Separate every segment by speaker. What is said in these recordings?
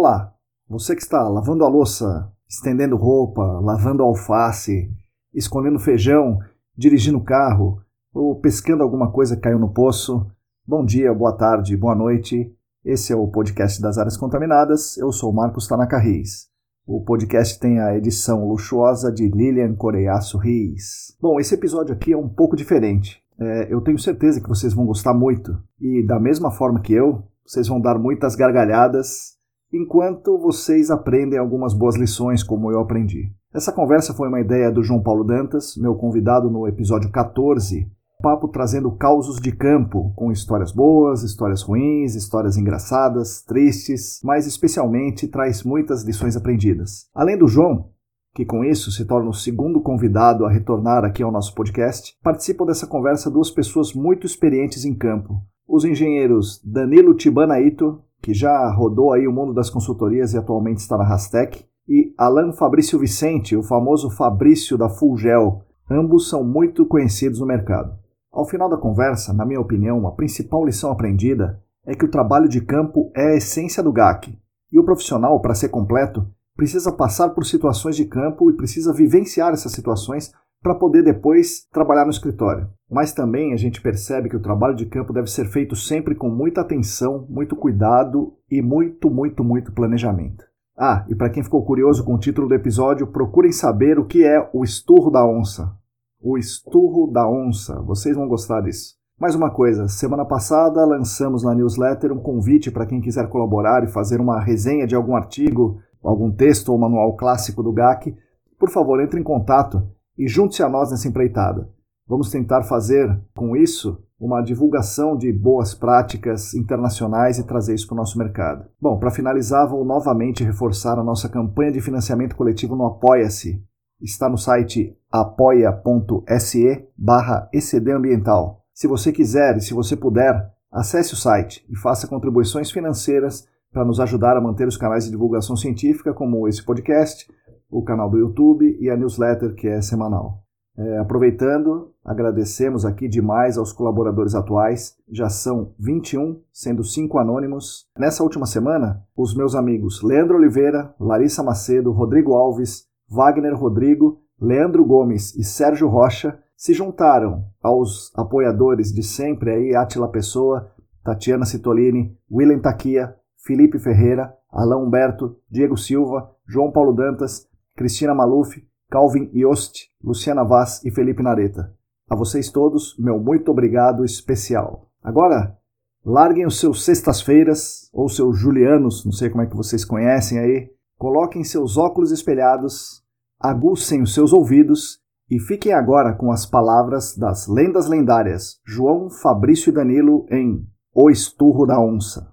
Speaker 1: Olá, você que está lavando a louça, estendendo roupa, lavando alface, escondendo feijão, dirigindo carro ou pescando alguma coisa que caiu no poço. Bom dia, boa tarde, boa noite. Esse é o podcast das áreas contaminadas. Eu sou Marcos Tanaka Riz. O podcast tem a edição luxuosa de Lilian Coreiaço Riz. Bom, esse episódio aqui é um pouco diferente. É, eu tenho certeza que vocês vão gostar muito. E da mesma forma que eu, vocês vão dar muitas gargalhadas enquanto vocês aprendem algumas boas lições como eu aprendi. Essa conversa foi uma ideia do João Paulo Dantas, meu convidado no episódio 14, papo trazendo causos de campo, com histórias boas, histórias ruins, histórias engraçadas, tristes, mas especialmente traz muitas lições aprendidas. Além do João, que com isso se torna o segundo convidado a retornar aqui ao nosso podcast, participam dessa conversa duas pessoas muito experientes em campo. Os engenheiros Danilo Tibanaito que já rodou aí o mundo das consultorias e atualmente está na Rastec, e Alan Fabrício Vicente, o famoso Fabrício da Fulgel. Ambos são muito conhecidos no mercado. Ao final da conversa, na minha opinião, a principal lição aprendida é que o trabalho de campo é a essência do GAC, e o profissional, para ser completo, precisa passar por situações de campo e precisa vivenciar essas situações para poder depois trabalhar no escritório. Mas também a gente percebe que o trabalho de campo deve ser feito sempre com muita atenção, muito cuidado e muito, muito, muito planejamento. Ah, e para quem ficou curioso com o título do episódio, procurem saber o que é o esturro da onça. O esturro da onça, vocês vão gostar disso. Mais uma coisa, semana passada lançamos na newsletter um convite para quem quiser colaborar e fazer uma resenha de algum artigo, algum texto ou manual clássico do GAC. Por favor, entre em contato e junte-se a nós nessa empreitada. Vamos tentar fazer com isso uma divulgação de boas práticas internacionais e trazer isso para o nosso mercado. Bom, para finalizar, vou novamente reforçar a nossa campanha de financiamento coletivo no Apoia-se. Está no site apoia.se barra ecdambiental. Se você quiser e se você puder, acesse o site e faça contribuições financeiras para nos ajudar a manter os canais de divulgação científica, como esse podcast, o canal do YouTube e a newsletter que é semanal. É, aproveitando, agradecemos aqui demais aos colaboradores atuais, já são 21, sendo 5 anônimos. Nessa última semana, os meus amigos Leandro Oliveira, Larissa Macedo, Rodrigo Alves, Wagner Rodrigo, Leandro Gomes e Sérgio Rocha se juntaram aos apoiadores de sempre aí, Atila Pessoa, Tatiana Citolini, William Taquia, Felipe Ferreira, Alain Humberto, Diego Silva, João Paulo Dantas, Cristina Maluf, Calvin Yost, Luciana Vaz e Felipe Nareta. A vocês todos, meu muito obrigado especial. Agora, larguem os seus sextas-feiras ou seus julianos, não sei como é que vocês conhecem aí, coloquem seus óculos espelhados, aguçem os seus ouvidos e fiquem agora com as palavras das lendas lendárias João, Fabrício e Danilo em O Esturro da Onça.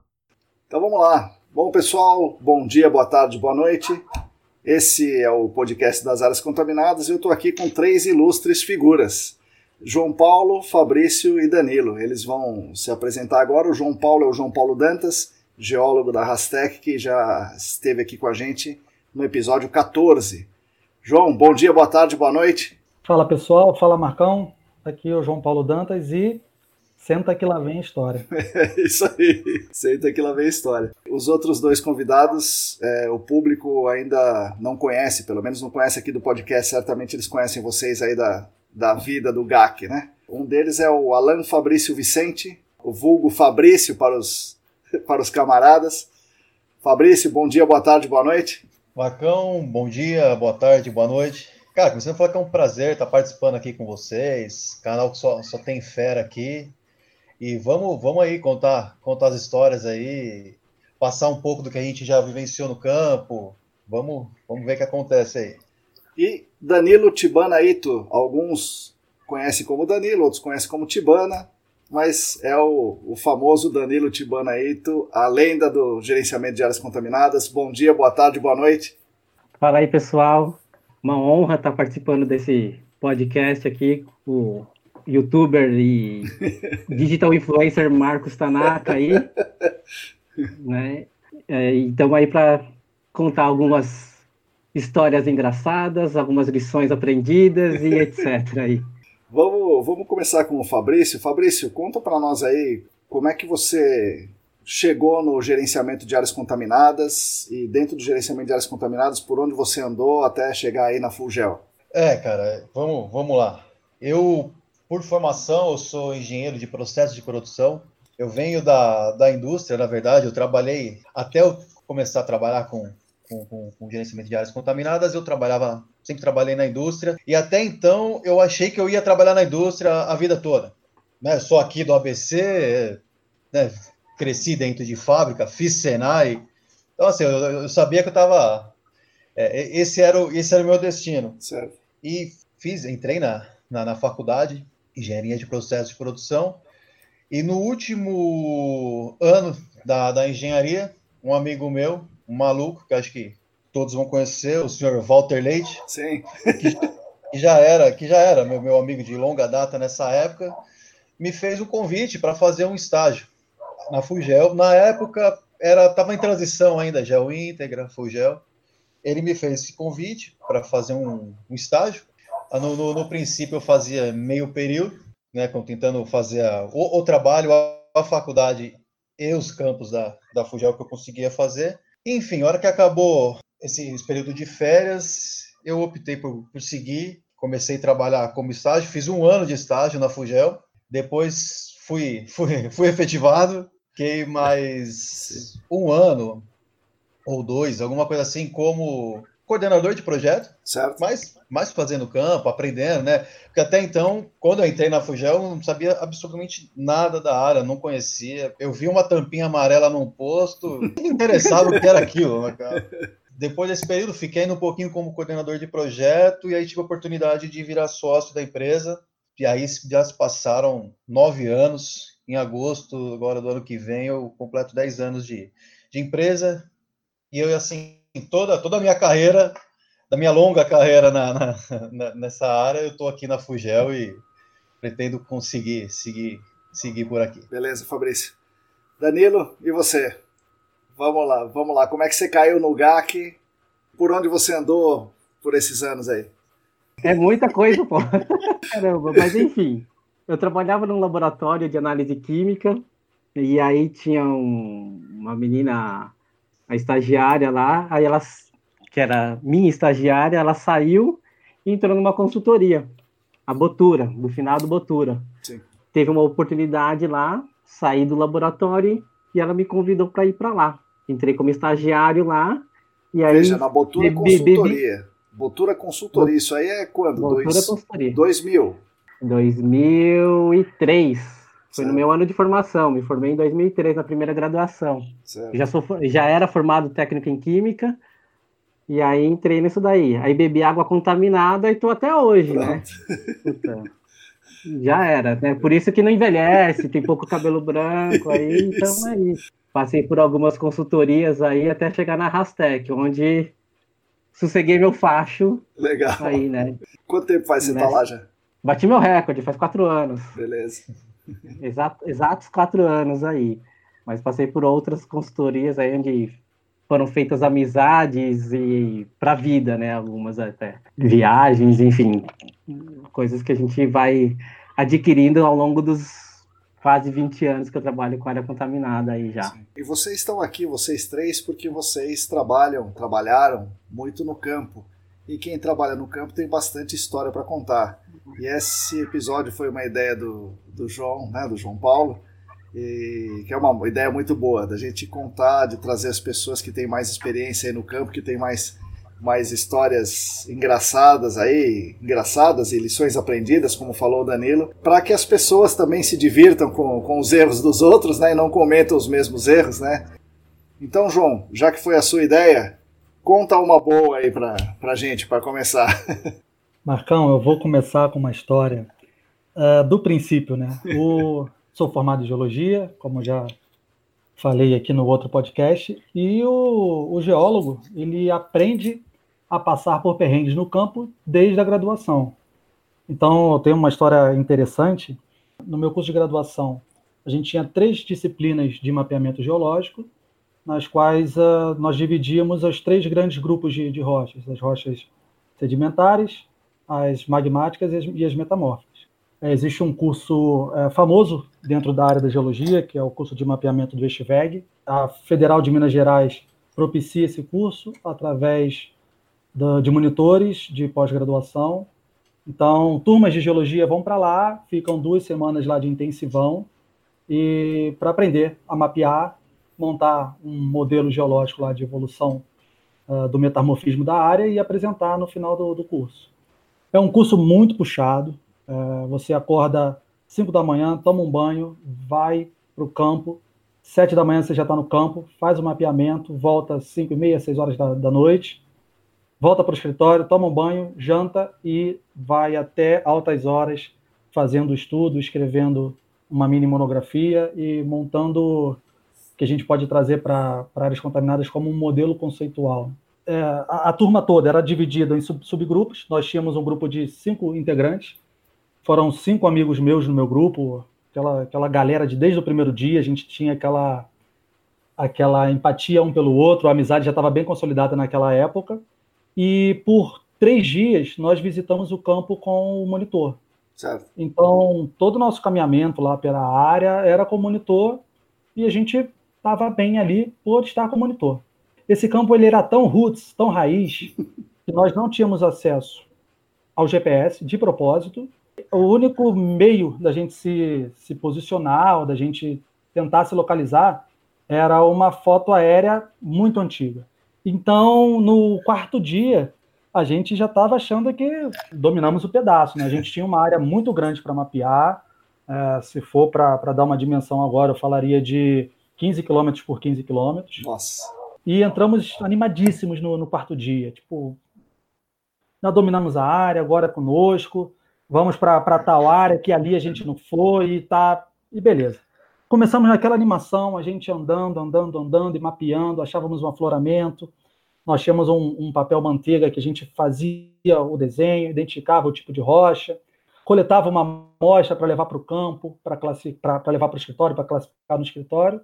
Speaker 1: Então vamos lá. Bom, pessoal, bom dia, boa tarde, boa noite. Esse é o podcast das áreas contaminadas e eu estou aqui com três ilustres figuras. João Paulo, Fabrício e Danilo. Eles vão se apresentar agora. O João Paulo é o João Paulo Dantas, geólogo da Rastec, que já esteve aqui com a gente no episódio 14. João, bom dia, boa tarde, boa noite.
Speaker 2: Fala pessoal, fala Marcão. Aqui é o João Paulo Dantas e Senta que lá vem a história.
Speaker 1: É isso aí, senta que lá vem a história. Os outros dois convidados, é, o público ainda não conhece, pelo menos não conhece aqui do podcast, certamente eles conhecem vocês aí da, da vida do GAC, né? Um deles é o Alan Fabrício Vicente, o vulgo Fabrício para os, para os camaradas. Fabrício, bom dia, boa tarde, boa noite.
Speaker 3: Macão, bom dia, boa tarde, boa noite. Cara, começando a falar que é um prazer estar participando aqui com vocês. Canal que só, só tem fera aqui. E vamos, vamos aí contar, contar as histórias aí, passar um pouco do que a gente já vivenciou no campo. Vamos, vamos ver o que acontece aí.
Speaker 1: E Danilo Tibanaito, alguns conhecem como Danilo, outros conhecem como Tibana, mas é o, o famoso Danilo Tibana Eito, a lenda do gerenciamento de áreas contaminadas. Bom dia, boa tarde, boa noite.
Speaker 4: Fala aí, pessoal. Uma honra estar participando desse podcast aqui com o youtuber e digital influencer Marcos Tanaka aí. né? É, e estamos aí para contar algumas histórias engraçadas, algumas lições aprendidas e etc. Aí.
Speaker 1: Vamos, vamos começar com o Fabrício. Fabrício, conta para nós aí como é que você chegou no gerenciamento de áreas contaminadas e dentro do gerenciamento de áreas contaminadas, por onde você andou até chegar aí na Fulgel?
Speaker 3: É, cara, vamos, vamos lá. Eu, por formação, eu sou engenheiro de processos de produção. Eu venho da, da indústria, na verdade, eu trabalhei, até eu começar a trabalhar com, com, com, com gerenciamento de áreas contaminadas, eu trabalhava, sempre trabalhei na indústria, e até então eu achei que eu ia trabalhar na indústria a vida toda. Né? Sou aqui do ABC, né? cresci dentro de fábrica, fiz Senai, então assim, eu, eu sabia que eu estava... É, esse, era o, esse era o meu destino.
Speaker 1: Certo.
Speaker 3: E fiz, entrei na, na, na faculdade, engenharia de processos de produção, e no último ano da, da engenharia, um amigo meu, um maluco, que acho que todos vão conhecer, o senhor Walter Leite.
Speaker 1: Sim.
Speaker 3: Que, já era, que já era meu, meu amigo de longa data nessa época, me fez um convite para fazer um estágio na Fugel. Na época era estava em transição ainda, Gel Íntegra, Fugel. Ele me fez esse convite para fazer um, um estágio. Ah, no, no, no, princípio eu fazia meio período, né, tentando fazer a, o, o trabalho, a, a faculdade e os campos da, da Fugel que eu conseguia fazer. Enfim, a hora que acabou esse, esse período de férias, eu optei por, por seguir, comecei a trabalhar como estágio, fiz um ano de estágio na Fugel, depois fui, fui, fui efetivado, fiquei mais um ano ou dois, alguma coisa assim, como coordenador de projeto,
Speaker 1: certo.
Speaker 3: mas mais fazendo campo, aprendendo, né? Porque até então, quando eu entrei na Fugel, eu não sabia absolutamente nada da área, não conhecia. Eu vi uma tampinha amarela num posto, não interessava o que era aquilo, né, cara? Depois desse período, fiquei um pouquinho como coordenador de projeto e aí tive a oportunidade de virar sócio da empresa. E aí já se passaram nove anos. Em agosto, agora do ano que vem, eu completo dez anos de, de empresa. E eu, assim, toda, toda a minha carreira, da minha longa carreira na, na, na nessa área, eu estou aqui na Fugel e pretendo conseguir seguir, seguir por aqui.
Speaker 1: Beleza, Fabrício. Danilo, e você? Vamos lá, vamos lá. Como é que você caiu no GAC? Por onde você andou por esses anos aí?
Speaker 4: É muita coisa, pô. Caramba, mas enfim. Eu trabalhava num laboratório de análise química e aí tinha um, uma menina a estagiária lá, aí ela, que era minha estagiária, ela saiu e entrou numa consultoria, a Botura, do final do Botura.
Speaker 1: Sim.
Speaker 4: Teve uma oportunidade lá, saí do laboratório e ela me convidou para ir para lá. Entrei como estagiário lá e aí
Speaker 1: Veja, na Botura Consultoria. Botura Consultoria, isso aí é quando?
Speaker 4: Botura
Speaker 1: Dois,
Speaker 4: Consultoria.
Speaker 1: 2000.
Speaker 4: 2003. Foi no meu ano de formação, me formei em 2003 na primeira graduação. Já, sou, já era formado técnico em química, e aí entrei nisso daí. Aí bebi água contaminada e tô até hoje, né? Puta, já era, né? Por isso que não envelhece, tem pouco cabelo branco aí, então é isso. Passei por algumas consultorias aí até chegar na Rastec, onde sosseguei meu facho
Speaker 1: Legal.
Speaker 4: aí, né?
Speaker 1: Quanto tempo faz você
Speaker 4: Nessa-
Speaker 1: tá lá já?
Speaker 4: Bati meu recorde, faz quatro anos.
Speaker 1: Beleza.
Speaker 4: Exato, exatos quatro anos aí. Mas passei por outras consultorias aí onde foram feitas amizades e para a vida, né? Algumas até. Viagens, enfim. Coisas que a gente vai adquirindo ao longo dos quase 20 anos que eu trabalho com área contaminada aí já.
Speaker 1: E vocês estão aqui, vocês três, porque vocês trabalham, trabalharam muito no campo. E quem trabalha no campo tem bastante história para contar. E esse episódio foi uma ideia do, do João, né, do João Paulo, e que é uma ideia muito boa, da gente contar, de trazer as pessoas que têm mais experiência aí no campo, que têm mais, mais histórias engraçadas aí, engraçadas e lições aprendidas, como falou o Danilo, para que as pessoas também se divirtam com, com os erros dos outros, né, e não cometam os mesmos erros, né. Então, João, já que foi a sua ideia, conta uma boa aí pra, pra gente, para começar.
Speaker 2: Marcão, eu vou começar com uma história Uh, do princípio, né? O, sou formado em geologia, como já falei aqui no outro podcast, e o, o geólogo ele aprende a passar por perrengues no campo desde a graduação. Então, eu tenho uma história interessante. No meu curso de graduação, a gente tinha três disciplinas de mapeamento geológico, nas quais uh, nós dividíamos os três grandes grupos de, de, rochas: as rochas sedimentares, as magmáticas e as, e as metamórficas. É, existe um curso é, famoso dentro da área da geologia, que é o curso de mapeamento do ESTVEG. A Federal de Minas Gerais propicia esse curso através da, de monitores de pós-graduação. Então, turmas de geologia vão para lá, ficam duas semanas lá de intensivão e para aprender a mapear, montar um modelo geológico lá de evolução uh, do metamorfismo da área e apresentar no final do, do curso. É um curso muito puxado. Uh, você acorda 5 da manhã, toma um banho, vai para o campo. 7 da manhã você já está no campo, faz o mapeamento, volta às 5 e meia, 6 horas da, da noite, volta para o escritório, toma um banho, janta e vai até altas horas fazendo estudo, escrevendo uma mini monografia e montando que a gente pode trazer para áreas contaminadas como um modelo conceitual. É, a, a, turma toda era dividida em sub, subgrupos. Nós tínhamos um grupo de cinco integrantes. Foram cinco amigos meus no meu grupo, aquela, aquela galera de desde o primeiro dia. A gente tinha aquela, aquela empatia um pelo outro, a amizade já estava bem consolidada naquela época. E por três dias nós visitamos o campo com o monitor. Certo. Então, todo o nosso caminhamento lá pela área era com monitor e a gente estava bem ali por estar com monitor. Esse campo ele era tão roots, tão raiz, que nós não tínhamos acesso ao GPS de propósito. O único meio da gente se, se posicionar, ou da gente tentar se localizar, era uma foto aérea muito antiga. Então, no quarto dia, a gente já estava achando que dominamos o pedaço. Né? A gente tinha uma área muito grande para mapear. É, se for para dar uma dimensão agora, eu falaria de 15 quilômetros por 15 quilômetros.
Speaker 1: Nossa.
Speaker 2: E entramos animadíssimos no, no, quarto dia. Tipo, nós dominamos a área, agora é conosco. Vamos para tal área que ali a gente não foi e tá. E beleza. Começamos naquela animação, a gente andando, andando, andando e mapeando, achávamos um afloramento nós tínhamos um, um, papel manteiga que a gente fazia o desenho, identificava o tipo de rocha, coletava uma amostra para levar para o campo, para levar para o escritório, para classificar no escritório,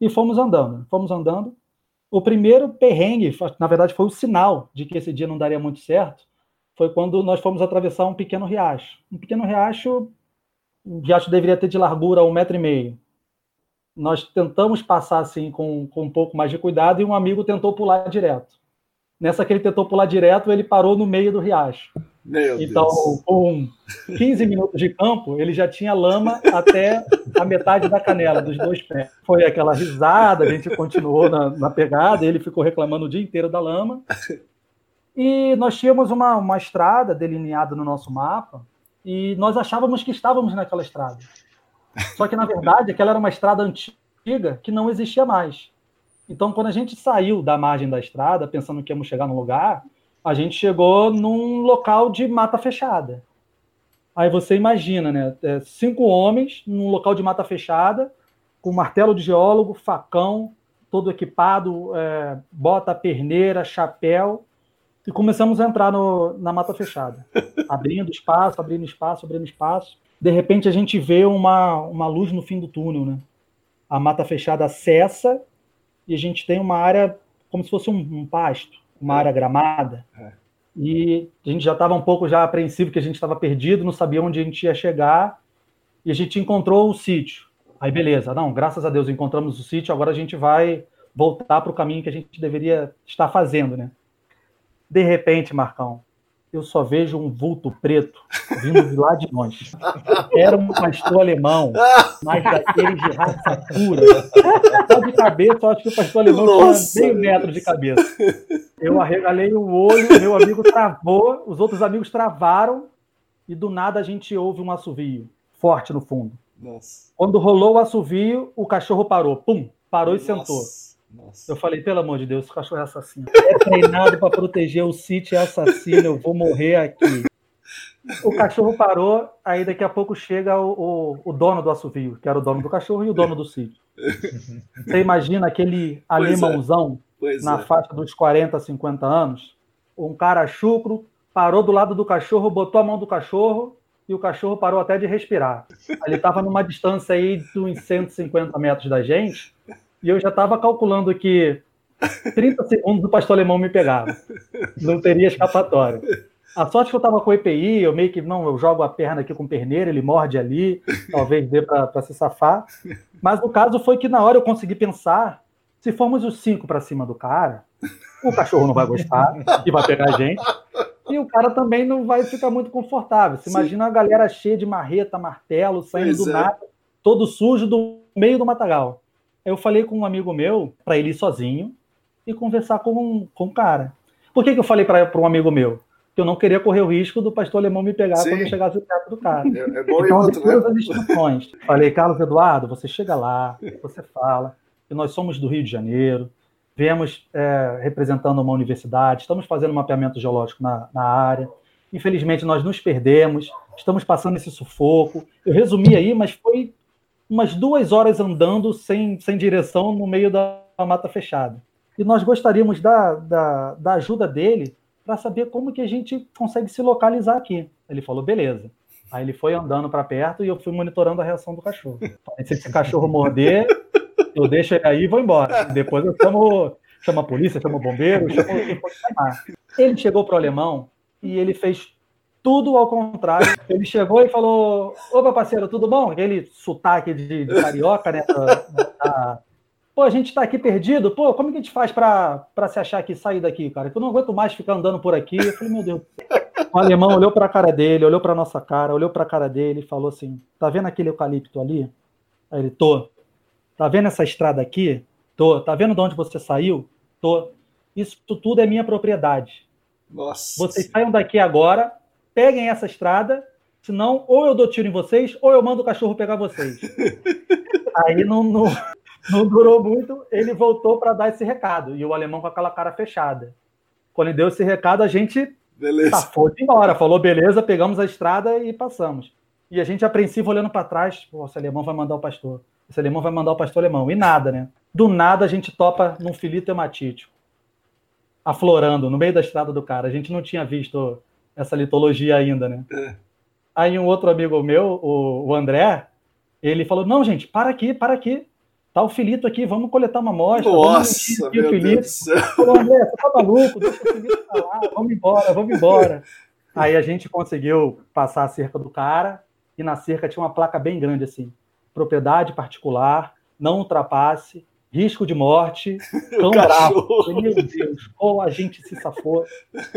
Speaker 2: e fomos andando. Fomos andando. O primeiro perrengue, na verdade, foi o sinal de que esse dia não daria muito certo, foi quando nós fomos atravessar um pequeno riacho. Um pequeno riacho, o riacho deveria ter de largura um metro e meio. Nós tentamos passar assim com, com um pouco mais de cuidado e um amigo tentou pular direto. Nessa que ele tentou pular direto, ele parou no meio do riacho. Meu então, Deus. com 15 minutos de campo, ele já tinha lama até a metade da canela, dos dois pés. Foi aquela risada, a gente continuou na, na pegada, ele ficou reclamando o dia inteiro da lama. E nós tínhamos uma, uma estrada delineada no nosso mapa, e nós achávamos que estávamos naquela estrada. Só que, na verdade, aquela era uma estrada antiga que não existia mais. Então, quando a gente saiu da margem da estrada, pensando que íamos chegar num lugar, a gente chegou num local de mata fechada. Aí você imagina, né? É, cinco homens num local de mata fechada, com martelo de geólogo, facão, todo equipado, é, bota, perneira, chapéu, e começamos a entrar no, na mata fechada, abrindo espaço, abrindo espaço, abrindo espaço. De repente a gente vê uma, uma luz no fim do túnel, né? A mata fechada cessa e a gente tem uma área como se fosse um, um pasto, uma é. área gramada. É. E a gente já estava um pouco já apreensivo que a gente estava perdido, não sabia onde a gente ia chegar, e a gente encontrou o sítio. Aí beleza, não, graças a Deus encontramos o sítio, agora a gente vai voltar para o caminho que a gente deveria estar fazendo, né? De repente, Marcão, eu só vejo um vulto preto vindo de lá de longe. Era um pastor alemão, mas daqueles de raça pura. Só de cabeça, eu acho que o pastor alemão Nossa. tinha meio metro de cabeça. Eu arregalei o olho, meu amigo travou, os outros amigos travaram, e do nada a gente ouve um assovio forte no fundo. Nossa. Quando rolou o assovio, o cachorro parou. Pum! Parou Nossa. e sentou. Nossa. Eu falei, pelo amor de Deus, o cachorro é assassino. É treinado para proteger o sítio, é assassino, eu vou morrer aqui. O cachorro parou, aí daqui a pouco chega o, o, o, dono do assovio, que era o dono do cachorro e o dono do sítio. Você imagina aquele alemãozão é. na é. faixa dos 40, 50 anos, um cara chucro, parou do lado do cachorro, botou a mão do cachorro e o cachorro parou até de respirar. Ele estava numa distância aí de uns 150 metros da gente e eu já estava calculando que 30 segundos o pastor alemão me pegava. Não teria escapatória. A sorte que eu estava com EPI, eu meio que, não, eu jogo a perna aqui com o perneiro, ele morde ali, talvez dê para se safar. Mas o caso foi que na hora eu consegui pensar, se formos os cinco para cima do cara, o cachorro não vai gostar e vai pegar a gente. E o cara também não vai ficar muito confortável. Você Sim. imagina a galera cheia de marreta, martelo, saindo pois do é. nada, todo sujo do meio do matagal. Eu falei com um amigo meu para ele ir sozinho e conversar com, com o cara. Por que, que eu falei para um amigo meu? que eu não queria correr o risco do pastor alemão me pegar Sim. quando eu chegasse perto do cara. É, é bom então, outro, todas né? as instruções. Falei, Carlos Eduardo, você chega lá, você fala que nós somos do Rio de Janeiro, viemos é, representando uma universidade, estamos fazendo um mapeamento geológico na, na área. Infelizmente, nós nos perdemos, estamos passando esse sufoco. Eu resumi aí, mas foi umas duas horas andando sem, sem direção no meio da mata fechada. E nós gostaríamos da, da, da ajuda dele para saber como que a gente consegue se localizar aqui. Ele falou, beleza. Aí ele foi andando para perto e eu fui monitorando a reação do cachorro. Se esse cachorro morder, eu deixo ele aí e vou embora. Depois eu chamo, chamo a polícia, chamo o bombeiro, chamo quem for chamar. Ele chegou para o alemão e ele fez tudo ao contrário. Ele chegou e falou: Opa, parceiro, tudo bom? Aquele sotaque de, de carioca, né? Pô, a gente está aqui perdido. Pô, como que a gente faz para se achar aqui, sair daqui, cara? Eu não aguento mais ficar andando por aqui. Eu falei, meu Deus. O alemão olhou para a cara dele, olhou para nossa cara, olhou para a cara dele e falou assim: Tá vendo aquele eucalipto ali? Aí ele, tô. Tá vendo essa estrada aqui? Tô. Tá vendo de onde você saiu? Tô. Isso tudo é minha propriedade.
Speaker 1: Nossa.
Speaker 2: Vocês saiam daqui agora, peguem essa estrada, senão ou eu dou tiro em vocês ou eu mando o cachorro pegar vocês. Aí não, não, não durou muito, ele voltou para dar esse recado. E o alemão com aquela cara fechada. Quando ele deu esse recado, a gente
Speaker 1: beleza.
Speaker 2: Tá, foi embora. Falou, beleza, pegamos a estrada e passamos. E a gente apreensivo olhando para trás, esse alemão vai mandar o pastor. Esse alemão vai mandar o pastor alemão. E nada, né? Do nada a gente topa num filito hematítico. Aflorando no meio da estrada do cara. A gente não tinha visto essa litologia ainda, né? É. Aí um outro amigo meu, o, o André, ele falou: Não, gente, para aqui, para aqui. Tá o Filito aqui, vamos coletar uma amostra.
Speaker 1: Nossa, meu Deus do céu.
Speaker 2: Falou, André, você tá maluco? Deixa o Filito falar, vamos embora, vamos embora. Aí a gente conseguiu passar a cerca do cara, e na cerca tinha uma placa bem grande assim, propriedade particular, não ultrapasse, risco de morte, cão bravo. Meu Deus, como a gente se safou.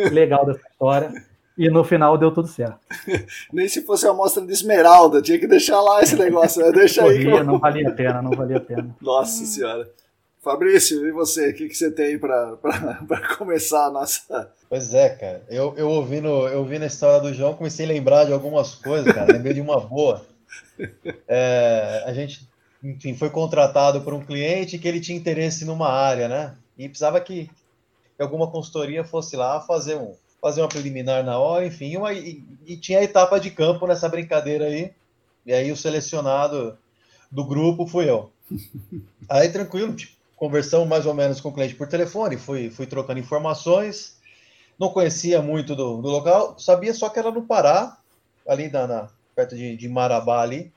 Speaker 2: Legal dessa história. E no final deu tudo certo.
Speaker 1: Nem se fosse uma amostra de esmeralda, tinha que deixar lá esse negócio. Né? Deixa
Speaker 2: Corria, aí. Não valia a pena, não valia a pena.
Speaker 1: Nossa senhora. Fabrício, e você? O que, que você tem para começar a nossa.
Speaker 3: Pois é, cara. Eu, eu, ouvindo, eu ouvindo a história do João, comecei a lembrar de algumas coisas, cara. Lembrei de uma boa. É, a gente, enfim, foi contratado por um cliente que ele tinha interesse numa área, né? E precisava que alguma consultoria fosse lá fazer um, fazer uma preliminar na hora, enfim, uma, e, e, tinha a etapa de campo nessa brincadeira aí. E aí o selecionado do grupo fui eu. Aí tranquilo, tipo, conversamos mais ou menos com o cliente por telefone, fui, fui trocando informações. Não conhecia muito do, do local, sabia só que era no Pará, ali na, na perto de, de Marabá ali.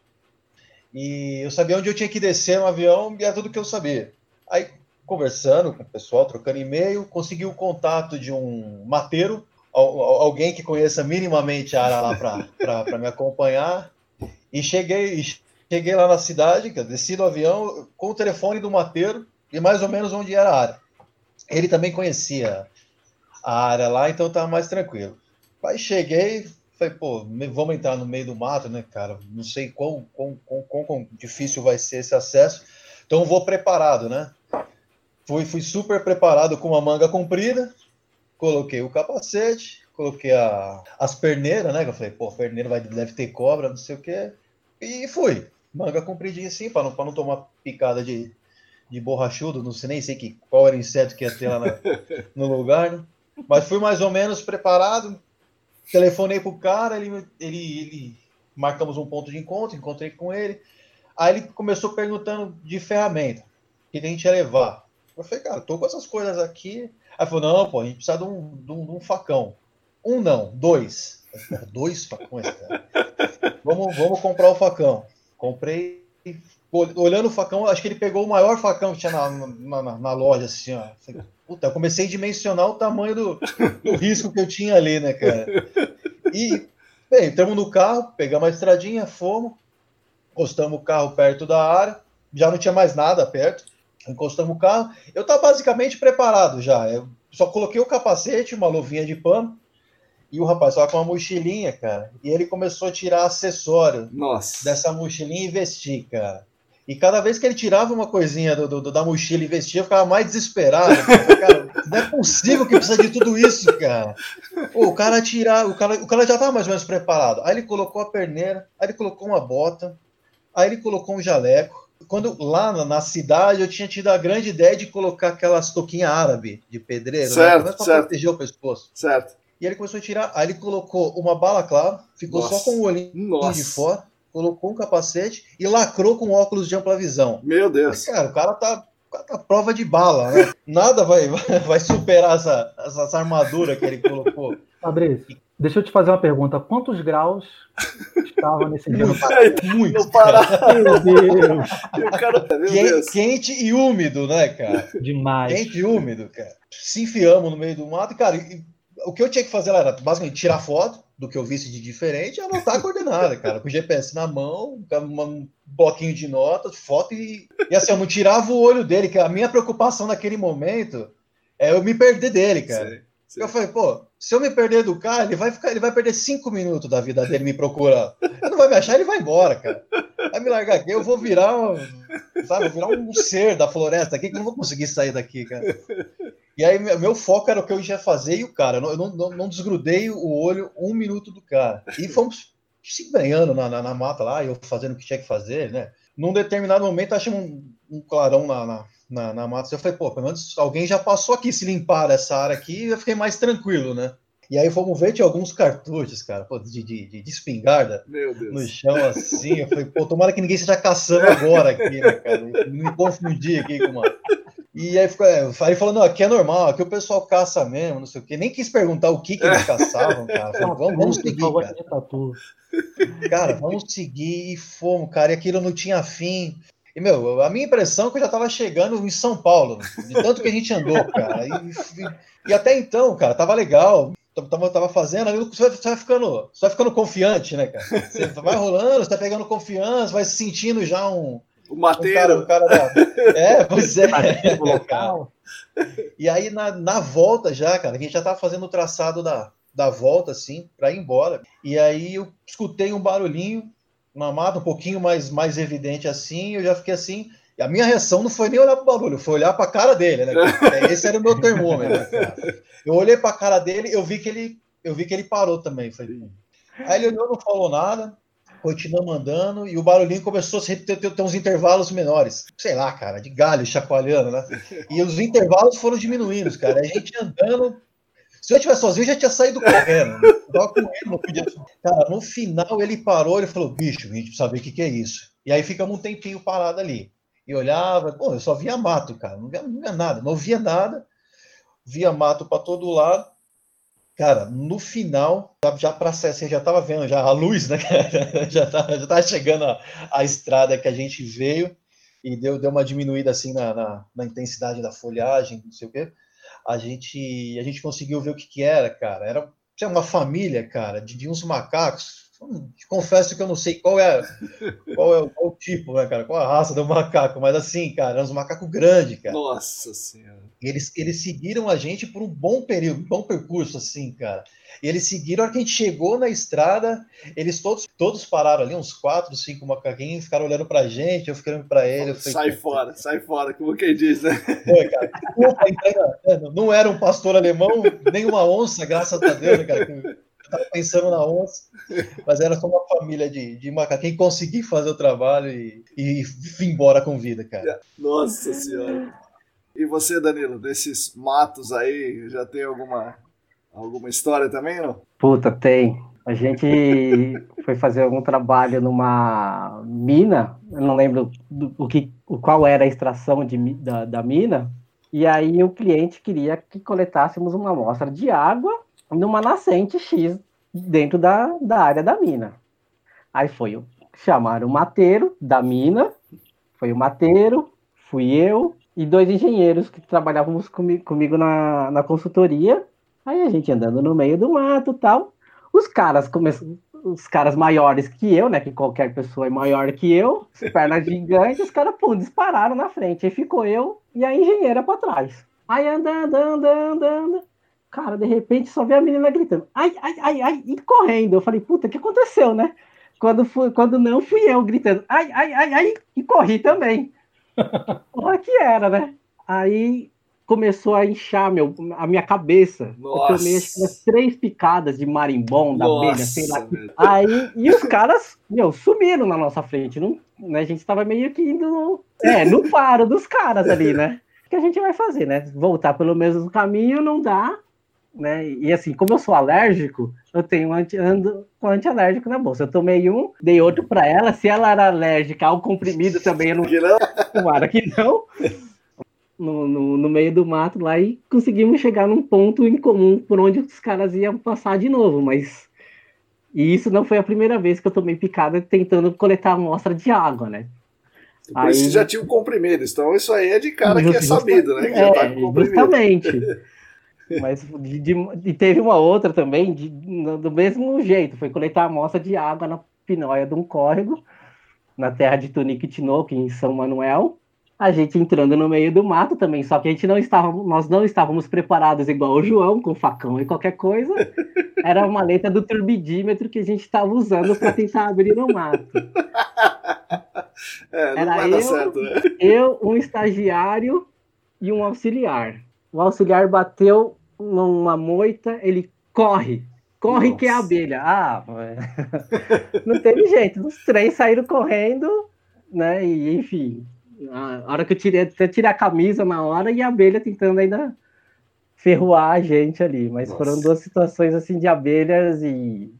Speaker 3: E eu sabia onde eu tinha que descer no avião e era tudo que eu sabia. Aí conversando com o pessoal, trocando e-mail, consegui o contato de um mateiro alguém que conheça minimamente a área lá para me acompanhar. E cheguei, cheguei lá na cidade, desci do avião com o telefone do mateiro e mais ou menos onde era a área. Ele também conhecia a área lá, então estava mais tranquilo. Aí cheguei, falei, pô, vamos entrar no meio do mato, né, cara? Não sei quão, quão, quão, quão difícil vai ser esse acesso, então vou preparado, né? Fui, fui super preparado com uma manga comprida, coloquei o capacete, coloquei a, as perneiras, né? Que eu falei, pô, perneira vai, deve ter cobra, não sei o quê. E fui. Manga compridinha assim, para não, não tomar picada de, de borrachudo, não sei nem sei que, qual era o inseto que ia ter lá na, no lugar, né? Mas fui mais ou menos preparado. telefonei pro cara, ele, ele, ele marcamos um ponto de encontro, encontrei com ele. Aí ele começou perguntando de ferramenta, o que a gente ia levar. Eu falei, cara, tô com essas coisas aqui. Aí falou, não, pô, a gente precisa de um, de um, de um facão. Um não, dois. Falei, dois facões, cara. Vamos, vamos comprar o facão. Comprei, olhando o facão, acho que ele pegou o maior facão que tinha na, na, na loja, assim, ó. Falei, Puta, eu comecei a dimensionar o tamanho do, do risco que eu tinha ali, né, cara? E, bem, entramos no carro, pegamos a estradinha, fomos, encostamos o carro perto da área, já não tinha mais nada perto encostamos o carro. Eu estava basicamente preparado já. Eu só coloquei o capacete, uma luvinha de pano. E o rapaz estava com uma mochilinha, cara. E ele começou a tirar acessório
Speaker 1: Nossa.
Speaker 3: dessa mochilinha e vestir, cara. E cada vez que ele tirava uma coisinha do, do da mochila e vestia, eu ficava mais desesperado. Cara, não é possível que precisa de tudo isso, cara. Pô, o cara tirar, o cara, o cara já estava mais ou menos preparado. Aí ele colocou a perneira, aí ele colocou uma bota, aí ele colocou um jaleco quando lá na, cidade eu tinha tido a grande ideia de colocar aquelas toquinhas árabe de pedreiro,
Speaker 1: certo,
Speaker 3: né?
Speaker 1: Para certo.
Speaker 3: proteger o pescoço.
Speaker 1: Certo.
Speaker 3: E ele começou a tirar, aí ele colocou uma bala clara, ficou Nossa. só com o olhinho Nossa. de fora, colocou um capacete e lacrou com óculos de ampla visão.
Speaker 1: Meu Deus.
Speaker 3: Mas, cara, o cara tá a prova de bala, né? Nada vai, vai superar essa, essa armadura que ele colocou.
Speaker 2: Fabrício, deixa eu te fazer uma pergunta. Quantos graus estava nesse dia no
Speaker 1: Pará? Muito. No Pará. Meu Deus. Meu
Speaker 3: Deus. quente e úmido, né, cara?
Speaker 2: Demais.
Speaker 3: Quente e úmido, cara. Se enfiamos no meio do mato, cara, e, o que eu tinha que fazer lá era basicamente tirar foto do que eu visse de diferente e anotar a coordenada, cara. Com o GPS na mão, um bloquinho de notas, foto e. E assim, eu não tirava o olho dele, que a minha preocupação naquele momento é eu me perder dele, cara. Sim, sim. Eu falei, pô, se eu me perder do cara, ele vai ficar, ele vai perder cinco minutos da vida dele me procurando. Ele não vai me achar, ele vai embora, cara. Vai me largar aqui, eu vou virar, um, sabe, virar um ser da floresta aqui que não vou conseguir sair daqui, cara. E aí, meu foco era o que eu ia fazer e o cara. Eu não, não, não desgrudei o olho um minuto do cara. E fomos se ganhando na, na, na, mata lá, eu fazendo o que tinha que fazer, né? Num determinado momento, achei um, um clarão na, na, na, na mata. Eu falei, pô, pelo menos alguém já passou aqui se limpar essa área aqui, eu fiquei mais tranquilo, né? E aí fomos ver, tinha alguns cartuchos, cara, pô, de, de, de, espingarda no chão, assim. Eu falei, pô, tomara que ninguém esteja caçando agora aqui, né, cara? Não me confundir aqui com uma, e aí, ficou, é, aí falou, não, aqui é normal, aqui o pessoal caça mesmo, não sei o quê. Nem quis perguntar o que, que eles caçavam, cara. Falei, vamos, vamos seguir, cara. Cara, vamos seguir e fomos, cara. E aquilo não tinha fim. E, meu, a minha impressão é que eu já tava chegando em São Paulo, de tanto que a gente andou, cara. E, e, e até então, cara, tava legal. Tava, tava fazendo, aí você vai, você vai, ficando, você vai ficando confiante, né, cara? Você vai rolando, você tá pegando confiança, vai se sentindo já um,
Speaker 1: o Mateiro.
Speaker 3: Um cara, um cara da... É, pois é. Local. E aí, na, na volta já, cara, a gente já tava fazendo o traçado da, da volta, assim, para ir embora. E aí eu escutei um barulhinho na mata, um pouquinho mais, mais evidente assim, eu já fiquei assim. E a minha reação não foi nem olhar pro barulho, foi olhar para a cara dele, né? Esse era o meu termômetro. Cara. Eu olhei para a cara dele, eu vi que ele, eu vi que ele parou também. Falei, Aí ele olhou, não falou nada continuamos mandando e o barulhinho começou a ter, ter, ter, uns intervalos menores. Sei lá, cara, de galho chacoalhando, né? E os intervalos foram diminuindo, cara. A gente andando. Se eu tivesse sozinho, eu já tinha saído correndo. Não podia... Cara, no final ele parou, ele falou: bicho, a gente precisa ver o que, que é isso. E aí ficamos um tempinho parado ali. E olhava, pô, eu só via mato, cara. Não via, não via nada, não via nada. Via mato para todo lado. Cara, no final, já para você já estava vendo já a luz, né? já estava chegando a, a, estrada que a gente veio e deu, deu uma diminuída assim na, na, na, intensidade da folhagem, não sei o quê. A gente, a gente conseguiu ver o que, que era, cara. Era uma família, cara, de, de uns macacos confesso que eu não sei qual é, qual é o, qual o tipo, né, cara? Qual a raça do macaco, mas assim, cara, é uns macacos grandes, cara.
Speaker 1: Nossa Senhora.
Speaker 3: Eles, eles seguiram a gente por um bom período, um bom percurso, assim, cara. E eles seguiram, a hora que a gente chegou na estrada, eles todos, todos pararam ali, uns quatro, cinco macaquinhos, ficaram olhando pra gente, eu olhando pra ele.
Speaker 1: Falei, sai fora, sai fora, como quem diz, né?
Speaker 3: Foi, cara. não era um pastor alemão, nem uma onça, graças a Deus, né, cara? Estava pensando na onça, mas era só uma família de, de macaco. Quem conseguir fazer o trabalho e, e vir embora com vida, cara.
Speaker 1: Nossa Senhora. E você, Danilo, desses matos aí, já tem alguma Alguma história também, não?
Speaker 4: Puta, tem. A gente foi fazer algum trabalho numa mina, eu não lembro do, o que, o qual era a extração de, da, da mina, e aí o cliente queria que coletássemos uma amostra de água numa nascente X dentro da, da área da mina. Aí foi chamar o mateiro da mina, foi o mateiro, fui eu e dois engenheiros que trabalhávamos comigo, comigo na, na consultoria. Aí a gente andando no meio do mato tal. Os caras começam, os caras maiores que eu, né? Que qualquer pessoa é maior que eu, pernas gigantes, os caras, pum, dispararam na frente. Aí ficou eu e a engenheira para trás. Aí andando, andando, andando. Cara, de repente só vê a menina gritando, ai, ai, ai, ai, e correndo. Eu falei, puta, o que aconteceu, né? Quando, fui, quando não, fui eu gritando, ai, ai, ai, ai, e corri também. Porra que era, né? Aí começou a inchar meu, a minha cabeça. Nossa. Eu tomei três picadas de marimbom, da Nossa, abelha, sei lá. Aí, e os caras, meu, sumiram na nossa frente. Não, né, a gente tava meio que indo no, é, no faro dos caras ali, né? O que a gente vai fazer, né? Voltar pelo mesmo caminho não dá né? E assim, como eu sou alérgico, eu tenho anti, ando com antialérgico na bolsa. Eu tomei um, dei outro para ela. Se ela era alérgica ao comprimido também, eu não. Tomara que não. No, no, no, meio do mato lá e conseguimos chegar num ponto em comum por onde os caras iam passar de novo, mas. E isso não foi a primeira vez que eu tomei picada tentando coletar amostra de água, né?
Speaker 1: Por aí... isso já tinha o comprimido, então isso aí é de cara que é sabido, né? Que
Speaker 4: é, tá justamente. Mas de, de, e teve uma outra também, de, do mesmo jeito, foi coletar amostra de água na pinóia de um córrego, na terra de Tunique Tinoco, em São Manuel. A gente entrando no meio do mato também, só que a gente não estava, nós não estávamos preparados igual o João, com facão e qualquer coisa. Era uma letra do turbidímetro que a gente estava usando para tentar abrir no mato.
Speaker 1: É, Era eu, certo, né?
Speaker 4: eu, um estagiário e um auxiliar. O auxiliar bateu numa moita, ele corre. Corre Nossa. que é a abelha. Ah, não teve jeito. Os três saíram correndo, né? E enfim, a hora que eu tirei, até tirei a camisa na hora e a abelha tentando ainda ferroar a gente ali. Mas Nossa. foram duas situações assim de abelhas e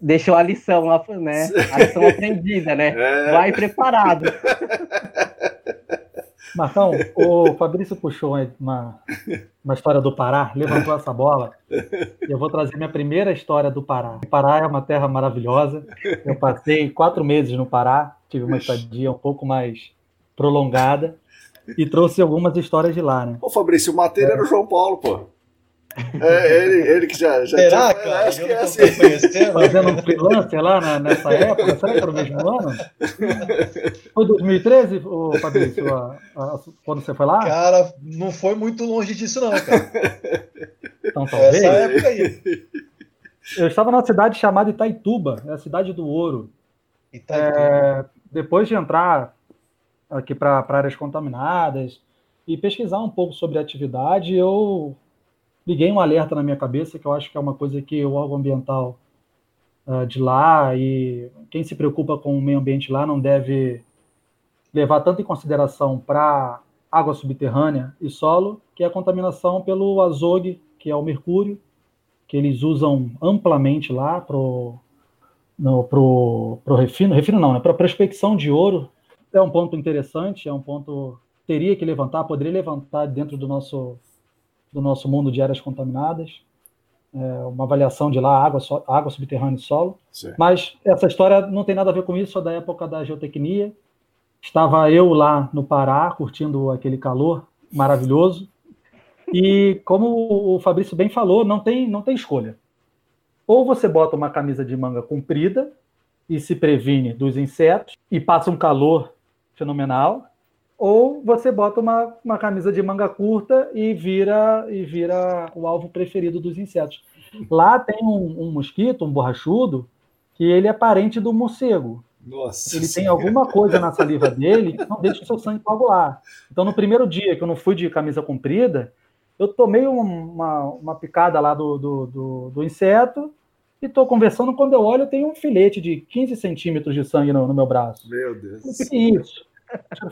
Speaker 4: deixou a lição, né? A lição aprendida, né? É. Vai preparado.
Speaker 2: Marcão, o Fabrício puxou uma, uma história do Pará, levantou essa bola. Eu vou trazer minha primeira história do Pará. O Pará é uma terra maravilhosa. Eu passei quatro meses no Pará, tive uma estadia um pouco mais prolongada e trouxe algumas histórias de lá, né?
Speaker 1: Ô, Fabrício, o Mateiro é. era o João Paulo, pô. É, ele, ele que já. já
Speaker 3: Será, tinha, cara? Acho que é assim.
Speaker 2: Fazendo um freelancer lá na, nessa época, será que era o mesmo ano? Foi 2013, ô, Fabrício, a, a, quando você foi lá?
Speaker 3: Cara, não foi muito longe disso, não, cara.
Speaker 2: Então, talvez. Essa época aí. Eu estava numa cidade chamada Itaituba, é a cidade do ouro. Itaituba. É, depois de entrar aqui para áreas contaminadas e pesquisar um pouco sobre a atividade, eu liguei um alerta na minha cabeça, que eu acho que é uma coisa que o órgão ambiental uh, de lá e quem se preocupa com o meio ambiente lá não deve levar tanto em consideração para água subterrânea e solo, que é a contaminação pelo azogue, que é o mercúrio, que eles usam amplamente lá para no, pro, pro refino, refino não, né? Para prospecção de ouro. É um ponto interessante, é um ponto teria que levantar, poderia levantar dentro do nosso do nosso mundo de áreas contaminadas, é, uma avaliação de lá, água, so, água subterrânea e solo. Sim. Mas essa história não tem nada a ver com isso, é da época da geotecnia. Estava eu lá no Pará, curtindo aquele calor maravilhoso. E como o Fabrício bem falou, não tem, não tem escolha. Ou você bota uma camisa de manga comprida e se previne dos insetos e passa um calor fenomenal, ou você bota uma, uma camisa de manga curta e vira e vira o alvo preferido dos insetos. Lá tem um, um mosquito, um borrachudo, que ele é parente do morcego.
Speaker 1: Nossa
Speaker 2: ele tem alguma coisa na saliva dele que não deixa o seu sangue coagular. Então, no primeiro dia que eu não fui de camisa comprida, eu tomei uma, uma picada lá do, do, do, do inseto e estou conversando. Quando eu olho, tem um filete de 15 centímetros de sangue no, no meu braço.
Speaker 1: Meu Deus.
Speaker 2: O que é isso?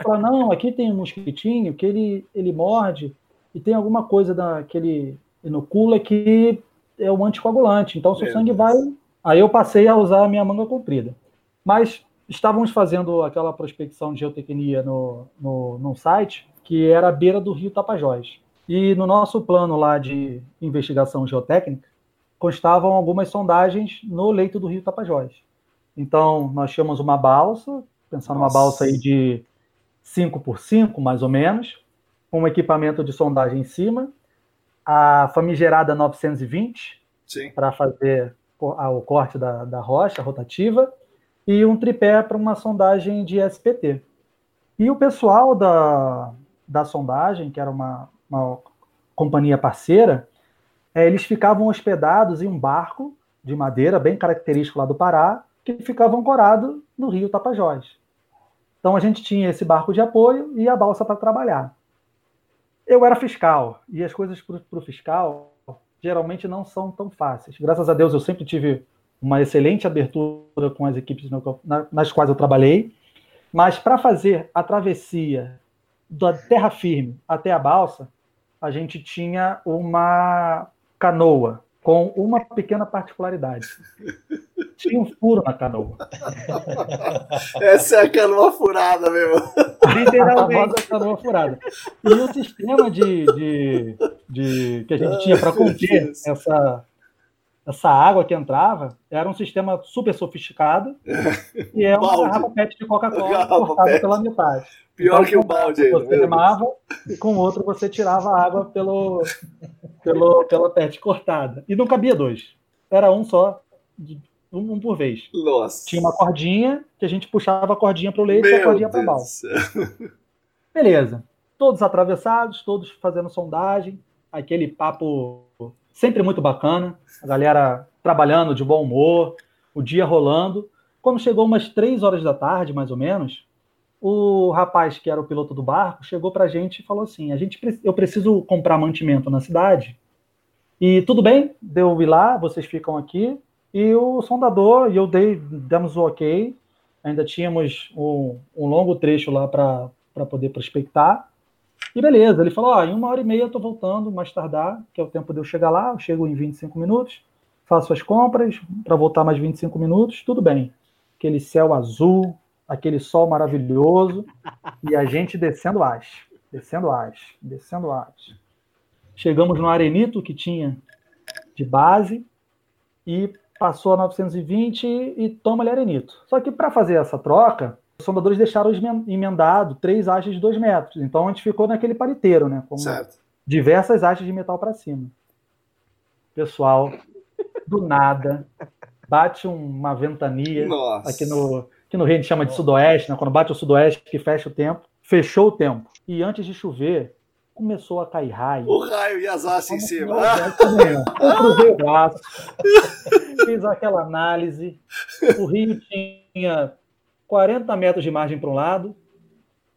Speaker 2: Falar, não, aqui tem um mosquitinho que ele, ele morde e tem alguma coisa da, que ele inocula que é um anticoagulante, então seu
Speaker 1: Meu
Speaker 2: sangue
Speaker 1: Deus.
Speaker 2: vai. Aí eu passei a usar a minha manga comprida. Mas estávamos fazendo aquela prospecção de geotecnia no, no, num site que era à beira do rio Tapajós. E no nosso plano lá de investigação geotécnica constavam algumas sondagens no leito do rio Tapajós. Então, nós tínhamos uma balsa, numa
Speaker 1: Nossa.
Speaker 2: balsa aí de 5 por 5, mais ou menos, com um equipamento de sondagem em cima, a famigerada 920
Speaker 1: Sim.
Speaker 2: para fazer o corte da, da rocha rotativa e um tripé para uma sondagem de SPT. E o pessoal da, da sondagem, que era uma, uma companhia parceira, eh, eles ficavam hospedados em um barco de madeira, bem característico lá do Pará, que ficava ancorado no rio Tapajós. Então a gente tinha esse barco de apoio e a balsa para trabalhar. Eu era fiscal, e as coisas para o fiscal geralmente não são tão fáceis. Graças a Deus eu sempre tive uma excelente abertura com as equipes nas quais eu trabalhei, mas para fazer a travessia da terra firme até a balsa, a gente tinha uma canoa com uma pequena particularidade. Tinha um furo na canoa.
Speaker 1: Essa é a canoa furada, meu.
Speaker 2: A famosa canoa furada. E o sistema de, de, de- que a gente tinha para conter essa, essa água que entrava era um sistema super sofisticado e é uma
Speaker 1: Balde.
Speaker 2: garrafa PET de Coca-Cola cortada
Speaker 1: PET.
Speaker 2: pela metade.
Speaker 1: Pior
Speaker 2: Então,
Speaker 1: que o
Speaker 2: um
Speaker 1: balde.
Speaker 2: Você
Speaker 1: meu
Speaker 2: remava e com o outro você tirava a água pelo, pelo, pela PET cortada. E não cabia dois. Era um só, um, um por vez.
Speaker 1: Nossa.
Speaker 2: Tinha uma cordinha que a gente puxava a cordinha para o leite e a
Speaker 1: Meu
Speaker 2: cordinha para
Speaker 1: do céu.
Speaker 2: Beleza. Todos atravessados, todos fazendo sondagem, aquele papo sempre muito bacana, a galera trabalhando de bom humor, o dia rolando. Quando chegou umas três horas da tarde, mais ou menos, o rapaz que era o piloto do barco chegou pra gente e falou assim: a gente, eu preciso comprar mantimento na cidade. E tudo bem, deu ir lá, vocês ficam aqui. E o sondador e eu dei, demos o ok. Ainda tínhamos um, um longo trecho lá para poder prospectar. E beleza, ele falou: ó, em uma hora e meia eu tô voltando, mais tardar, que é o tempo de eu chegar lá. Eu chego em 25 minutos, faço as compras para voltar mais 25 minutos, tudo bem. Aquele céu azul, aquele sol maravilhoso e a gente descendo as, descendo as, descendo as. Chegamos no arenito que tinha de base e passou a 920 e toma ali arenito. Só que para fazer essa troca, os sondadores deixaram emendado três hastes de dois metros. Então a gente ficou naquele paliteiro, né? Com
Speaker 1: Certo.
Speaker 2: diversas hastes de metal para cima. Pessoal, do nada, bate uma ventania
Speaker 1: Nossa.
Speaker 2: aqui no, aqui no Rio a gente chama de sudoeste, né? quando bate o sudoeste que fecha o tempo, fechou o tempo. E antes de chover, começou a cair raio.
Speaker 1: O raio e as hastes em cima.
Speaker 2: Eu cruzei o braço, fiz aquela análise. O rio tinha 40 metros de margem para um lado,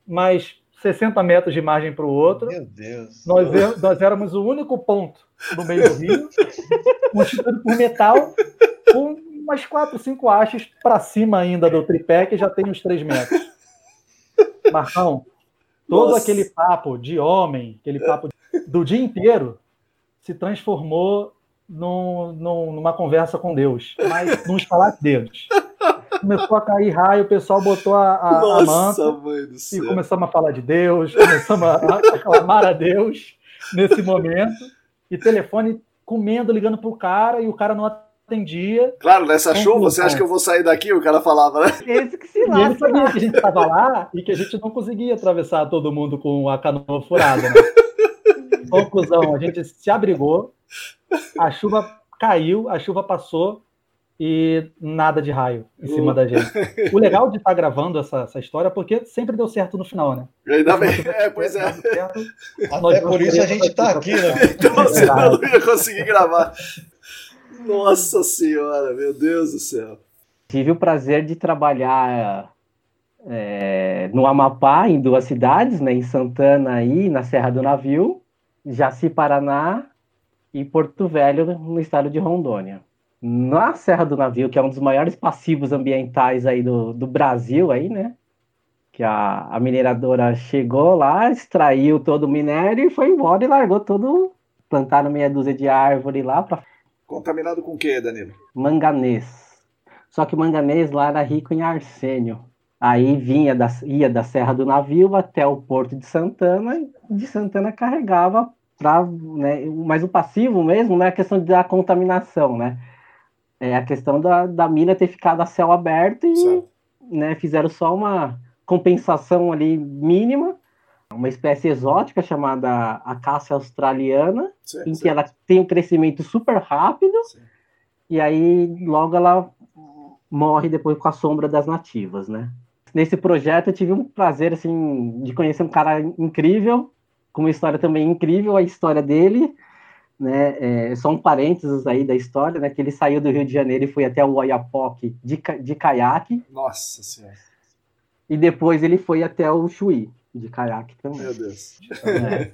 Speaker 2: mais 60 metros de margem para o outro.
Speaker 3: Meu Deus.
Speaker 2: Nós, é- nós éramos o único ponto no meio do rio, constituído por metal, com umas 4, 5 hastes para cima ainda do tripé, que já tem uns 3 metros. Marcão, todo
Speaker 1: Nossa.
Speaker 2: aquele papo de homem, aquele papo do dia inteiro, se transformou num- num- numa conversa com Deus, mas num estalar de dedos. Começou a cair raio, o pessoal botou a, a, a manta,
Speaker 1: Nossa, mãe do
Speaker 2: e
Speaker 1: céu.
Speaker 2: começamos a falar de Deus, começamos a, a clamar a Deus nesse momento, e telefone comendo, ligando pro cara, e o cara não atendia.
Speaker 1: Claro, nessa
Speaker 2: Conclusão.
Speaker 1: chuva, você acha que eu vou sair daqui? O cara falava, né?
Speaker 4: Esse que se
Speaker 2: E ele
Speaker 4: lasca.
Speaker 2: sabia que a gente estava lá e que a gente não conseguia atravessar todo mundo com a canoa furada. Né? Conclusão, a gente se abrigou, a chuva caiu, a chuva passou e nada de raio em cima da gente. O legal de estar gravando essa, essa história é porque sempre deu certo no final, né?
Speaker 1: Ainda bem. É, pois é.
Speaker 2: Certo,
Speaker 3: Até por isso a gente tá aqui, né?
Speaker 1: Então você
Speaker 2: Verdade.
Speaker 1: não ia conseguir gravar. Nossa senhora, meu Deus do céu.
Speaker 4: Tive o prazer de trabalhar é, no Amapá, em duas cidades, né, em Santana e na Serra do Navio, Jaci, Paraná e Porto Velho, no estado de Rondônia. Na Serra do Navio, que é um dos maiores passivos ambientais aí do, do Brasil, aí, né? Que a, a mineradora chegou lá, extraiu todo o minério e foi embora e largou todo, plantaram meia dúzia de árvore lá para
Speaker 1: Contaminado com o que, Danilo?
Speaker 4: Manganês. Só que o manganês lá era rico em arsênio. Aí vinha da, ia da Serra do Navio até o Porto de Santana, e de Santana carregava para. Né, mas o passivo mesmo não é a questão da contaminação, né? É a questão da, da mina ter ficado a céu aberto e né, fizeram só uma compensação ali mínima, uma espécie exótica chamada acácia australiana, sim, em sim. que ela tem um crescimento super rápido, e aí logo ela morre depois com a sombra das nativas, né? nesse projeto eu tive um prazer assim de conhecer um cara incrível, com uma história também incrível, a história dele, né? É, só um parênteses aí da história, né? Que ele saiu do Rio de Janeiro e foi até o Oiapoque de, de caiaque.
Speaker 1: Nossa Senhora.
Speaker 4: E depois ele foi até o Chuí de caiaque também.
Speaker 1: Meu Deus.
Speaker 4: É,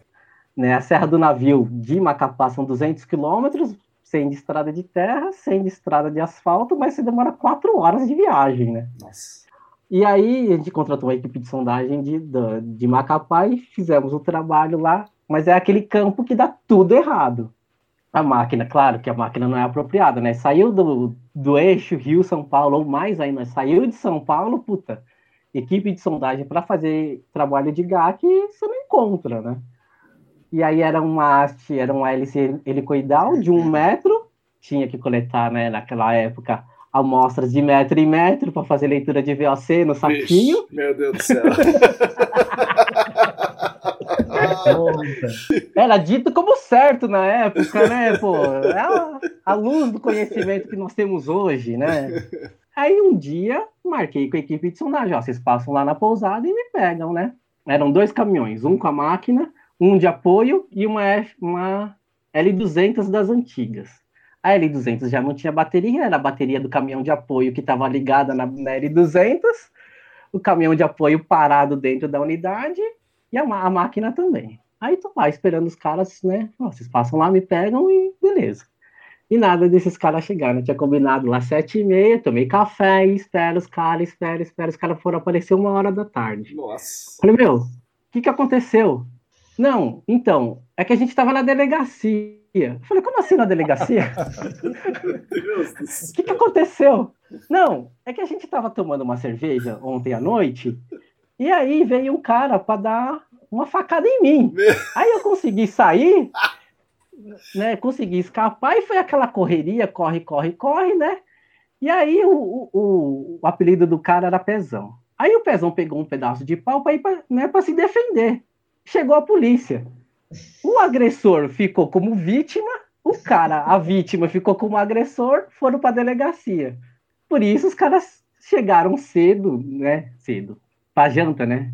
Speaker 4: né, a Serra do Navio de Macapá são 200 quilômetros, sem de estrada de terra, sem estrada de asfalto, mas você demora quatro horas de viagem, né?
Speaker 1: Nossa.
Speaker 4: E aí a gente contratou uma equipe de sondagem de, de, de Macapá e fizemos o trabalho lá, mas é aquele campo que dá tudo errado. A máquina, claro que a máquina não é apropriada, né? Saiu do, do eixo Rio-São Paulo, ou mais ainda, saiu de São Paulo, puta, equipe de sondagem para fazer trabalho de GAC, você não encontra, né? E aí era uma haste, era uma hélice helicoidal de um metro, tinha que coletar, né, naquela época, amostras de metro em metro para fazer leitura de VOC no saquinho.
Speaker 1: Vixe, meu Deus do céu.
Speaker 4: Era dito como certo na época, né? Pô, é a, a luz do conhecimento que nós temos hoje, né? Aí um dia marquei com a equipe de sondagem, ó, vocês passam lá na pousada e me pegam, né? Eram dois caminhões, um com a máquina, um de apoio e uma, F, uma L200 das antigas. A L200 já não tinha bateria, era a bateria do caminhão de apoio que estava ligada na, na, L200, o caminhão de apoio parado dentro da unidade e a, a máquina também. Aí tô lá esperando os caras, né? vocês passam lá, me pegam e beleza. E nada desses caras chegaram. Eu tinha combinado lá sete e meia, tomei café, espero os caras, espero, espero. Os caras foram aparecer uma hora da tarde.
Speaker 1: Nossa.
Speaker 4: Falei, meu, o que, que aconteceu? Não, então, é que a gente estava na delegacia. Eu falei, como assim na delegacia? O que, que aconteceu? Não, é que a gente estava tomando uma cerveja ontem à noite e aí veio um cara para dar uma facada em mim. Aí eu consegui sair, né? Consegui escapar e foi aquela correria, corre, corre, corre, né? E aí o, o, o apelido do cara era Pezão. Aí o Pezão pegou um pedaço de pau para né, se defender. Chegou a polícia. O agressor ficou como vítima, o cara, a vítima, ficou como agressor, foram para a delegacia. Por isso os caras chegaram cedo, né? Cedo, para janta, né?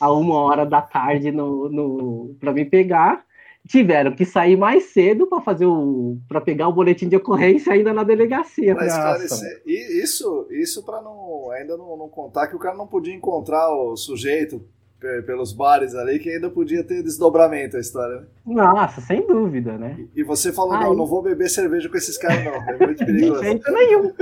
Speaker 4: A uma hora da tarde no, no para me pegar. Tiveram que sair mais cedo para fazer o para pegar o boletim de ocorrência ainda na delegacia.
Speaker 1: Mas, esclarecer. E isso, isso para não ainda não, não contar que o cara não podia encontrar o sujeito pelos bares ali que ainda podia ter desdobramento a história. Né?
Speaker 4: Nossa, sem dúvida, né?
Speaker 1: E, e você falou, Aí... não, não vou beber cerveja com esses caras, não. É muito perigoso.
Speaker 4: De jeito nenhum.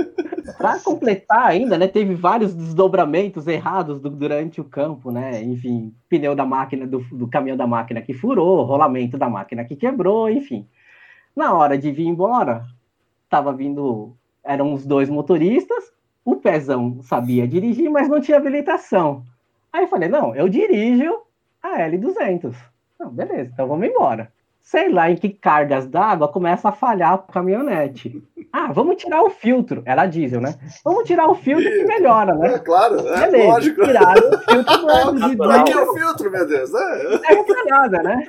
Speaker 4: Para completar ainda, né, teve vários desdobramentos errados do, durante o campo, né? Enfim, pneu da máquina, do, do caminhão da máquina que furou, rolamento da máquina que quebrou, enfim. Na hora de vir embora, tava vindo, eram os dois motoristas, o Pezão sabia dirigir, mas não tinha habilitação. Aí eu falei, não, eu dirijo a L200. Não, beleza, então vamos embora. Sei lá em que cargas d'água começa a falhar a caminhonete. Ah, vamos tirar o filtro. Era diesel, né? Vamos tirar o filtro que melhora, né?
Speaker 1: É, claro, é
Speaker 4: beleza,
Speaker 1: lógico.
Speaker 4: Tiraram o filtro do
Speaker 1: Pra que é o filtro, meu Deus?
Speaker 4: É, é pra nada, né?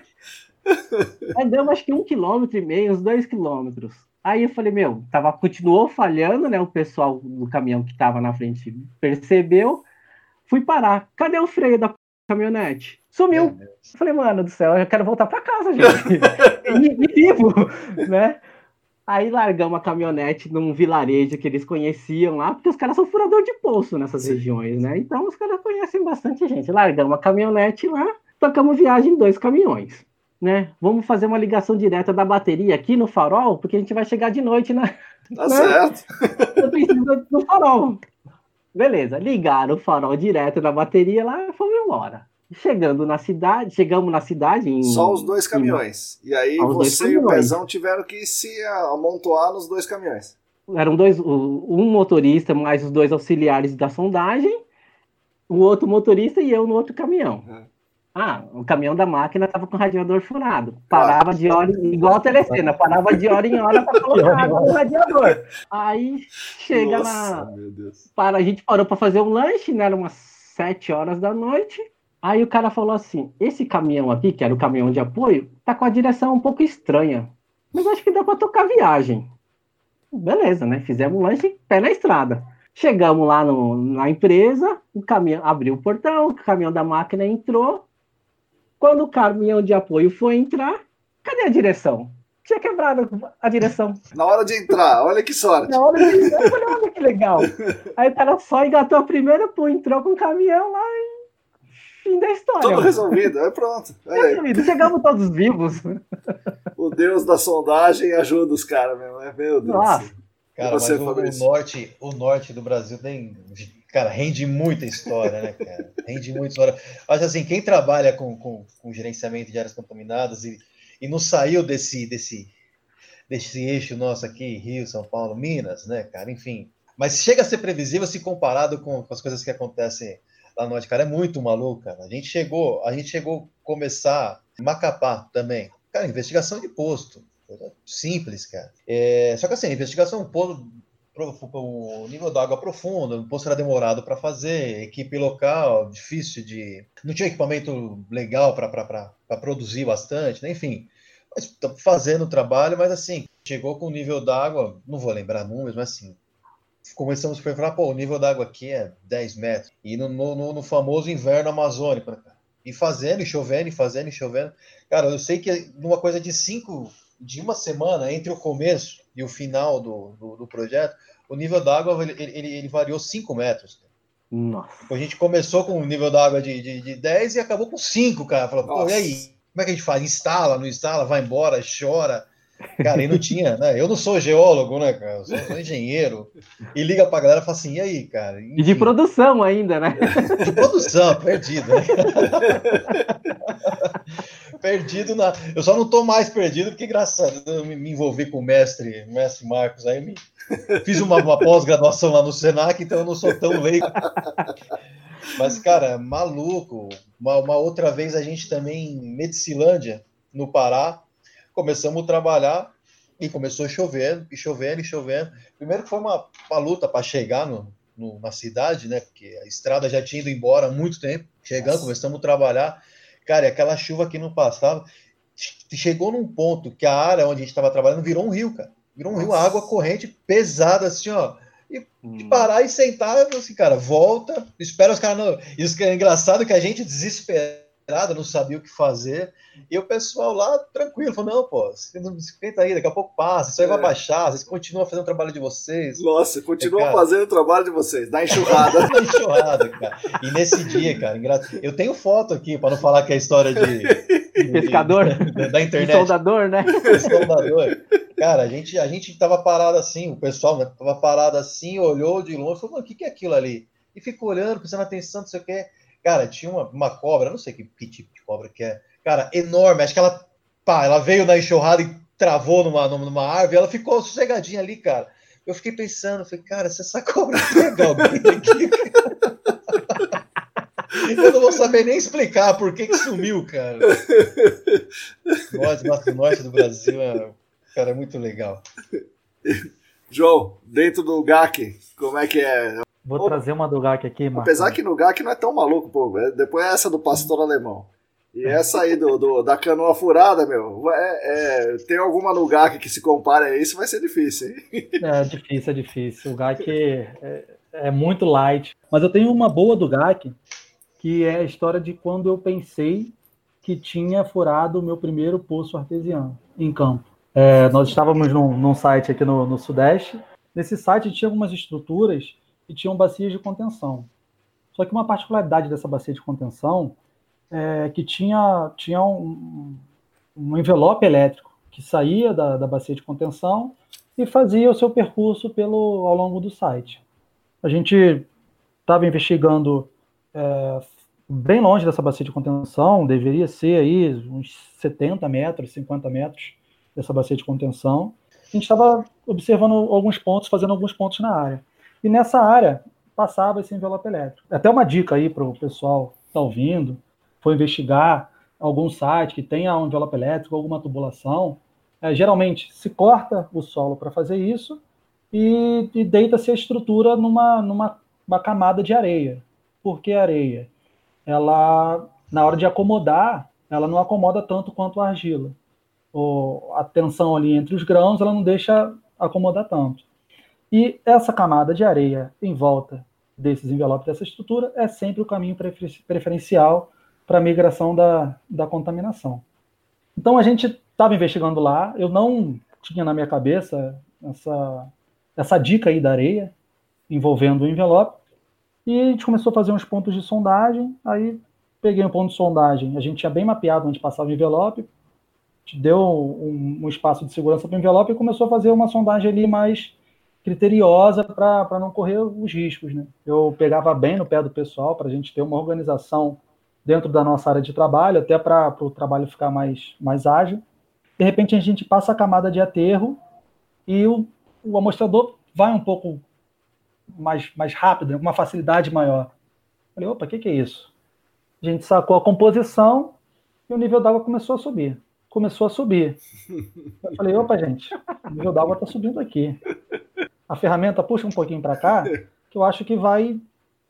Speaker 4: Aí deu acho que um quilômetro e meio, uns dois quilômetros. Aí eu falei, meu, tava, continuou falhando, né? O pessoal do caminhão que tava na frente percebeu. Fui parar. Cadê o freio da caminhonete? Sumiu. Falei, mano do céu, eu quero voltar para casa, gente. e, e vivo, né? Aí largamos a caminhonete num vilarejo que eles conheciam lá, porque os caras são furador de poço nessas Sim. regiões, né? Então os caras conhecem bastante gente. Largamos a caminhonete lá, tocamos viagem em dois caminhões, né? Vamos fazer uma ligação direta da bateria aqui no farol, porque a gente vai chegar de noite na.
Speaker 1: Tá né? certo.
Speaker 4: Eu preciso do farol. Beleza, ligaram o farol direto na bateria lá e fomos embora. Chegando na cidade, chegamos na cidade. Em,
Speaker 1: Só os dois caminhões. Em, e aí você e o Pezão tiveram que se amontoar nos dois caminhões.
Speaker 4: Eram dois, um motorista, mais os dois auxiliares da sondagem, o outro motorista e eu no outro caminhão. Uhum. Ah, o caminhão da máquina estava com o radiador furado. Parava de hora, igual a telecena, parava de hora em hora para colocar água no radiador. Aí chega Nossa, na. Para, a gente parou para fazer um lanche, né? Era umas sete horas da noite. Aí o cara falou assim: esse caminhão aqui, que era o caminhão de apoio, tá com a direção um pouco estranha. Mas acho que dá para tocar viagem. Beleza, né? Fizemos um lanche pé na estrada. Chegamos lá no, na empresa, o caminhão abriu o portão, o caminhão da máquina entrou, quando o caminhão de apoio foi entrar, cadê a direção? Tinha quebrado a direção.
Speaker 1: Na hora de entrar, olha que sorte.
Speaker 4: Na hora de entrar, olha que legal. Aí o cara só engatou a primeira, pô, entrou com o caminhão lá e fim da história.
Speaker 1: Tudo resolvido, aí pronto.
Speaker 4: Resolvido. Chegamos todos vivos.
Speaker 1: O Deus da sondagem ajuda os caras mesmo, né? Meu Deus. Nossa.
Speaker 3: Cara, mas o, o, norte, o norte do Brasil tem Cara, rende muita história, né, cara? Rende muita história. Acho assim, quem trabalha com, com, com gerenciamento de áreas contaminadas e, e não saiu desse, desse, desse eixo nosso aqui, Rio, São Paulo, Minas, né, cara? Enfim. Mas chega a ser previsível se comparado com, com as coisas que acontecem lá no norte, cara. É muito maluco, cara. A gente chegou, a gente chegou a começar Macapá também. Cara, investigação de posto. Simples, cara. É, só que assim, investigação, posto o nível d'água profundo, o posto era demorado para fazer, equipe local, difícil de. Não tinha equipamento legal para produzir bastante, né? enfim. Mas fazendo o trabalho, mas assim, chegou com o nível d'água, não vou lembrar números, mas assim, começamos a falar, pô, o nível d'água aqui é 10 metros. E no, no, no famoso inverno amazônico, né, E fazendo, e chovendo, e fazendo, e chovendo. Cara, eu sei que numa coisa de cinco, de uma semana, entre o começo e o final do, do, do projeto, o nível d'água ele, ele, ele, variou 5 metros.
Speaker 4: Nossa.
Speaker 3: A gente começou com um nível d'água de, de, de 10 e acabou com 5, cara. Falou, pô, e aí? Como é que a gente faz? Instala, não instala, vai embora, chora. Cara, e não tinha, né? Eu não sou geólogo, né, cara? Eu sou, sou engenheiro. E liga pra galera e fala assim: e aí, cara?
Speaker 4: Enfim. E de produção ainda, né?
Speaker 3: De produção, perdido, né? perdido na. Eu só não tô mais perdido, porque, engraçado, eu me envolvi com o mestre, mestre Marcos aí, me... fiz uma, uma pós-graduação lá no Senac, então eu não sou tão leigo. Mas, cara, maluco. Uma, uma outra vez a gente também em Medicilândia, no Pará, começamos a trabalhar e começou chovendo, e chovendo, e chovendo. Primeiro que foi uma, uma luta para chegar no, no, na cidade, né? Porque a estrada já tinha ido embora há muito tempo. Chegando, Nossa. começamos a trabalhar. Cara, e aquela chuva que não passava, chegou num ponto que a área onde a gente estava trabalhando virou um rio, cara. Virou um Nossa. rio, água corrente pesada, assim, ó. E hum. parar e sentar, assim, cara, volta, espera os caras. Não... Isso que é engraçado que a gente desesperado não sabia o que fazer. E o pessoal lá, tranquilo, falou: não, pô, esquenta aí, daqui a pouco passa, isso aí é. vai baixar, vocês continuam fazendo o trabalho de vocês.
Speaker 1: Nossa, continuam é, fazendo o trabalho de vocês, dá enxurrada.
Speaker 3: dá enxurrada, cara. E nesse dia, cara, eu tenho foto aqui, para não falar que é história de.
Speaker 4: de pescador?
Speaker 3: Da internet. De
Speaker 4: soldador, né?
Speaker 3: De soldador. Cara, a gente, a gente tava parado assim, o pessoal né, tava parado assim, olhou de longe, falou, mano, o que, que é aquilo ali? E ficou olhando, prestando atenção, não sei o que. Cara, tinha uma, uma cobra, não sei que, que, tipo de cobra que é. Cara, enorme. Acho que ela, pá, ela veio na enxurrada e travou numa, numa árvore. Ela ficou sossegadinha ali, cara. Eu fiquei pensando, falei, cara, se essa cobra pega alguém aqui, eu não vou saber nem explicar por que, que sumiu, cara. Norte, norte do Brasil é, cara, é muito legal.
Speaker 1: João, dentro do GAC, como é que é?
Speaker 2: Vou trazer uma do aqui, Marcos.
Speaker 1: Apesar que no GAC não é tão maluco, pô. É, depois é essa do pastor alemão. E essa aí do, do da canoa furada, meu, é, é, tem alguma no GAC que se compare a isso, vai ser difícil, hein?
Speaker 2: É difícil, é difícil. O GAC é, é muito light. Mas eu tenho uma boa do GAC, que é a história de quando eu pensei que tinha furado o meu primeiro poço artesiano em campo. É, nós estávamos num, num site aqui no, no Sudeste. Nesse site tinha algumas estruturas e tinham bacias de contenção. Só que uma particularidade dessa bacia de contenção é que tinha, tinha um, um envelope elétrico que saía da, da bacia de contenção e fazia o seu percurso pelo, ao longo do site. A gente estava investigando é, bem longe dessa bacia de contenção, deveria ser aí uns 70 metros, 50 metros dessa bacia de contenção. A gente estava observando alguns pontos, fazendo alguns pontos na área. E nessa área passava esse envelope elétrico. Até uma dica aí para o pessoal que está ouvindo, foi investigar algum site que tenha um envelope elétrico, alguma tubulação, é, geralmente se corta o solo para fazer isso e, e deita-se a estrutura numa, numa uma camada de areia. Por que areia? Ela, na hora de acomodar, ela não acomoda tanto quanto a argila. O, a tensão ali entre os grãos, ela não deixa acomodar tanto. E essa camada de areia em volta desses envelopes dessa estrutura é sempre o caminho preferencial para a migração da, da contaminação. Então a gente estava investigando lá, eu não tinha na minha cabeça essa, essa dica aí da areia envolvendo o envelope, e a gente começou a fazer uns pontos de sondagem, aí peguei um ponto de sondagem, a gente tinha bem mapeado onde passava o envelope, deu um, um espaço de segurança para o envelope e começou a fazer uma sondagem ali mais criteriosa para não correr os riscos. Né? Eu pegava bem no pé do pessoal para a gente ter uma organização dentro da nossa área de trabalho, até para o trabalho ficar mais, mais ágil. De repente, a gente passa a camada de aterro e o, o amostrador vai um pouco mais, mais rápido, com uma facilidade maior. Falei, opa, o que, que é isso? A gente sacou a composição e o nível d'água começou a subir. Começou a subir. Eu falei, opa, gente, o nível d'água está subindo aqui. A ferramenta puxa um pouquinho para cá, que eu acho que vai,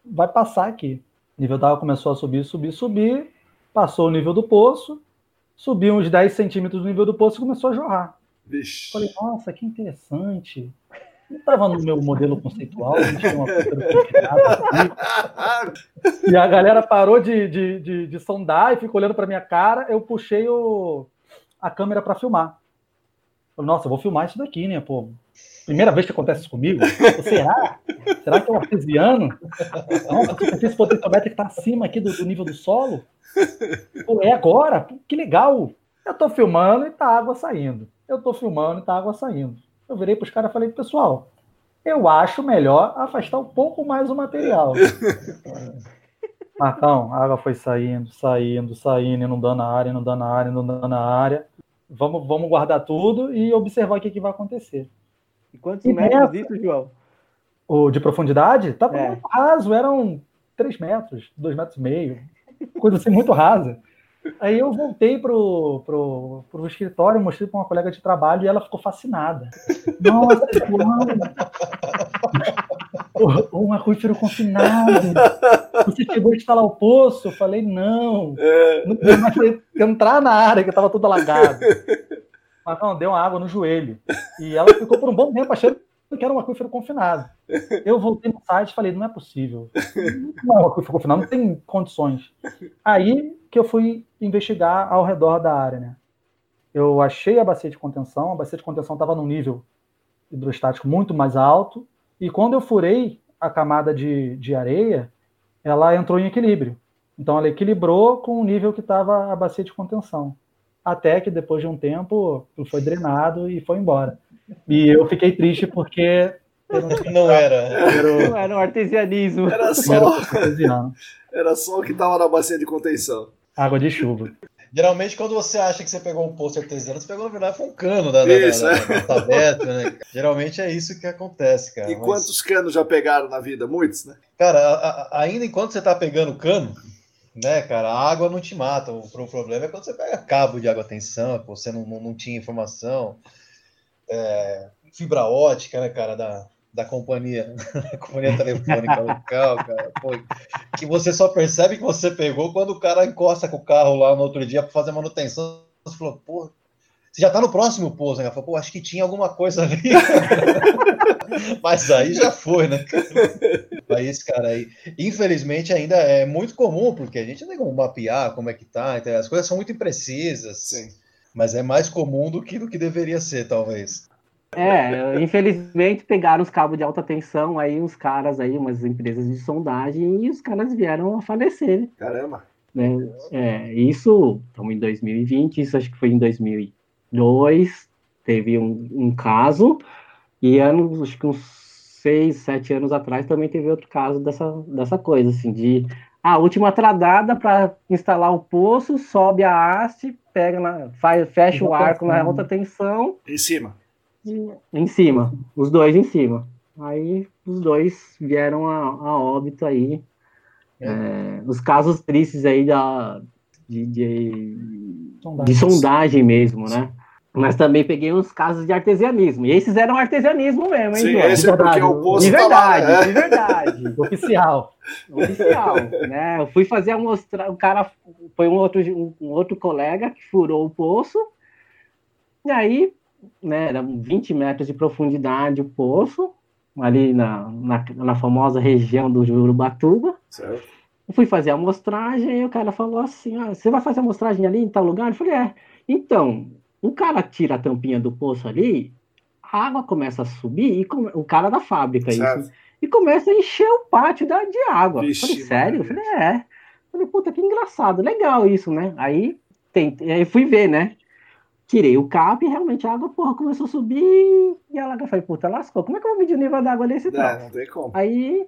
Speaker 2: vai passar aqui. O nível d'água começou a subir, subir, subir, passou o nível do poço, subiu uns 10 centímetros do nível do poço e começou a jorrar. Vixe. Falei, nossa, que interessante. Não estava no meu modelo conceitual, uma E a galera parou de, de, de, de sondar e ficou olhando para minha cara. Eu puxei o, a câmera para filmar. Falei, nossa, eu vou filmar isso daqui, né, pô? Primeira vez que acontece isso comigo? Será? Será que é um artesiano? Nossa, a superfície potenciométrica está acima aqui do, do, nível do solo? Pô, é agora? que legal! Eu estou filmando e está água saindo. Eu estou filmando e está água saindo. Eu virei para os caras e falei, pessoal, eu acho melhor afastar um pouco mais o material. Marcão, a água foi saindo, saindo, saindo, inundando a área, inundando a área, inundando a área. Vamos, vamos guardar tudo e observar o que, que vai acontecer.
Speaker 4: E quantos e metros isso, João?
Speaker 2: O de profundidade? Tá é. muito raso, eram 3 metros, 2 metros e meio. Coisa assim muito rasa. Aí eu voltei pro, pro, pro escritório, mostrei para uma colega de trabalho e ela ficou fascinada. Nossa, um aquífero confinado. Você chegou a instalar o poço? Eu falei, não. É. Não deu mais entrar na área, que estava tudo alagado. Mas não, deu uma água no joelho. E ela ficou por um bom tempo achando que era um aquífero confinado. Eu voltei no site e falei, não é possível. Não é um aquífero confinado, não tem condições. Aí que eu fui investigar ao redor da área, né? Eu achei a bacia de contenção, a bacia de contenção estava num nível hidrostático muito mais alto, e quando eu furei a camada de, de areia, ela entrou em equilíbrio. Então ela equilibrou com o nível que estava a bacia de contenção. Até que depois de um tempo foi drenado e foi embora. E eu fiquei triste porque
Speaker 3: não, não, era.
Speaker 4: Não era um artesianismo.
Speaker 1: Era só, era só o que estava na bacia de contenção.
Speaker 2: Água de chuva.
Speaker 3: Geralmente, quando você acha que você pegou um poço artesiano, você pegou, na verdade, foi um cano da, isso, da, da, da, da né? Geralmente é isso que acontece, cara.
Speaker 1: E Mas... quantos canos já pegaram na vida? Muitos, né?
Speaker 3: Cara, a, a, ainda enquanto você tá pegando cano, né, cara, a água não te mata. O, o problema é quando você pega cabo de água tensão, você não, não, não tinha informação. É, fibra ótica, né, cara, da, da companhia, da companhia telefônica local, cara, pô, que você só percebe que você pegou quando o cara encosta com o carro lá no outro dia para fazer manutenção. Você falou, pô, você já tá no próximo pouso, né? Falou, pô, acho que tinha alguma coisa ali. Mas aí já foi, né? Mas, cara, aí, infelizmente ainda é muito comum, porque a gente não tem como mapear como é que tá, então, as coisas são muito imprecisas. Sim. Mas é mais comum do que do que deveria ser, talvez.
Speaker 4: É, infelizmente pegaram os cabos de alta tensão aí, uns caras aí, umas empresas de sondagem, e os caras vieram a falecer.
Speaker 1: Caramba!
Speaker 4: Né? É, isso, estamos em 2020, isso acho que foi em 2002, teve um, um caso, e anos, acho que uns seis, sete anos atrás também teve outro caso dessa, dessa coisa, assim, de A última tradada para instalar o poço, sobe a haste, pega na, faz, fecha o arco na alta tensão.
Speaker 1: Em cima.
Speaker 4: Em cima. Os dois em cima. Aí os dois vieram a, a óbito aí. É. É, os casos tristes aí da, de, de, de sondagem mesmo, né? Mas também peguei uns casos de artesianismo. E esses eram artesianismo mesmo, hein,
Speaker 1: Sim, esse é porque o
Speaker 4: De verdade,
Speaker 1: tá lá, né?
Speaker 4: de verdade.
Speaker 2: Oficial.
Speaker 4: Oficial, né? Eu fui fazer a mostrar, o cara foi um outro, um outro colega que furou o poço, e aí, né, era 20 metros de profundidade o poço, ali na, na, na famosa região do Jurubatuba.
Speaker 1: Certo.
Speaker 4: Eu fui fazer a amostragem e o cara falou assim: ah, você vai fazer a amostragem ali em tal lugar? Eu falei, é. Então, o cara tira a tampinha do poço ali, a água começa a subir, e come... o cara da fábrica,
Speaker 1: Certo.
Speaker 4: isso, e começa a encher o pátio da, de água.
Speaker 1: Vixe,
Speaker 4: falei, sério? Eu falei, é. Falei, puta, que engraçado, legal isso, né? Aí, tentei, aí fui ver, né? Tirei o cap e realmente a água, porra, começou a subir e a água falei, puta, lascou. Como é que eu vou medir o nível da água desse
Speaker 1: É,
Speaker 4: troço?
Speaker 1: não tem como.
Speaker 4: Aí,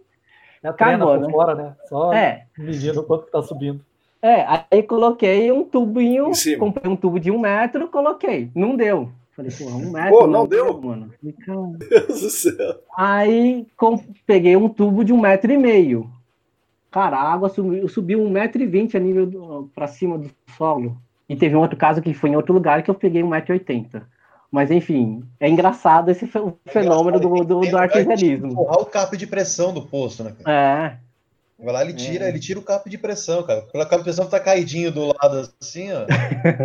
Speaker 2: É
Speaker 4: Acabou,
Speaker 2: por
Speaker 4: né?
Speaker 2: fora, né? Só
Speaker 4: é,
Speaker 2: medindo o quanto que tá subindo.
Speaker 4: É, aí coloquei um tubinho, comprei um tubo de um metro, coloquei. Não deu. Falei, porra, um metro.
Speaker 1: Pô, não deu?
Speaker 4: mano. Falei, cara.
Speaker 1: Deus do céu.
Speaker 4: Aí com- peguei um tubo de um metro e meio. Cara, a água subiu, subiu um metro e vinte a nível do, pra cima do solo. E teve um outro caso que foi em outro lugar que eu peguei um metro e oitenta. Mas enfim, é engraçado esse fe- o fenômeno do, do, do
Speaker 3: que
Speaker 4: artesianismo.
Speaker 3: Empurrar o cap de pressão do poço, né, cara?
Speaker 4: É,
Speaker 3: Vai lá, ele tira,
Speaker 4: É.
Speaker 3: ele tira o cap de pressão, cara. Pela cap de pressão tá caidinho do lado assim, ó.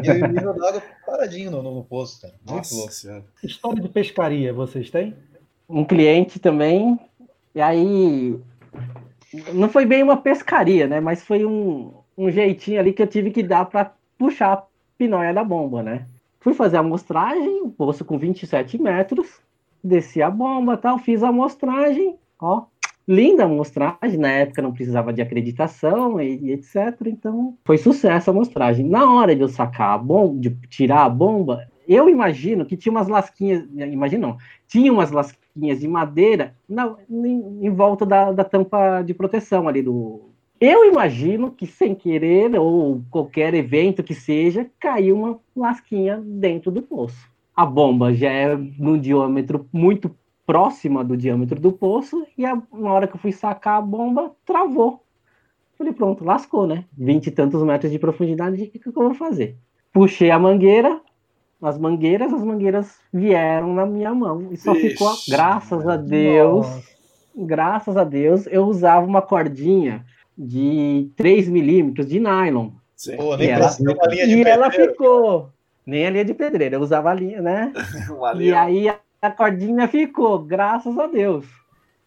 Speaker 3: e o nível água paradinho no, no poço, cara. Muito
Speaker 1: Nossa
Speaker 3: louco.
Speaker 1: senhora.
Speaker 2: História de pescaria, vocês têm?
Speaker 4: um cliente também. E aí não foi bem uma pescaria, né? Mas foi um, um jeitinho ali que eu tive que dar para puxar a pinóia da bomba, né? Fui fazer a amostragem, poço com 27 metros, desci a bomba tal, fiz a amostragem, ó. Linda amostragem, na época não precisava de acreditação e, e etc. Então foi sucesso a amostragem. Na hora de eu sacar a bomba, de tirar a bomba, eu imagino que tinha umas lasquinhas, imagino não, tinha umas lasquinhas de madeira na- em, em volta da, da tampa de proteção ali do. Eu imagino que sem querer, ou qualquer evento que seja, caiu uma lasquinha dentro do poço. A bomba já é num diâmetro muito próxima do diâmetro do poço, e a, na hora que eu fui sacar a bomba, travou. Falei, pronto, lascou, né? Vinte e tantos metros de profundidade, o que, que eu vou fazer? Puxei a mangueira, as mangueiras, as mangueiras vieram na minha mão. E só
Speaker 1: Vixe,
Speaker 4: ficou, graças a Deus,
Speaker 2: Nossa.
Speaker 4: graças a Deus, eu usava uma cordinha de 3 milímetros de nylon.
Speaker 1: Sim.
Speaker 3: Pô, nem
Speaker 4: E ela-
Speaker 3: ser uma linha de
Speaker 4: E ela ficou. Nem a linha de pedreiro, eu usava a linha, né? E aí a, cordinha ficou, graças a Deus.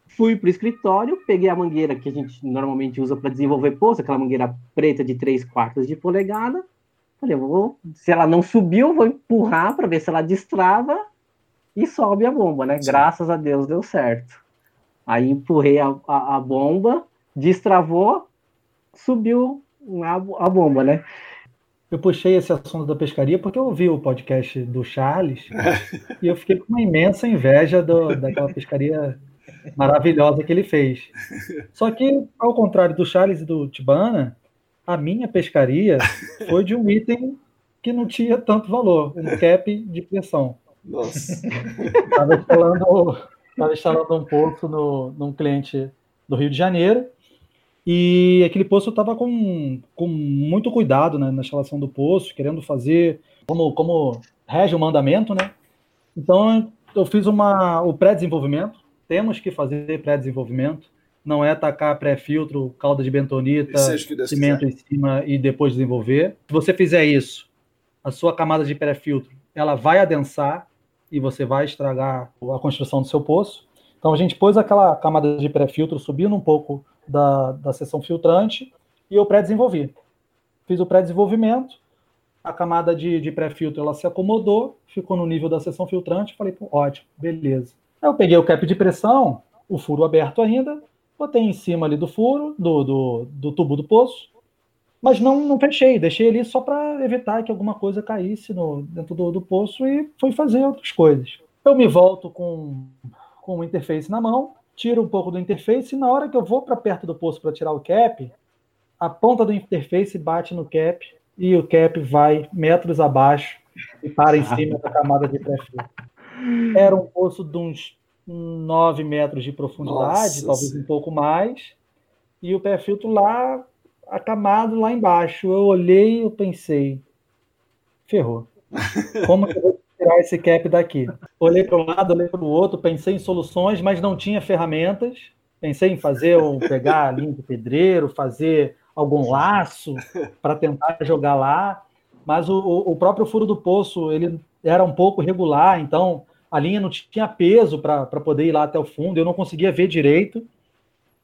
Speaker 4: Fui pro escritório, peguei a mangueira que a gente normalmente usa para desenvolver poço, aquela mangueira preta de 3 quartos de polegada. Falei, eu vou, se ela não subiu, eu vou empurrar para ver se ela destrava e sobe a bomba, né?
Speaker 1: Sim.
Speaker 4: Graças a Deus deu certo. Aí empurrei a, a, a bomba, destravou, subiu a, a bomba, né?
Speaker 2: Eu puxei esse assunto da pescaria porque eu ouvi o podcast do Charles e eu fiquei com uma imensa inveja do- daquela pescaria maravilhosa que ele fez. Só que, ao contrário do Charles e do Tibana, a minha pescaria foi de um item que não tinha tanto valor, um cap de pressão.
Speaker 1: Nossa.
Speaker 2: Estava instalando, tava instalando um poço no, num cliente do Rio de Janeiro e aquele poço estava com, com muito cuidado né, na instalação do poço, querendo fazer como, como rege o mandamento, né? Então eu fiz uma, o pré-desenvolvimento, temos que fazer pré-desenvolvimento, não é tacar pré-filtro, calda de bentonita,
Speaker 1: Deus
Speaker 2: cimento
Speaker 1: quiser.
Speaker 2: em cima e depois desenvolver. Se você fizer isso, a sua camada de pré-filtro ela vai adensar e você vai estragar a construção do seu poço. Então a gente pôs aquela camada de pré-filtro subindo um pouco da, da seção filtrante e eu pré-desenvolvi. Fiz o pré-desenvolvimento, a camada de, de pré-filtro ela se acomodou, ficou no nível da seção filtrante, falei, pô, ótimo, beleza. Aí eu peguei o cap de pressão, o furo aberto ainda, botei em cima ali do furo, do, do, do tubo do poço, mas não, não fechei, deixei ali só para evitar que alguma coisa caísse no, dentro do, do poço e fui fazer outras coisas. Eu me volto com, com o interface na mão, tiro um pouco do interface e na hora que eu vou para perto do poço para tirar o cap, a ponta do interface bate no cap e o cap vai metros abaixo e para em cima da camada de pré-filtro. Era um poço de uns 9 metros de profundidade, Nossa, talvez um pouco mais, e o pré-filtro lá acamado lá embaixo. Eu olhei e pensei, ferrou. Como que eu vou tirar esse cap daqui? Olhei para um lado, olhei para o outro, pensei em soluções, mas não tinha ferramentas. Pensei em fazer um pegar a linha do pedreiro, fazer algum laço para tentar jogar lá, mas o, o próprio furo do poço ele era um pouco regular, então a linha não tinha peso para poder ir lá até o fundo, eu não conseguia ver direito,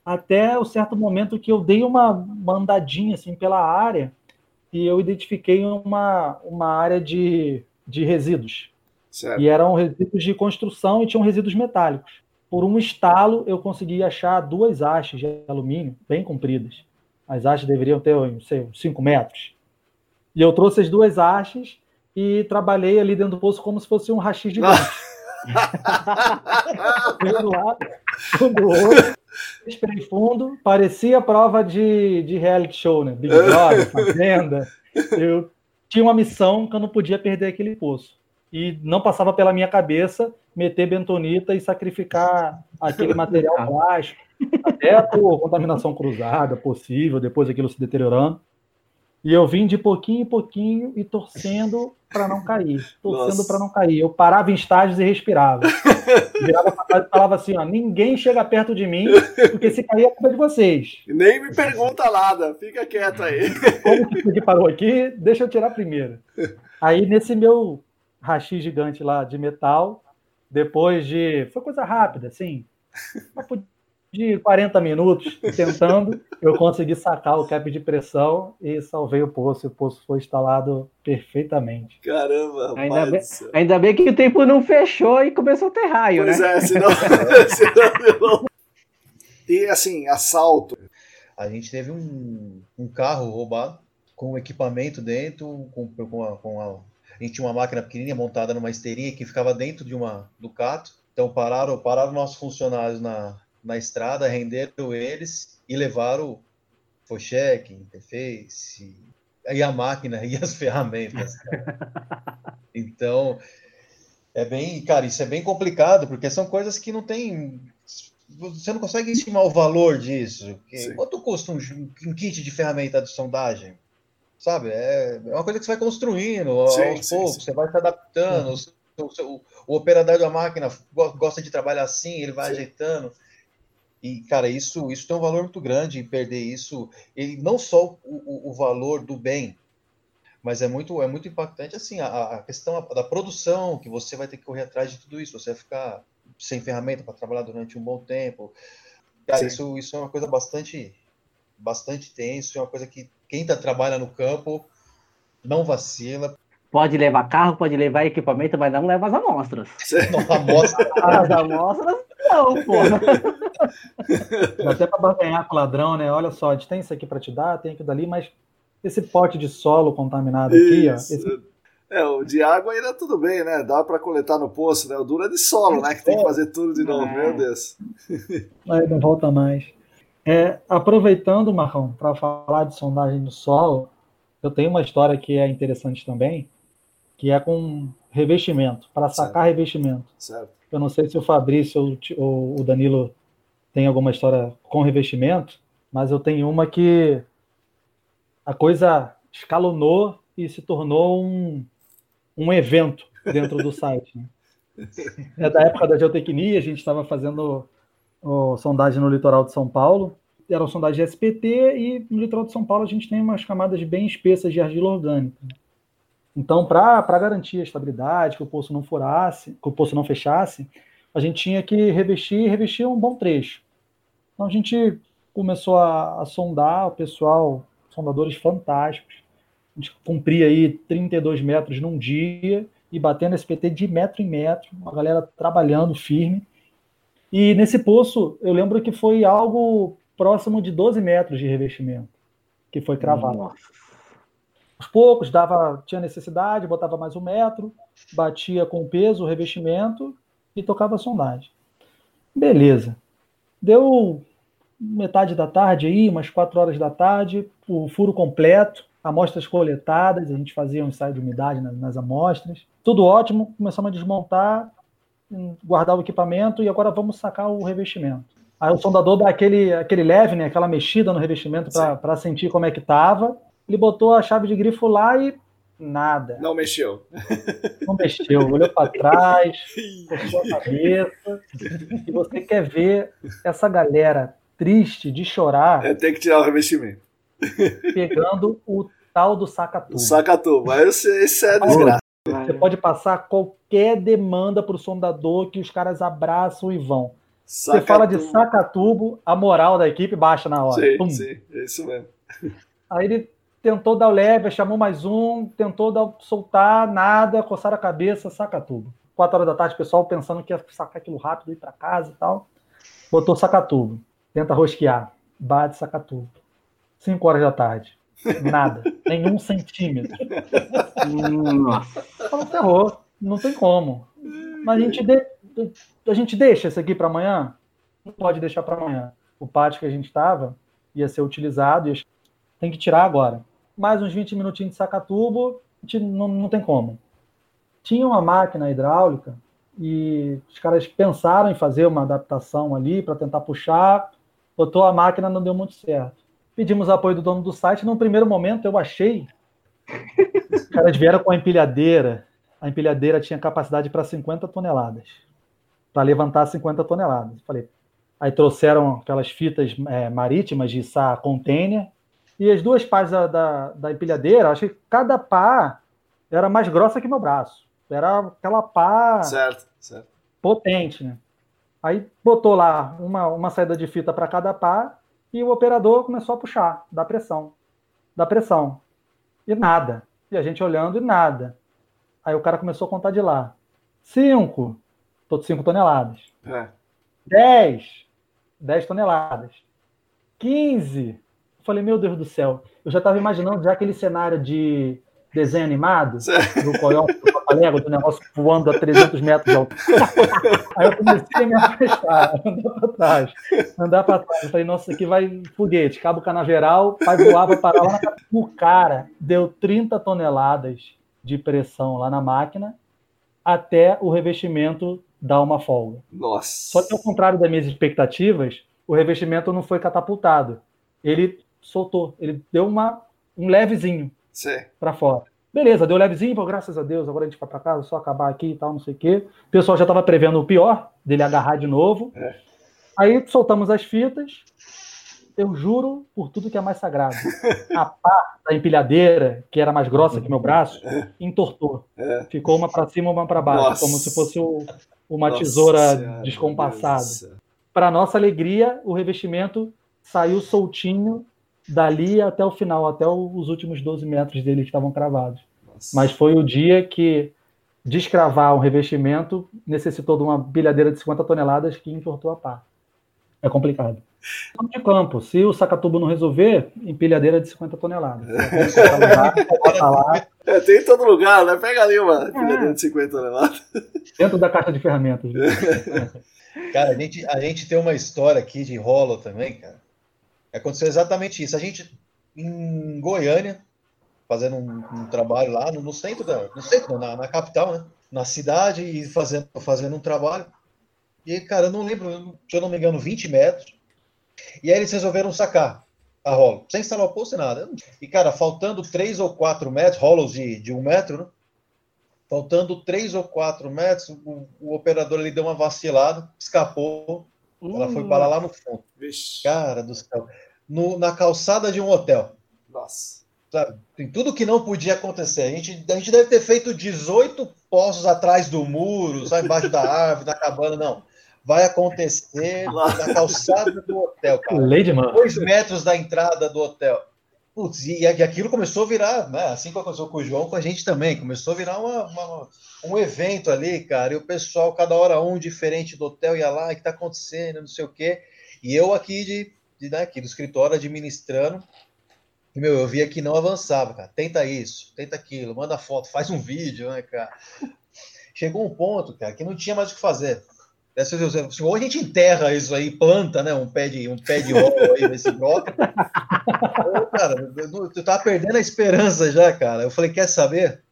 Speaker 2: até o certo momento que eu dei uma, uma andadinha assim pela área e eu identifiquei uma, uma área de, de resíduos. Certo. E eram resíduos de construção e tinham resíduos metálicos por um estalo, eu consegui achar duas hastes de alumínio bem compridas. As hastes deveriam ter, não sei, 5 metros. E eu trouxe as duas hastes e trabalhei ali dentro do poço como se fosse um rachis gigante. um lado, um do outro, esperei fundo, parecia prova de, de reality show, né? Big Brother, Fazenda. Eu tinha uma missão que eu não podia perder aquele poço. E não passava pela minha cabeça meter bentonita e sacrificar aquele material plástico, até por contaminação cruzada possível, depois aquilo se deteriorando. E eu vim de pouquinho em pouquinho e torcendo para não cair, torcendo para não cair. Eu parava em estágios e respirava. Virava para trás e falava assim: ó, ninguém chega perto de mim, porque se cair é culpa de vocês.
Speaker 5: Nem me pergunta nada, fica quieto aí.
Speaker 2: Como que parou aqui? Deixa eu tirar primeiro. Aí, nesse meu rachi gigante lá de metal, depois de. Foi coisa rápida, assim. De 40 minutos tentando, eu consegui sacar o cap de pressão e salvei o poço. E o poço foi instalado perfeitamente.
Speaker 5: Caramba,
Speaker 4: ainda bem, ainda bem que o tempo não fechou e começou a ter raio,
Speaker 5: pois
Speaker 4: né?
Speaker 5: É, senão, senão E assim, assalto.
Speaker 3: A gente teve um, um carro roubado com equipamento dentro, com, com, a, com a a gente tinha uma máquina pequenininha montada numa esteirinha que ficava dentro de uma Ducato. Então pararam, pararam nossos funcionários na, na estrada, renderam eles e levaram foi cheque, interface, e a máquina e as ferramentas. então, é bem, cara, isso é bem complicado, porque são coisas que não tem. Você não consegue estimar o valor disso. Quanto custa um, um kit de ferramenta de sondagem? Sabe? É, é uma coisa que você vai construindo sim, aos sim, poucos, sim. você vai se adaptando. Uhum. O, o, o, operador da máquina gosta de trabalhar assim, ele vai ajeitando. E, cara, isso, isso tem um valor muito grande, perder isso. E não só o, o, valor do bem, mas é muito, é muito impactante assim a, a questão da produção, que você vai ter que correr atrás de tudo isso, você vai ficar sem ferramenta para trabalhar durante um bom tempo. Cara, isso, isso é uma coisa bastante, bastante tenso, é uma coisa que quem tá, trabalha no campo não vacila.
Speaker 4: Pode levar carro, pode levar equipamento, mas não leva as amostras. Não, amostra... as amostras não, pô.
Speaker 2: Até para barganhar com o ladrão, né? Olha só, a gente tem isso aqui para te dar, tem aquilo dali, mas esse pote de solo contaminado aqui, ó. Esse...
Speaker 5: É, o de água ainda tudo bem, né? Dá para coletar no poço, né? O duro é de solo, né? Que tem que fazer tudo de novo, é. meu Deus.
Speaker 2: Aí não volta mais. É, aproveitando, Marrão, para falar de sondagem do solo, eu tenho uma história que é interessante também, que é com revestimento, para sacar certo. revestimento. Certo. Eu não sei se o Fabrício ou o Danilo tem alguma história com revestimento, mas eu tenho uma que a coisa escalonou e se tornou um, um evento dentro do site. Né? É da época da geotecnia, a gente estava fazendo o, sondagem no litoral de São Paulo, era o sondagem SPT, e no litoral de São Paulo a gente tem umas camadas bem espessas de argila orgânica. Então, para garantir a estabilidade, que o poço não furasse, que o poço não fechasse, a gente tinha que revestir e revestir um bom trecho. Então a gente começou a, a sondar o pessoal, sondadores fantásticos. A gente cumpria aí 32 metros num dia e batendo SPT de metro em metro, a galera trabalhando firme. E nesse poço, eu lembro que foi algo próximo de 12 metros de revestimento que foi cravado. Nossa. Aos poucos, dava, tinha necessidade, botava mais um metro, batia com o peso, o revestimento e tocava a sondagem. Beleza. Deu metade da tarde aí, umas quatro horas da tarde, o furo completo, amostras coletadas, a gente fazia um ensaio de umidade nas, nas amostras. Tudo ótimo, começamos a desmontar, guardar o equipamento e agora vamos sacar o revestimento. Aí o sondador dá aquele, aquele leve, né, aquela mexida no revestimento para sentir como é que estava. Ele botou a chave de grifo lá e nada.
Speaker 5: Não mexeu.
Speaker 2: Não mexeu, olhou para trás, puxou a cabeça. E você quer ver essa galera triste de chorar.
Speaker 5: É, tem que tirar o revestimento.
Speaker 2: Pegando o tal do sacatuba. O
Speaker 5: sacatuba, mas esse é desgraça.
Speaker 2: Você pode passar qualquer demanda para o sondador que os caras abraçam e vão. Você fala de sacatubo, a moral da equipe baixa na hora.
Speaker 5: Sim, Pum. sim, é isso mesmo.
Speaker 2: Aí ele tentou dar o leve, chamou mais um, tentou dar, soltar, nada, coçar a cabeça, sacatubo. Quatro horas da tarde, o pessoal pensando que ia sacar aquilo rápido, ir para casa e tal. Botou sacatubo. Tenta rosquear. Bate sacatubo. Cinco horas da tarde. Nada. Nenhum centímetro. Nossa. Ferrou. Não tem como. Mas a gente de a gente deixa isso aqui para amanhã? Não pode deixar para amanhã. O pátio que a gente estava ia ser utilizado e tem que tirar agora. Mais uns 20 minutinhos de saca-tubo, não, não tem como. Tinha uma máquina hidráulica e os caras pensaram em fazer uma adaptação ali para tentar puxar, botou a máquina, não deu muito certo. Pedimos apoio do dono do site. Num primeiro momento, eu achei. Os caras vieram com a empilhadeira. A empilhadeira tinha capacidade para 50 toneladas para levantar 50 toneladas. Falei, aí trouxeram aquelas fitas é, marítimas de içar container e as duas pás da, da, da empilhadeira, acho que cada pá era mais grossa que meu braço. Era aquela pá
Speaker 5: certo, certo.
Speaker 2: potente, né? Aí botou lá uma, uma saída de fita para cada pá e o operador começou a puxar, dar pressão, dar pressão. E nada. E a gente olhando e nada. Aí o cara começou a contar de lá. Cinco, 5 toneladas. É. 10, 10 toneladas. 15. falei, meu Deus do céu. Eu já estava imaginando já aquele cenário de desenho animado, do coiote, do papalego, do negócio voando a 300 metros de altura. Aí eu comecei a me afastar, andar para trás, andar para trás. Eu falei, nossa, aqui vai foguete, cabo canaveral, vai voar, vai parar lá na... O cara deu 30 toneladas de pressão lá na máquina até o revestimento dar uma folga.
Speaker 5: Nossa.
Speaker 2: Só que ao contrário das minhas expectativas, o revestimento não foi catapultado. Ele soltou, ele deu uma, um levezinho para fora. Beleza, deu levezinho, pô, graças a Deus, agora a gente vai para casa, só acabar aqui e tal, não sei o quê. O pessoal já estava prevendo o pior, dele agarrar de novo. É. Aí soltamos as fitas, eu juro por tudo que é mais sagrado. A pá da empilhadeira, que era mais grossa que meu braço, entortou. É. Ficou uma para cima, uma para baixo, Nossa. como se fosse o, uma Nossa tesoura senhora, descompassada. Para nossa alegria, o revestimento saiu soltinho dali até o final, até os últimos 12 metros dele que estavam cravados. Nossa. Mas foi o dia que descravar um revestimento necessitou de uma bilhadeira de 50 toneladas que entortou a pá. É complicado de campo. Se o Sacatubo não resolver, empilhadeira de 50 toneladas.
Speaker 5: É, tem em todo lugar, né? Pega ali uma empilhadeira é. de 50 toneladas.
Speaker 2: Dentro da caixa de ferramentas.
Speaker 3: Cara, a gente, a gente tem uma história aqui de rolo também, cara. Aconteceu exatamente isso. A gente, em Goiânia, fazendo um, um trabalho lá no, no, centro, da, no centro na, na capital, né? Na cidade, e fazendo, fazendo um trabalho. E, cara, eu não lembro, se eu não me engano, 20 metros. E aí eles resolveram sacar a rolo, sem instalar o posto e nada. E, cara, faltando 3 ou 4 metros, rolos de, de 1 um metro, né? Faltando 3 ou 4 metros, o, o operador ele deu uma vacilada, escapou, ela foi parar lá no fundo. Vixe. Cara do céu. No, na calçada de um hotel.
Speaker 5: Nossa.
Speaker 3: Sabe? Tem tudo que não podia acontecer. A gente, a gente deve ter feito 18 poços atrás do muro, só embaixo da árvore, da cabana, não vai acontecer na calçada do hotel, cara.
Speaker 2: Lady Man.
Speaker 3: Dois metros da entrada do hotel. Putz, e, e aquilo começou a virar, né? Assim como aconteceu com o João, com a gente também. Começou a virar uma, uma, um evento ali, cara. E o pessoal, cada hora um diferente do hotel, ia lá, o que tá acontecendo, não sei o quê. E eu aqui de, de né, aqui do escritório administrando. E, meu, eu via que não avançava, cara. Tenta isso, tenta aquilo, manda foto, faz um vídeo, né, cara? Chegou um ponto, cara, que não tinha mais o que fazer Ou a gente enterra isso aí, planta, né? Um pé de, um pé de rolo aí nesse bloco. cara, eu, eu tava perdendo a esperança já, cara. Eu falei, quer saber?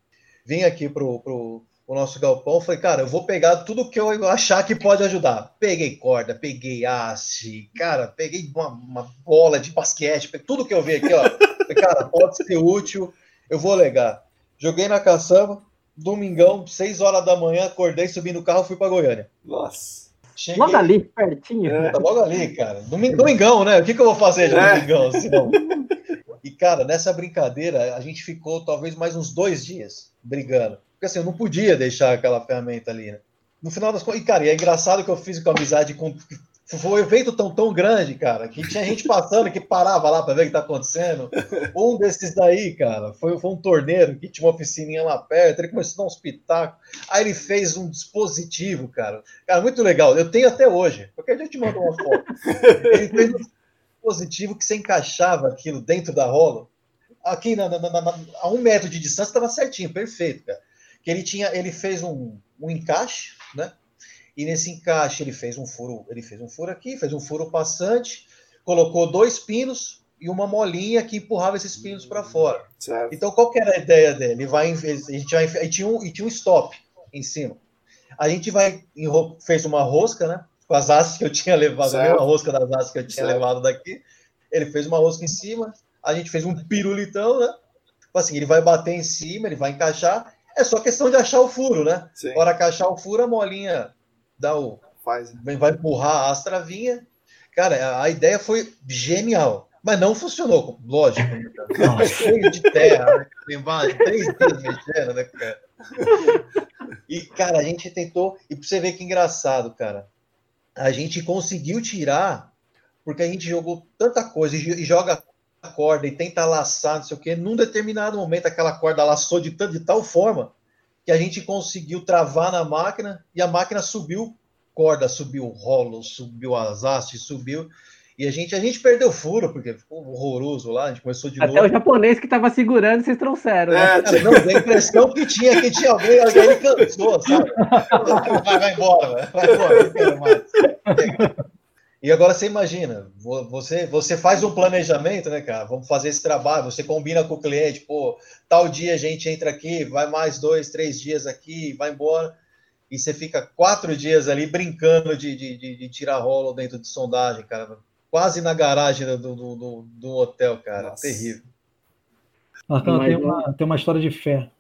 Speaker 3: Vim aqui pro, pro, o nosso galpão, falei, cara, eu vou pegar tudo que eu achar que pode ajudar. Peguei corda, peguei haste, cara, peguei uma, uma bola de basquete, tudo que eu vi aqui, ó. Falei, cara, pode ser útil, eu vou legar. Joguei na caçamba, domingão, 6 horas da manhã, acordei, subi no carro, fui para Goiânia.
Speaker 4: Nossa. Cheguei... Logo ali, pertinho.
Speaker 3: É, tá logo ali, cara. Domingão, né? O que, que eu vou fazer de é. domingão? Senão? E, cara, nessa brincadeira, a gente ficou talvez mais uns dois dias brigando. Porque assim, eu não podia deixar aquela ferramenta ali, né? No final das contas, e cara, e é engraçado que eu fiz com amizade com. Foi um evento tão, tão grande, cara, que tinha gente passando que parava lá para ver o que tá acontecendo. Um desses daí, cara, foi, foi um torneiro que tinha uma oficininha lá perto, ele começou a dar um espetáculo. Aí ele fez um dispositivo, cara. Cara, muito legal. Eu tenho até hoje. Qualquer dia eu te mando uma foto. Ele fez um dispositivo que você encaixava aquilo dentro da rola. Aqui na, na, na, a um metro de distância estava certinho, perfeito, cara que ele tinha, ele fez um, um encaixe, né? E nesse encaixe ele fez um furo, ele fez um furo aqui, fez um furo passante, colocou dois pinos e uma molinha que empurrava esses pinos para fora. Certo. Então qual que era a ideia dele? Ele vai, a gente vai, e tinha um, e tinha um stop em cima. A gente vai fez uma rosca, né? Com as asas que eu tinha levado, certo. a mesma rosca das asas que eu tinha certo. levado daqui. Ele fez uma rosca em cima, a gente fez um pirulitão, né? Tipo assim, ele vai bater em cima, ele vai encaixar é só questão de achar o furo, né? Sim. Hora que achar o furo, a molinha dá o. Faz. Né? Vai empurrar as travinhas. Cara, a ideia foi genial. Mas não funcionou, lógico. Cheio de terra, né? embaixo, três dias mexendo, né, cara? E, cara, a gente tentou. E pra você ver que engraçado, cara. A gente conseguiu tirar, porque a gente jogou tanta coisa e joga corda e tenta laçar, não sei o quê. Num determinado momento, aquela corda laçou de, de tal forma que a gente conseguiu travar na máquina e a máquina subiu corda, subiu rolo, subiu as hastes, subiu. E a gente, a gente perdeu furo, porque ficou horroroso lá, a gente começou de
Speaker 4: Até
Speaker 3: novo.
Speaker 4: Até o japonês que estava segurando, vocês trouxeram.
Speaker 3: Né? É, não, a impressão que tinha que tinha alguém, alguém cansou, sabe? Vai, vai embora, vai embora, não quero mais. E agora você imagina, você, você faz um planejamento, né, cara? Vamos fazer esse trabalho, você combina com o cliente, pô, tal dia a gente entra aqui, vai mais dois, três dias aqui, vai embora, e você fica quatro dias ali brincando de, de, de, de tirar rolo dentro de sondagem, cara. Quase na garagem do, do, do, do hotel, cara. Nossa. Terrível.
Speaker 2: Marcão, tem uma, tem uma história de fé.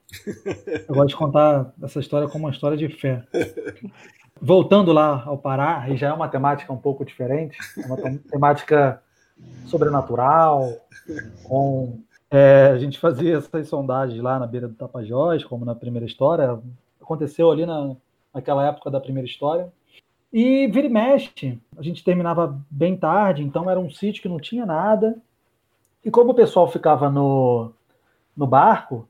Speaker 2: Eu gosto de contar essa história como uma história de fé. Voltando lá ao Pará, e já é uma temática um pouco diferente, é uma temática sobrenatural, com é, a gente fazia essas sondagens lá na beira do Tapajós, como na primeira história, aconteceu ali na, naquela época da primeira história. E vira e mexe, a gente terminava bem tarde, então era um sítio que não tinha nada. E como o pessoal ficava no, no barco,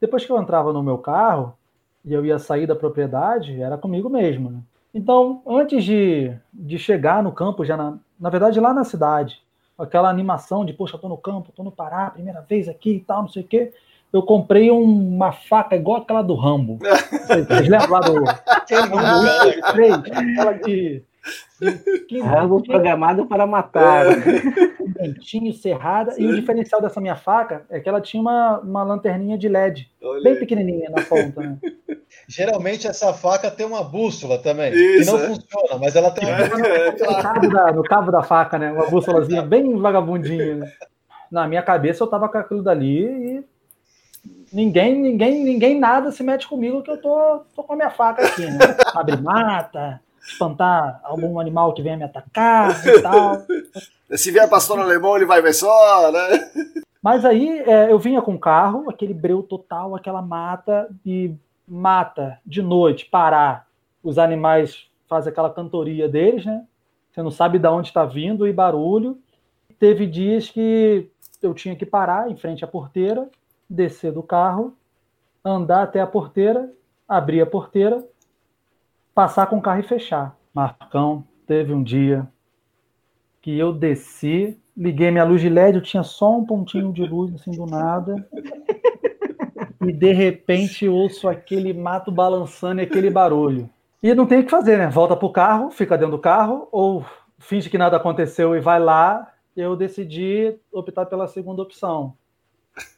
Speaker 2: depois que eu entrava no meu carro, e eu ia sair da propriedade, era comigo mesmo. Né? Então, antes de, de chegar no campo, já na, na verdade lá na cidade, aquela animação de, poxa, tô no campo, tô no Pará, primeira vez aqui e tal, não sei o quê, eu comprei um, uma faca igual aquela do Rambo. Vocês lembram lá do Rambo 3? Aquela de
Speaker 4: Rango programado para matar.
Speaker 2: Dentinho, cerrada. Sim. E o diferencial dessa minha faca é que ela tinha uma, uma lanterninha de LED, Olha. bem pequenininha na ponta. Né?
Speaker 3: Geralmente essa faca tem uma bússola também, Isso, que não é. funciona, mas ela tem uma é, bússola.
Speaker 2: É, no, cabo da, no cabo da faca, né? Uma bússolazinha bem vagabundinha. Né? Na minha cabeça eu tava com aquilo dali e ninguém, ninguém, ninguém nada se mete comigo que eu tô, tô com a minha faca aqui, né? Abre mata, espantar algum animal que venha me atacar e tal.
Speaker 5: Se vier pastor alemão, ele vai ver só, né?
Speaker 2: Mas aí é, eu vinha com o carro, aquele breu total, aquela mata, e mata de noite, parar. Os animais fazem aquela cantoria deles, né? Você não sabe de onde está vindo e barulho. Teve dias que eu tinha que parar em frente à porteira, descer do carro, andar até a porteira, abrir a porteira, passar com o carro e fechar. Marcão, teve um dia que eu desci, liguei minha luz de LED, eu tinha só um pontinho de luz assim do nada. E de repente ouço aquele mato balançando e aquele barulho. E não tem o que fazer, né? Volta pro carro, fica dentro do carro, ou finge que nada aconteceu e vai lá. Eu decidi optar pela segunda opção.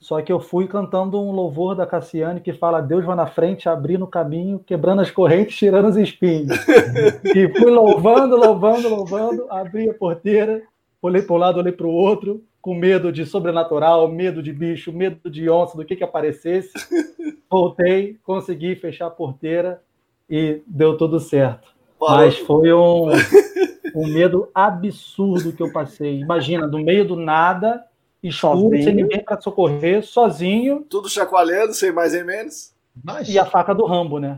Speaker 2: Só que eu fui cantando um louvor da Cassiane que fala: Deus vai na frente, abrindo o caminho, quebrando as correntes, tirando os espinhos. e fui louvando, louvando, louvando, abri a porteira, olhei para um lado, olhei para o outro, com medo de sobrenatural, medo de bicho, medo de onça, do que que aparecesse. Voltei, consegui fechar a porteira e deu tudo certo. Parou. Mas foi um, um medo absurdo que eu passei. Imagina, no meio do nada escuro, sozinho. sem ninguém para socorrer, sozinho.
Speaker 1: Tudo chacoalhando, sem mais nem menos.
Speaker 2: Mas... E a faca do Rambo, né?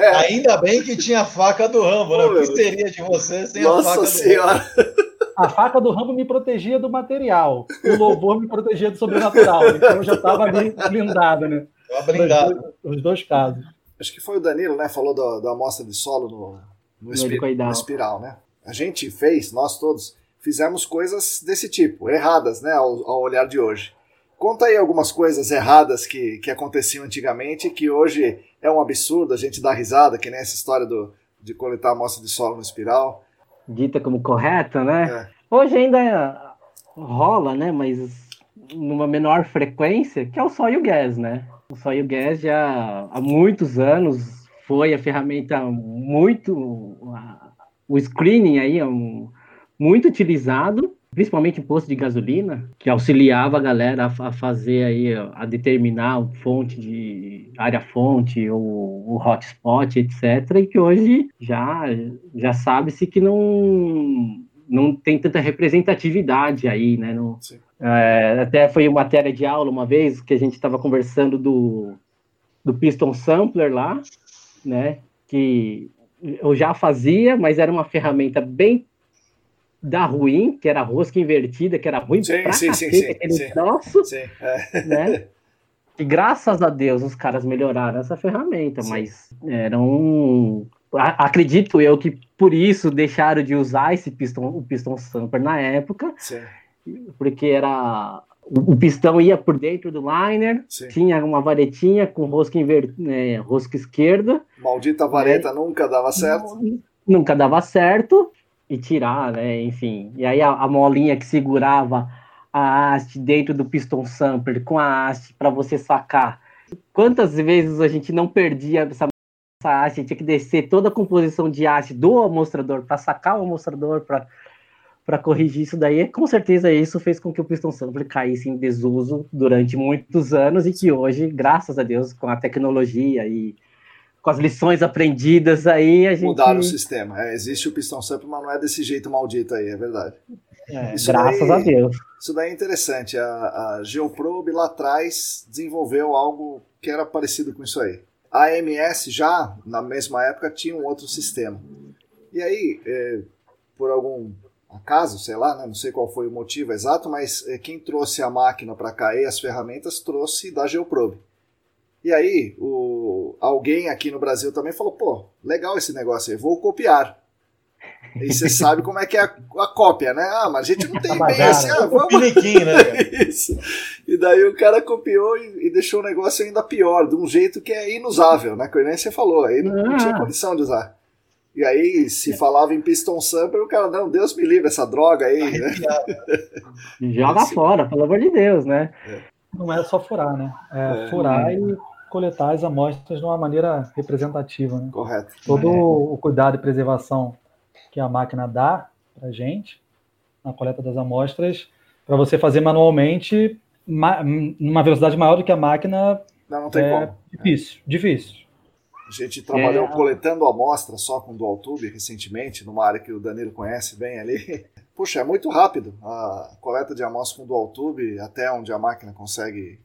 Speaker 3: é. Ainda bem que tinha a faca do Rambo, né? O que seria de você sem Nossa a faca
Speaker 1: senhora.
Speaker 3: do Rambo?
Speaker 2: A faca do Rambo me protegia do material, o louvor me protegia do sobrenatural. Então eu já estava ali blindado, né?
Speaker 3: blindado.
Speaker 2: Os dois, os dois casos.
Speaker 1: Acho que foi o Danilo, né? Falou da, da amostra de solo no, no, espi no espiral, né? A gente fez, nós todos, fizemos coisas desse tipo, erradas, né, ao, ao, olhar de hoje. Conta aí algumas coisas erradas que, que aconteciam antigamente que hoje é um absurdo, a gente dá risada, que nem essa história do, de coletar amostra de solo no espiral.
Speaker 4: Dita como correta, né? É. Hoje ainda rola, né, mas numa menor frequência, que é o só e o gas, né? O só e o gas já há muitos anos foi a ferramenta muito... o screening aí é um muito utilizado, principalmente posto de gasolina, que auxiliava a galera a, a fazer aí, a determinar fonte de área fonte ou o hotspot, etc. E que hoje já, já sabe-se que não, não tem tanta representatividade aí, né? No, é, até foi uma matéria de aula uma vez que a gente estava conversando do, do Piston Sampler lá, né? Que eu já fazia, mas era uma ferramenta bem da ruim, que era rosca invertida, que era ruim
Speaker 1: sim,
Speaker 4: pra
Speaker 1: sim,
Speaker 4: cacete,
Speaker 1: sim,
Speaker 4: aquele
Speaker 1: sim,
Speaker 4: troço,
Speaker 1: sim, é.
Speaker 4: né? E graças a Deus os caras melhoraram essa ferramenta, sim. mas eram... Acredito eu que por isso deixaram de usar esse pistão, o pistão Samper na época,
Speaker 1: sim.
Speaker 4: porque era o pistão ia por dentro do liner, Sim. tinha uma varetinha com rosca, inver... É, rosca esquerda.
Speaker 1: Maldita vareta nunca dava certo.
Speaker 4: Nunca dava certo e tirar, né? Enfim. E aí a, a molinha que segurava a haste dentro do piston sampler com a haste para você sacar. Quantas vezes a gente não perdia essa, essa haste, tinha que descer toda a composição de haste do amostrador para sacar o amostrador para para corrigir isso daí, com certeza isso fez com que o piston sampler caísse em desuso durante muitos anos e que hoje, graças a Deus, com a tecnologia e com as lições aprendidas aí, a gente.
Speaker 1: Mudaram o sistema. É, existe o pistão sample, mas não é desse jeito maldito aí, é verdade.
Speaker 4: É, graças daí, a Deus.
Speaker 1: Isso daí é interessante. A, a Geoprobe lá atrás desenvolveu algo que era parecido com isso aí. A AMS já, na mesma época, tinha um outro sistema. E aí, é, por algum acaso, sei lá, né, não sei qual foi o motivo exato, mas é, quem trouxe a máquina para cá e as ferramentas trouxe da Geoprobe. E aí, o, alguém aqui no Brasil também falou: pô, legal esse negócio aí, vou copiar. E você sabe como é que é a, a, cópia, né? Ah, mas a gente não tem bem assim. Ah,
Speaker 3: vamos... né?
Speaker 1: Isso. E daí o cara copiou e, e, deixou o negócio ainda pior, de um jeito que é inusável, né? Que nem você falou, aí não, não tinha ah. condição de usar. E aí, se falava em piston sampler, o cara, não, Deus me livre, essa droga aí. Né?
Speaker 4: Joga fora, pelo amor de Deus, né?
Speaker 2: É. Não é só furar, né? É, é. furar e coletar as amostras de uma maneira representativa. Né?
Speaker 1: Correto.
Speaker 2: Todo é. o cuidado e preservação que a máquina dá para gente na coleta das amostras, para você fazer manualmente, numa velocidade maior do que a máquina,
Speaker 1: não, não tem
Speaker 2: é
Speaker 1: como.
Speaker 2: difícil, difícil.
Speaker 1: A gente trabalhou é. coletando amostra só com dual tube recentemente, numa área que o Danilo conhece bem ali. Puxa, é muito rápido a coleta de amostras com dual tube, até onde a máquina consegue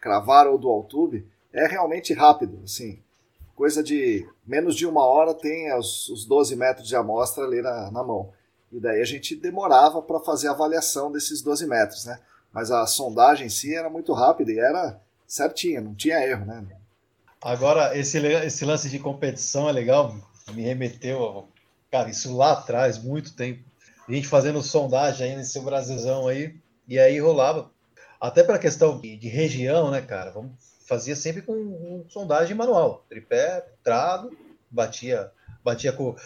Speaker 1: cravar o dual tube é realmente rápido, assim. Coisa de menos de uma hora tem os, os 12 metros de amostra ali na, na mão. E daí a gente demorava para fazer a avaliação desses 12 metros, né? Mas a sondagem em si era muito rápida e era certinha, não tinha erro, né?
Speaker 3: Agora, esse, esse lance de competição é legal, me remeteu, cara, isso lá atrás, muito tempo. A gente fazendo sondagem aí nesse Brasilzão aí, e aí rolava. Até pela questão de, de região, né, cara? Vamos fazia sempre com, com sondagem manual, tripé, trado, batia, batia com.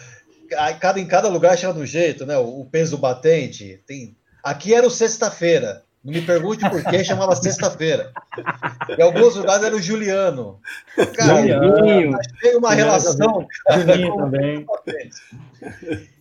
Speaker 3: Cada, em cada lugar chama do jeito, né? O, o peso batente. Tem, aqui era o sexta-feira. Não me pergunte por que chamava sexta-feira. Em alguns lugares era o Juliano. Cara, Juliano. achei uma relação.
Speaker 2: Julinho também.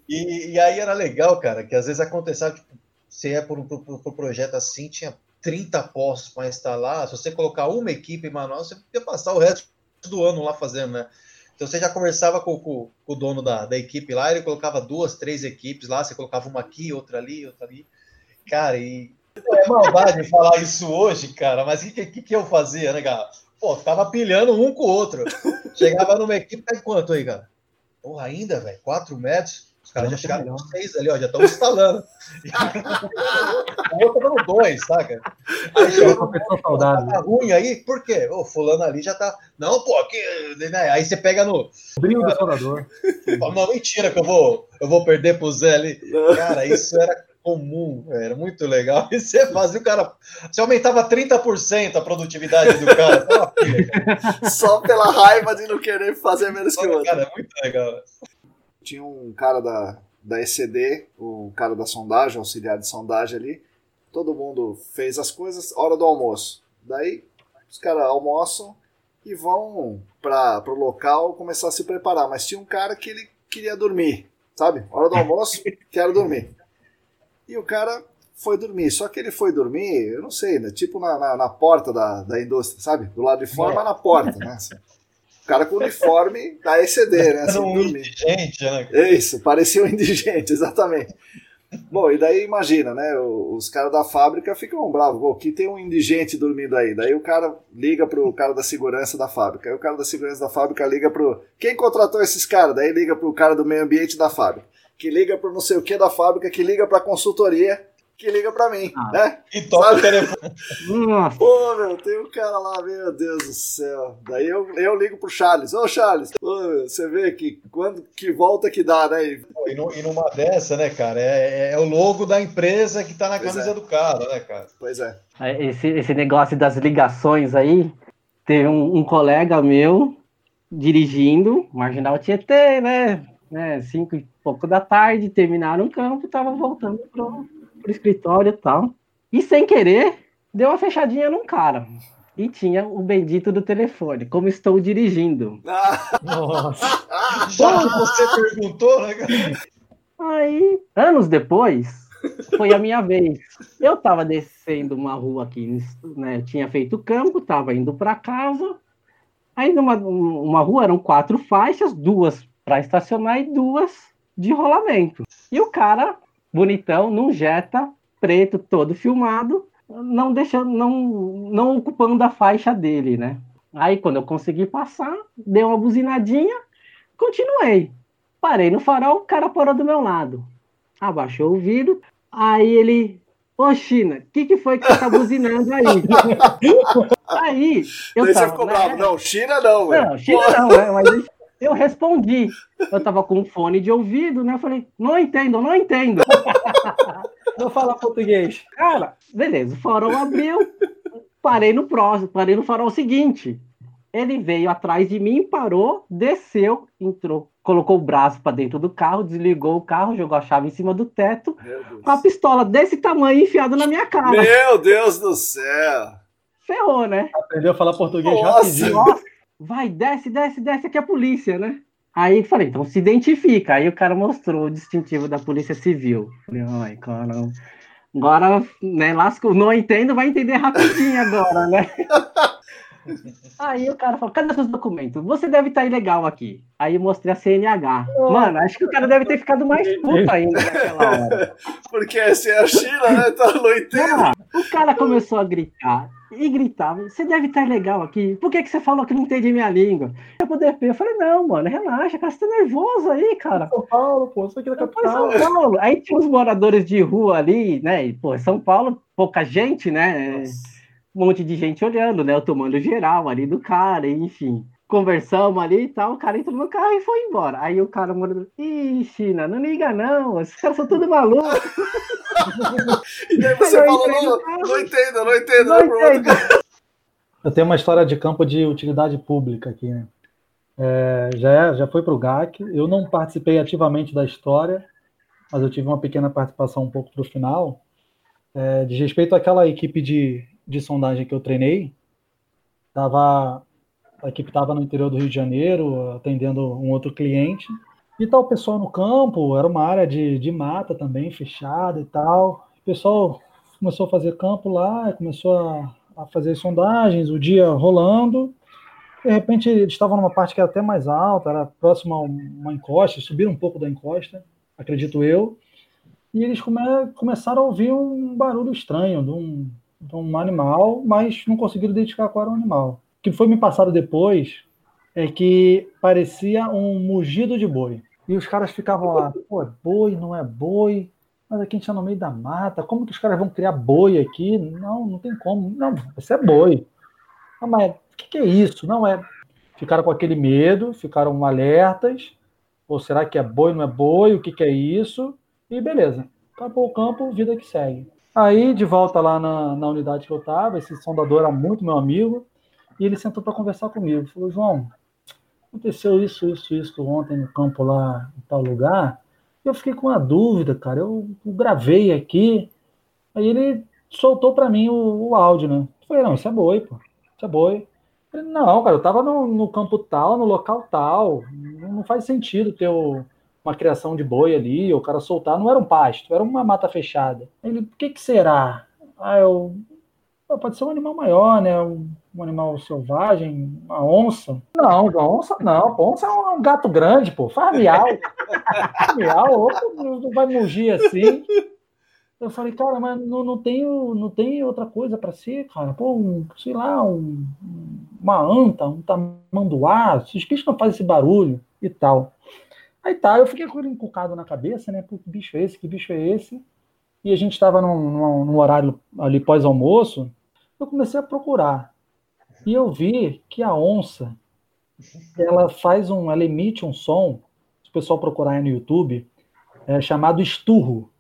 Speaker 3: E, e, aí era legal, cara, que às vezes acontecia, tipo, você ia por um, projeto assim, tinha 30 postos para instalar. Se você colocar uma equipe manual, você podia passar o resto do ano lá fazendo, né? Então você já conversava com, com, com o dono da, da, equipe lá, ele colocava duas, três equipes lá, você colocava uma aqui, outra ali, outra ali. Cara, e é maldade falar isso hoje, cara, mas o que, que, que eu fazia, né, cara? Pô, tava pilhando um com o outro. Chegava numa equipe, tá quanto aí, cara? Porra, ainda, velho? Quatro metros? Os caras já chegaram com seis ali, ó, já estão instalando. o outro tá dando dois, saca? Aí chega uma pessoa saudável. Tá ruim aí, por quê? O fulano ali já tá. Não, pô, aqui. Né? Aí você pega no.
Speaker 2: Brilho do soldador.
Speaker 3: Não, mentira que eu vou, eu vou perder pro Zé ali. Cara, isso era comum, era muito legal. E você fazia o cara. Você aumentava 30% a produtividade do cara.
Speaker 1: Só pela raiva de não querer fazer menos que o outro.
Speaker 3: Cara, é muito legal
Speaker 1: tinha um cara da, da ECD, o cara da sondagem, auxiliar de sondagem ali. Todo mundo fez as coisas, hora do almoço. Daí os caras almoçam e vão para o local começar a se preparar. Mas tinha um cara que ele queria dormir, sabe? Hora do almoço, quero dormir. E o cara foi dormir. Só que ele foi dormir, eu não sei, né? Tipo na, na, na porta da, da indústria, sabe? Do lado de fora, é. mas na porta, né? O cara com uniforme da ECD, né?
Speaker 3: Assim, um indigente, né?
Speaker 1: Isso, parecia um indigente, exatamente. Bom, e daí imagina, né? Os caras da fábrica ficam bravos. Pô, que tem um indigente dormindo aí. Daí o cara liga pro cara da segurança da fábrica. Aí o cara da segurança da fábrica liga pro. Quem contratou esses caras? Daí liga pro cara do meio ambiente da fábrica. Que liga pro não sei o que da fábrica, que liga pra consultoria que liga pra mim, ah. né?
Speaker 3: E toca o telefone.
Speaker 1: Pô, meu, tem um cara lá, meu Deus do céu. Daí eu, eu ligo pro Charles. Ô, Charles, pô, você vê que quando que volta que dá, né?
Speaker 3: E, no, e numa dessa, né, cara, é, é, é, o logo da empresa que tá na pois camisa é. do cara, né, cara?
Speaker 1: Pois é.
Speaker 4: é. Esse, esse negócio das ligações aí, teve um, um colega meu dirigindo, Marginal Tietê, né? né? Cinco e pouco da tarde, terminaram o campo, tava voltando pro pro escritório e tal. E sem querer, deu uma fechadinha num cara. E tinha o bendito do telefone, como estou dirigindo.
Speaker 3: Nossa. Já que você perguntou, né, cara?
Speaker 4: Aí, anos depois, foi a minha vez. Eu tava descendo uma rua aqui, né? Eu tinha feito campo, tava indo para casa. Aí numa uma rua eram quatro faixas, duas para estacionar e duas de rolamento. E o cara bonitão, num Jetta preto todo filmado, não deixando, não, não ocupando a faixa dele, né? Aí quando eu consegui passar, dei uma buzinadinha, continuei. Parei no farol, o cara parou do meu lado. Abaixou o vidro, aí ele, ô China, o que, que foi que você tá buzinando aí? aí,
Speaker 1: eu Daí tava, você ficou né? bravo, não, China não, velho.
Speaker 4: Não, China não, né? Mas eu respondi. Eu tava com um fone de ouvido, né? Eu falei, não entendo, não entendo.
Speaker 2: Não fala português.
Speaker 4: Cara, beleza, o farol abriu, parei no próximo, parei no farol seguinte. Ele veio atrás de mim, parou, desceu, entrou, colocou o braço para dentro do carro, desligou o carro, jogou a chave em cima do teto, com a pistola desse tamanho enfiada na minha cara.
Speaker 1: Meu Deus do céu!
Speaker 4: Ferrou, né?
Speaker 2: Aprendeu a falar português Nossa. rapidinho. Nossa,
Speaker 4: vai, desce, desce, desce, aqui é a polícia, né? Aí falei, então se identifica. Aí o cara mostrou o distintivo da Polícia Civil. Falei, ai. Agora, né, lasco, não entendo, vai entender rapidinho agora, né? Aí o cara falou, cadê seus documentos? Você deve estar ilegal aqui. Aí eu mostrei a CNH. Mano, acho que o cara deve ter ficado mais puto ainda naquela hora.
Speaker 1: Porque essa é a China, né? Tá no
Speaker 4: Ah, o cara começou a gritar e gritava: Você deve estar legal aqui. Por que, que você falou que não entende minha língua? Eu poder Eu falei: Não, mano, relaxa, cara, você tá nervoso aí, cara.
Speaker 2: São Paulo, pô, isso aqui da capital.
Speaker 4: São Paulo. Aí tinha os moradores de rua ali, né? E, pô, São Paulo, pouca gente, né? Nossa. Um monte de gente olhando, né? Eu tomando geral ali do cara, enfim conversamos ali e tal, o cara entrou no carro e foi embora. Aí o cara morando, ih, China, não liga não, esses caras são tudo malucos.
Speaker 1: e daí você falou, não, não entendo, não entendo. Não entendo.
Speaker 2: Eu tenho uma história de campo de utilidade pública aqui, né? É, já, é, já foi para o GAC. Eu não participei ativamente da história, mas eu tive uma pequena participação um pouco para o final. É, de respeito àquela equipe de, de sondagem que eu treinei, tava, a equipe estava no interior do Rio de Janeiro, atendendo um outro cliente, e tal, o pessoal no campo, era uma área de, de mata também, fechada e tal. O pessoal começou a fazer campo lá, começou a, a fazer sondagens, o dia rolando. De repente, eles estavam numa parte que era até mais alta, era próxima a uma encosta, subiram um pouco da encosta, acredito eu. E eles come, começaram a ouvir um barulho estranho de um, de um animal, mas não conseguiram identificar qual era o animal. O que foi me passado depois é que parecia um mugido de boi. E os caras ficavam lá, pô, é boi, não é boi, mas aqui a gente está no meio da mata, como que os caras vão criar boi aqui? Não, não tem como. Não, isso é boi. Não, mas o que, que é isso? Não é. Ficaram com aquele medo, ficaram alertas. Ou será que é boi, não é boi? O que, que é isso? E beleza. Acabou o campo, vida que segue. Aí, de volta lá na, na unidade que eu estava, esse sondador era muito meu amigo, e ele sentou para conversar comigo. Falou, João, aconteceu isso, isso, isso ontem no campo lá em tal lugar. Eu fiquei com uma dúvida, cara. Eu, eu gravei aqui. Aí ele soltou para mim o, o, áudio, né? Eu falei, não, isso é boi, pô. Isso é boi. Falei, não, cara, eu tava no, no, campo tal, no local tal. Não, faz sentido ter o, uma criação de boi ali, o cara soltar. Não era um pasto, era uma mata fechada. Ele, o que que será? Ah, eu pode ser um animal maior, né? Um, animal selvagem, uma onça. Não, onça não. Pô, onça é um gato grande, pô. Faz miau. miau, não vai mugir assim. Eu falei, cara, mas não, não, tem, não tem outra coisa para ser, cara. Pô, um, sei lá, um, uma anta, um tamanduá. Os bichos não fazem esse barulho e tal. Aí tá, eu fiquei com ele encucado na cabeça, né? Pô, que bicho é esse? Que bicho é esse? E a gente estava num, num, num horário ali pós-almoço eu comecei a procurar. E eu vi que a onça, ela faz um, ela emite um som, se o pessoal procurar aí no YouTube, é chamado esturro.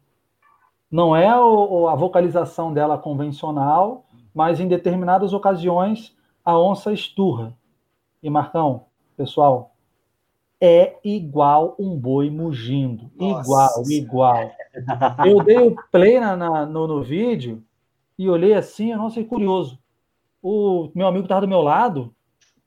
Speaker 2: Não é o, a vocalização dela convencional, mas em determinadas ocasiões a onça esturra. E Marcão, pessoal, é igual um boi mugindo. Nossa. Igual, igual. Eu dei o play na, na no, no vídeo e olhei assim, nossa, curioso. O meu amigo estava do meu lado,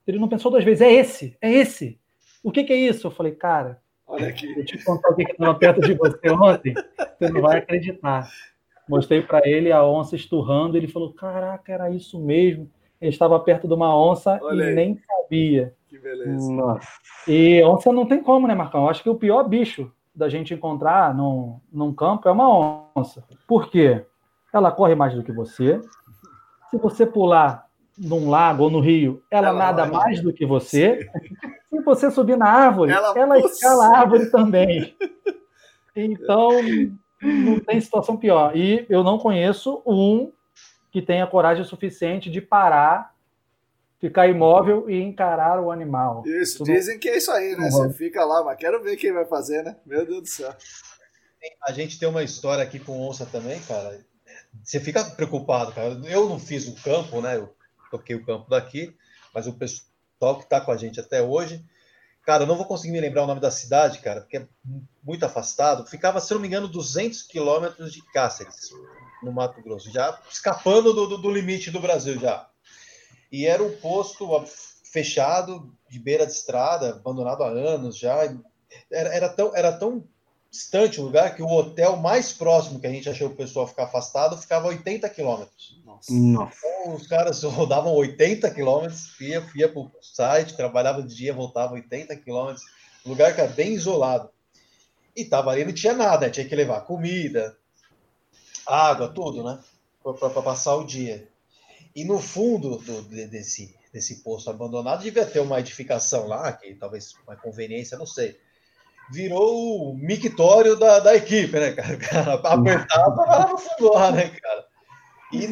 Speaker 2: ele não pensou duas vezes, é esse, é esse. O que, que é isso? Eu falei, cara, Olha aqui. eu te contar o que estava perto de você ontem, você não vai acreditar. Mostrei para ele a onça esturrando, ele falou, caraca, era isso mesmo. Ele estava perto de uma onça Olha e aí. nem sabia.
Speaker 5: Que beleza.
Speaker 2: Nossa. E onça não tem como, né, Marcão? Eu acho que o pior bicho da gente encontrar num, num campo é uma onça. Por quê? ela corre mais do que você. Se você pular num lago ou no rio, ela, ela nada vai. mais do que você. Se você subir na árvore, ela, ela escala a árvore também. Então, não tem situação pior. E eu não conheço um que tenha coragem suficiente de parar, ficar imóvel e encarar o animal.
Speaker 5: Isso, dizem que é isso aí, né? Você fica lá, mas quero ver quem vai fazer, né? Meu Deus do céu.
Speaker 3: A gente tem uma história aqui com onça também, cara você fica preocupado, cara. Eu não fiz o campo, né? Eu toquei o campo daqui, mas o pessoal que está com a gente até hoje, cara, eu não vou conseguir me lembrar o nome da cidade, cara, porque é muito afastado. Ficava, se não me engano, 200 quilômetros de Cáceres, no Mato Grosso, já escapando do, do, do limite do Brasil já. E era um posto fechado, de beira de estrada, abandonado há anos já. Era, era, tão, era tão distante o lugar que o hotel mais próximo que a gente achou o pessoal ficar afastado ficava a 80 quilômetros.
Speaker 4: Nossa. Então,
Speaker 3: os caras rodavam 80 quilômetros, ia, ia para o site, trabalhava de dia, voltava 80 quilômetros, lugar que era bem isolado. E tava ali, não tinha nada, né? tinha que levar comida, água, tudo, né? Para passar o dia. E no fundo do, desse, desse posto abandonado devia ter uma edificação lá, que talvez uma conveniência, não sei virou o mictório da, da equipe, né, cara? Cara apertava, lá no fundo lá, né, cara? E,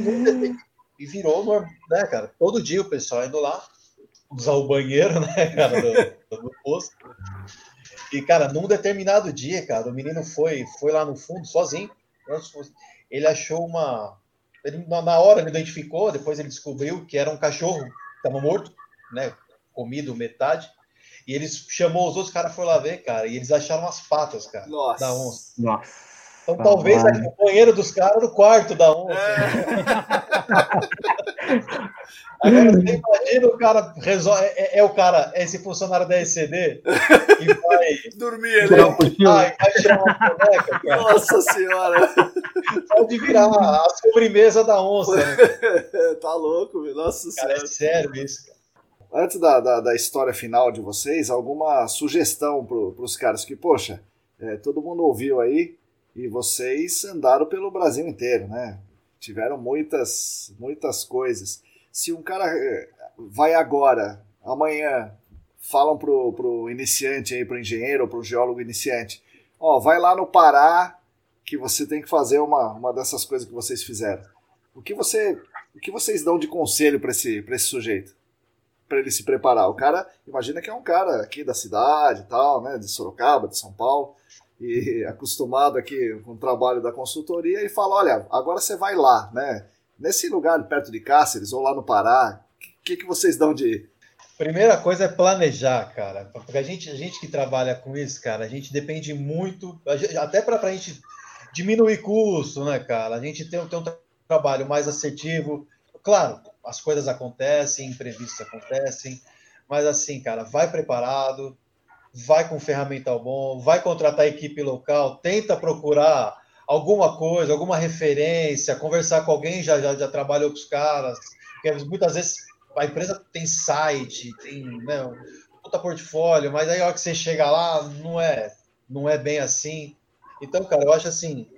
Speaker 3: e virou, né, cara? Todo dia o pessoal indo lá usar o banheiro, né, cara, do, do posto. E, cara, num determinado dia, cara, o menino foi, foi lá no fundo sozinho. Ele achou uma. Ele, na hora ele identificou, depois ele descobriu que era um cachorro que estava morto, né? Comido metade. E eles chamou os outros caras, foram lá ver, cara, e eles acharam as patas, cara,
Speaker 1: Nossa.
Speaker 3: da onça.
Speaker 4: Nossa.
Speaker 3: Então talvez
Speaker 4: Ah,
Speaker 3: aqui, o banheiro dos caras no quarto da onça. Agora você imagina o cara resolve. É, é- é o cara, é esse funcionário da ECD que vai,
Speaker 2: Tirar um
Speaker 1: né?
Speaker 2: cochilo.
Speaker 3: vai, vai tirar uma boneca, cara.
Speaker 1: Nossa senhora.
Speaker 3: Pode virar a sobremesa da onça. Né?
Speaker 1: tá louco, meu. Nossa
Speaker 3: Cara,
Speaker 1: senhora.
Speaker 3: é sério isso, cara.
Speaker 1: Antes da, da, da história final de vocês, alguma sugestão para os caras que, poxa, é, todo mundo ouviu aí e vocês andaram pelo Brasil inteiro, né? Tiveram muitas, muitas coisas. Se um cara é, vai agora, amanhã, falam pro, pro iniciante aí, pro engenheiro ou pro geólogo iniciante, ó, vai lá no Pará que você tem que fazer uma, uma dessas coisas que vocês fizeram. O que você, o que vocês dão de conselho para esse, esse sujeito? Para ele se preparar. O cara, imagina que é um cara aqui da cidade e tal, né, de Sorocaba, de São Paulo, e acostumado aqui com o trabalho da consultoria e fala, olha, agora você vai lá, né, nesse lugar perto de Cáceres ou lá no Pará, o que, que vocês dão de...
Speaker 3: Primeira coisa é planejar, cara. Porque a gente, a gente que trabalha com isso, cara, a gente depende muito, até para a gente diminuir custo, né, cara? A gente tem, tem um tra- trabalho mais assertivo. Claro, as coisas acontecem, imprevistos acontecem, mas assim, cara, vai preparado, vai com ferramental bom, vai contratar equipe local, tenta procurar alguma coisa, alguma referência, conversar com alguém já já, já trabalhou com os caras, porque muitas vezes a empresa tem site, tem né, um puta portfólio, mas aí a hora que você chega lá, não é, não é bem assim. Então, cara, eu acho assim,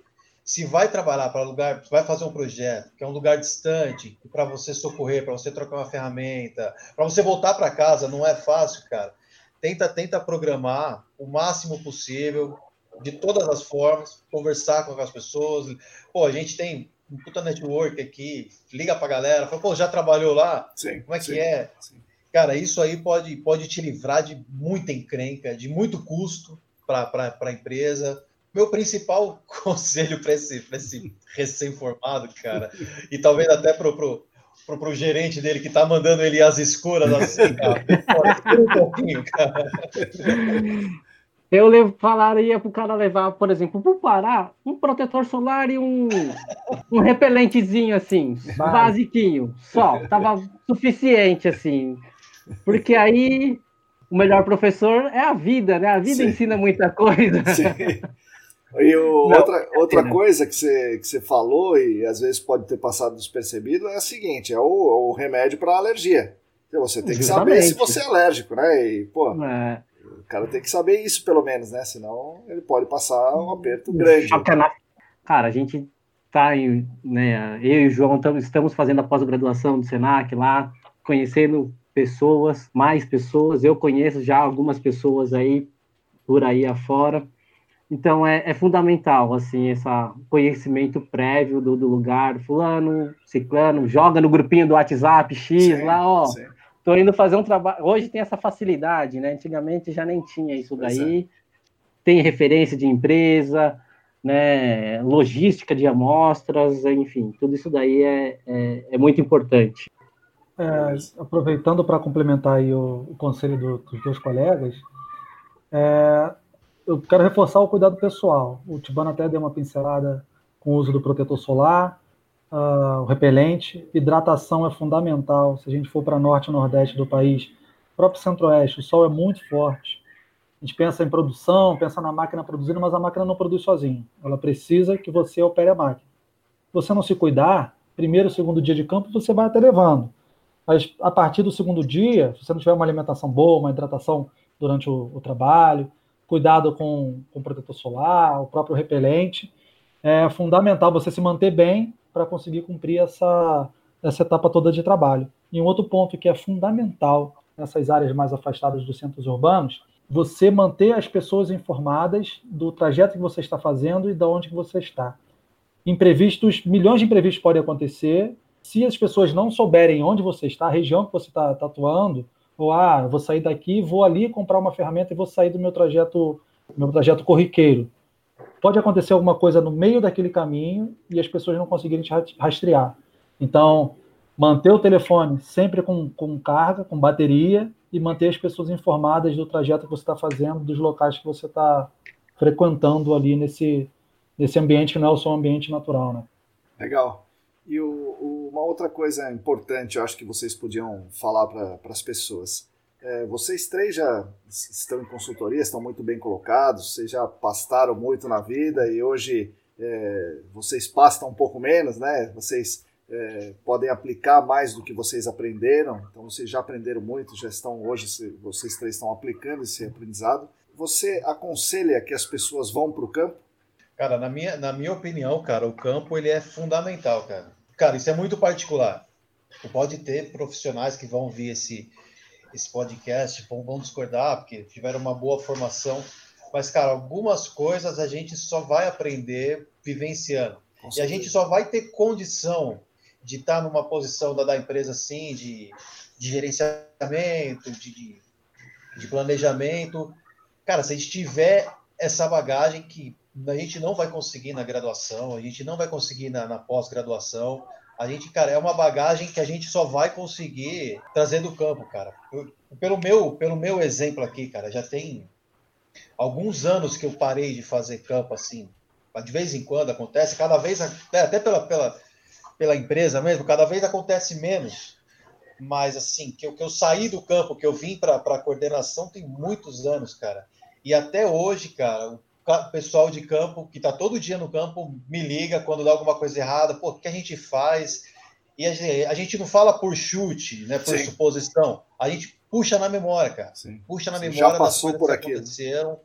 Speaker 3: se vai trabalhar para lugar, vai fazer um projeto que é um lugar distante, para você socorrer, para você trocar uma ferramenta, para você voltar para casa, não é fácil, cara. Tenta, tenta programar o máximo possível, de todas as formas, conversar com as pessoas. Pô, a gente tem um puta network aqui, liga pra galera, fala, pô, já trabalhou lá?
Speaker 1: Sim,
Speaker 3: Como é que
Speaker 1: sim,
Speaker 3: é?
Speaker 1: sim.
Speaker 3: Cara, isso aí pode, pode te livrar de muita encrenca, de muito custo para a empresa. Meu principal conselho para esse, pra esse recém-formado, cara, e talvez até pro, pro, pro, pro gerente dele que tá mandando ele às escuras assim, cara, um pouquinho, cara.
Speaker 4: Eu levo, falaria pro cara levar, por exemplo, pro Pará, um protetor solar e um, um repelentezinho assim,
Speaker 2: Vai.
Speaker 4: basiquinho, só. Tava suficiente, assim. Porque aí o melhor professor é a vida, né? A vida
Speaker 1: Sim.
Speaker 4: ensina muita coisa.
Speaker 1: Sim. E o-
Speaker 4: Não,
Speaker 1: outra, outra
Speaker 4: né?
Speaker 1: coisa que você, que você falou e às vezes pode ter passado despercebido é a seguinte: é o, o remédio para alergia. Então, Você tem que saber se
Speaker 4: Justamente.
Speaker 1: você é alérgico, né? E, pô,
Speaker 4: É,
Speaker 1: o cara tem que saber isso pelo menos, né? Senão ele pode passar um aperto grande.
Speaker 4: ana- Cara, a gente tá em, né, eu e o João tam- estamos fazendo a pós-graduação do Senac lá, conhecendo pessoas, mais pessoas. Eu conheço já algumas pessoas aí por aí afora. Então é, é fundamental assim esse conhecimento prévio do, do lugar, fulano, ciclano, joga no grupinho do WhatsApp X
Speaker 1: Sim,
Speaker 4: lá, ó,
Speaker 1: sim.
Speaker 4: tô indo fazer um trabalho. Hoje tem essa facilidade, né? Antigamente já nem tinha isso
Speaker 1: Pois
Speaker 4: daí. Tem referência de empresa, né? Logística de amostras, enfim, tudo isso daí é, é, é muito importante.
Speaker 2: É, aproveitando para complementar aí o, o conselho do- dos dois colegas, é, eu quero reforçar o cuidado pessoal. O Tibano até deu uma pincelada com o uso do protetor solar, ah, o repelente. Hidratação é fundamental. Se a gente for para norte e nordeste do país, próprio centro-oeste, o sol é muito forte. A gente pensa em produção, pensa na máquina produzindo, mas a máquina não produz sozinha. Ela precisa que você opere a máquina. Se você não se cuidar, primeiro, segundo dia de campo, você vai até levando. Mas a partir do segundo dia, se você não tiver uma alimentação boa, uma hidratação durante o, o trabalho, cuidado com, com protetor solar, o próprio repelente, é fundamental você se manter bem para conseguir cumprir essa, essa etapa toda de trabalho. E um outro ponto que é fundamental nessas áreas mais afastadas dos centros urbanos, você manter as pessoas informadas do trajeto que você está fazendo e de onde que você está. Imprevistos, milhões de imprevistos podem acontecer. Se as pessoas não souberem onde você está, a região que você está tá atuando, ou ah, vou sair daqui, vou ali comprar uma ferramenta e vou sair do meu trajeto, meu trajeto corriqueiro. Pode acontecer alguma coisa no meio daquele caminho e as pessoas não conseguirem te rastrear. Então, manter o telefone sempre com, com carga, com bateria, e manter as pessoas informadas do trajeto que você está fazendo, dos locais que você está frequentando ali nesse, nesse ambiente que não é o seu ambiente natural, né?
Speaker 5: Legal. E o, o, uma outra coisa importante, eu acho que vocês podiam falar para as pessoas. É, vocês três já estão em consultoria, estão muito bem colocados, vocês já pastaram muito na vida e hoje é, vocês pastam um pouco menos, né? Vocês é, podem aplicar mais do que vocês aprenderam. Então vocês já aprenderam muito, já estão hoje vocês três estão aplicando esse aprendizado. Você aconselha que as pessoas vão para o campo?
Speaker 3: Cara, na minha, na minha opinião, cara, o campo ele é fundamental, cara. Cara, isso é muito particular. Pode ter profissionais que vão vir esse esse podcast, vão, vão discordar, porque tiveram uma boa formação. Mas, cara, algumas coisas a gente só vai aprender vivenciando. E a gente só vai ter condição de estar numa posição da, da empresa assim, de, de gerenciamento, de, de, de planejamento. Cara, se a gente tiver essa bagagem que a gente não vai conseguir na graduação, a gente não vai conseguir na, na pós-graduação, a gente, cara, é uma bagagem que a gente só vai conseguir trazer do campo, cara. Eu, pelo meu, pelo meu exemplo aqui, cara, já tem alguns anos que eu parei de fazer campo assim. De vez em quando acontece, cada vez, até pela, pela, pela empresa mesmo, cada vez acontece menos. Mas assim, que eu, que eu saí do campo, que eu vim para a coordenação tem muitos anos, cara. E até hoje, cara, o pessoal de campo, que está todo dia no campo, me liga quando dá alguma coisa errada, pô, o que a gente faz? E a gente, a gente não fala por chute, né, por Sim. suposição, a gente puxa na memória, cara. Sim. Puxa na Sim, memória
Speaker 5: já passou por
Speaker 3: que aconteceram.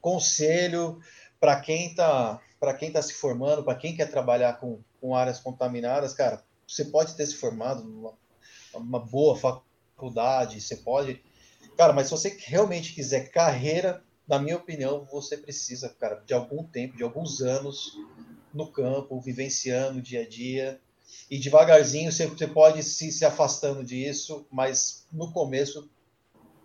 Speaker 3: Conselho para quem está para quem tá se formando, para quem quer trabalhar com, com áreas contaminadas, cara, você pode ter se formado numa uma boa faculdade, você pode, cara, mas se você realmente quiser carreira na minha opinião, você precisa, cara, de algum tempo, de alguns anos no campo, vivenciando o dia a dia. E devagarzinho você, você pode se, se afastando disso, mas no começo,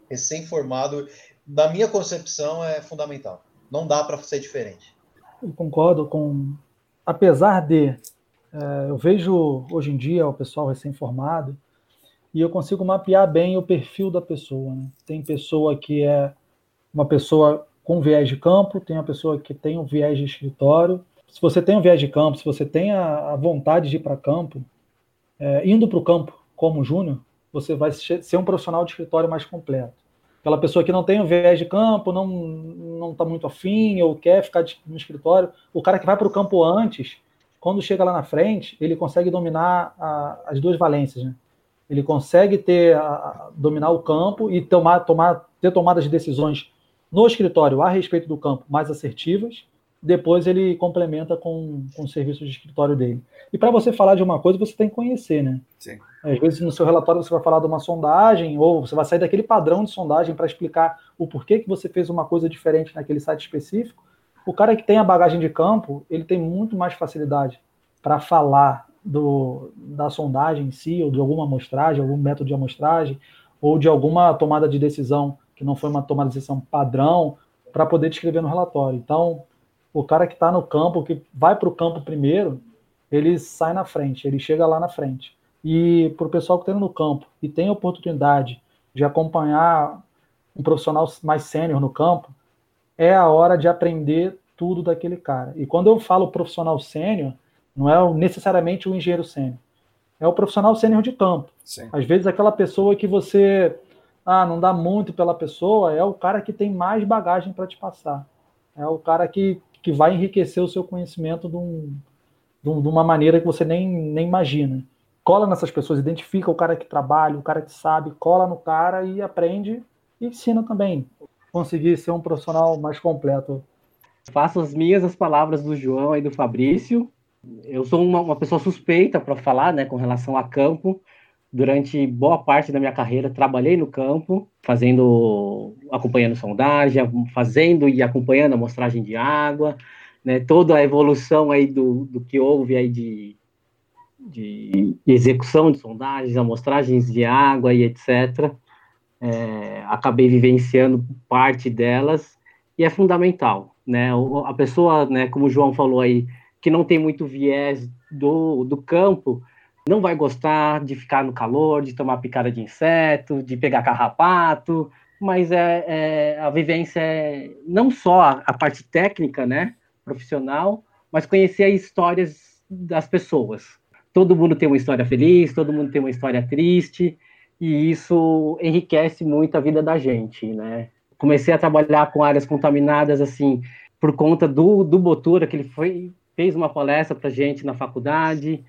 Speaker 3: recém-formado, na minha concepção, é fundamental. Não dá para ser diferente.
Speaker 2: Eu concordo com. Apesar de. É, eu vejo hoje em dia o pessoal recém-formado e eu consigo mapear bem o perfil da pessoa. Né? Tem pessoa que é uma pessoa com viés de campo, tem uma pessoa que tem um viés de escritório. Se você tem um viés de campo, se você tem a, a vontade de ir para campo, é, indo para o campo como júnior, você vai ser um profissional de escritório mais completo. Aquela pessoa que não tem o viés de campo, não não está muito afim ou quer ficar no escritório, o cara que vai para o campo antes, quando chega lá na frente, ele consegue dominar a, as duas valências, né? Ele consegue ter a, dominar o campo e tomar, tomar ter tomadas de decisões no escritório a respeito do campo mais assertivas, depois ele complementa com, com o serviço de escritório dele. E para você falar de uma coisa, você tem que conhecer, né?
Speaker 5: Sim.
Speaker 2: Às vezes no seu relatório você vai falar de uma sondagem, ou você vai sair daquele padrão de sondagem para explicar o porquê que você fez uma coisa diferente naquele site específico. O cara que tem a bagagem de campo, ele tem muito mais facilidade para falar do, da sondagem em si, ou de alguma amostragem, algum método de amostragem, ou de alguma tomada de decisão que não foi uma tomada de decisão padrão, para poder descrever no relatório. Então, o cara que está no campo, que vai para o campo primeiro, ele sai na frente, ele chega lá na frente. E para o pessoal que está no campo e tem a oportunidade de acompanhar um profissional mais sênior no campo, é a hora de aprender tudo daquele cara. E quando eu falo profissional sênior, não é necessariamente o engenheiro sênior. É o profissional sênior de campo.
Speaker 5: Sim.
Speaker 2: Às vezes aquela pessoa que você ah, não dá muito pela pessoa, é o cara que tem mais bagagem para te passar. É o cara que, que vai enriquecer o seu conhecimento de, um, de, um, uma maneira que você nem, nem imagina. Cola nessas pessoas, identifica o cara que trabalha, o cara que sabe, cola no cara e aprende e ensina também. Conseguir ser um profissional mais completo.
Speaker 4: Faço as minhas as palavras do João e do Fabrício. Eu sou uma, uma pessoa suspeita para falar né, com relação a campo durante boa parte da minha carreira trabalhei no campo, fazendo, acompanhando sondagem, fazendo e acompanhando a amostragem de água, né, toda a evolução aí do, do que houve aí de, de execução de sondagens, amostragens de água e etc. É, acabei vivenciando parte delas e é fundamental, né? A pessoa, né, como o João falou aí, que não tem muito viés do, do campo, não vai gostar de ficar no calor, de tomar picada de inseto, de pegar carrapato, mas é, é a vivência é não só a, a, parte técnica, né, profissional, mas conhecer as histórias das pessoas. Todo mundo tem uma história feliz, todo mundo tem uma história triste, e isso enriquece muito a vida da gente, né? Comecei a trabalhar com áreas contaminadas, assim, por conta do, do Botura, que ele foi, fez uma palestra para gente na faculdade,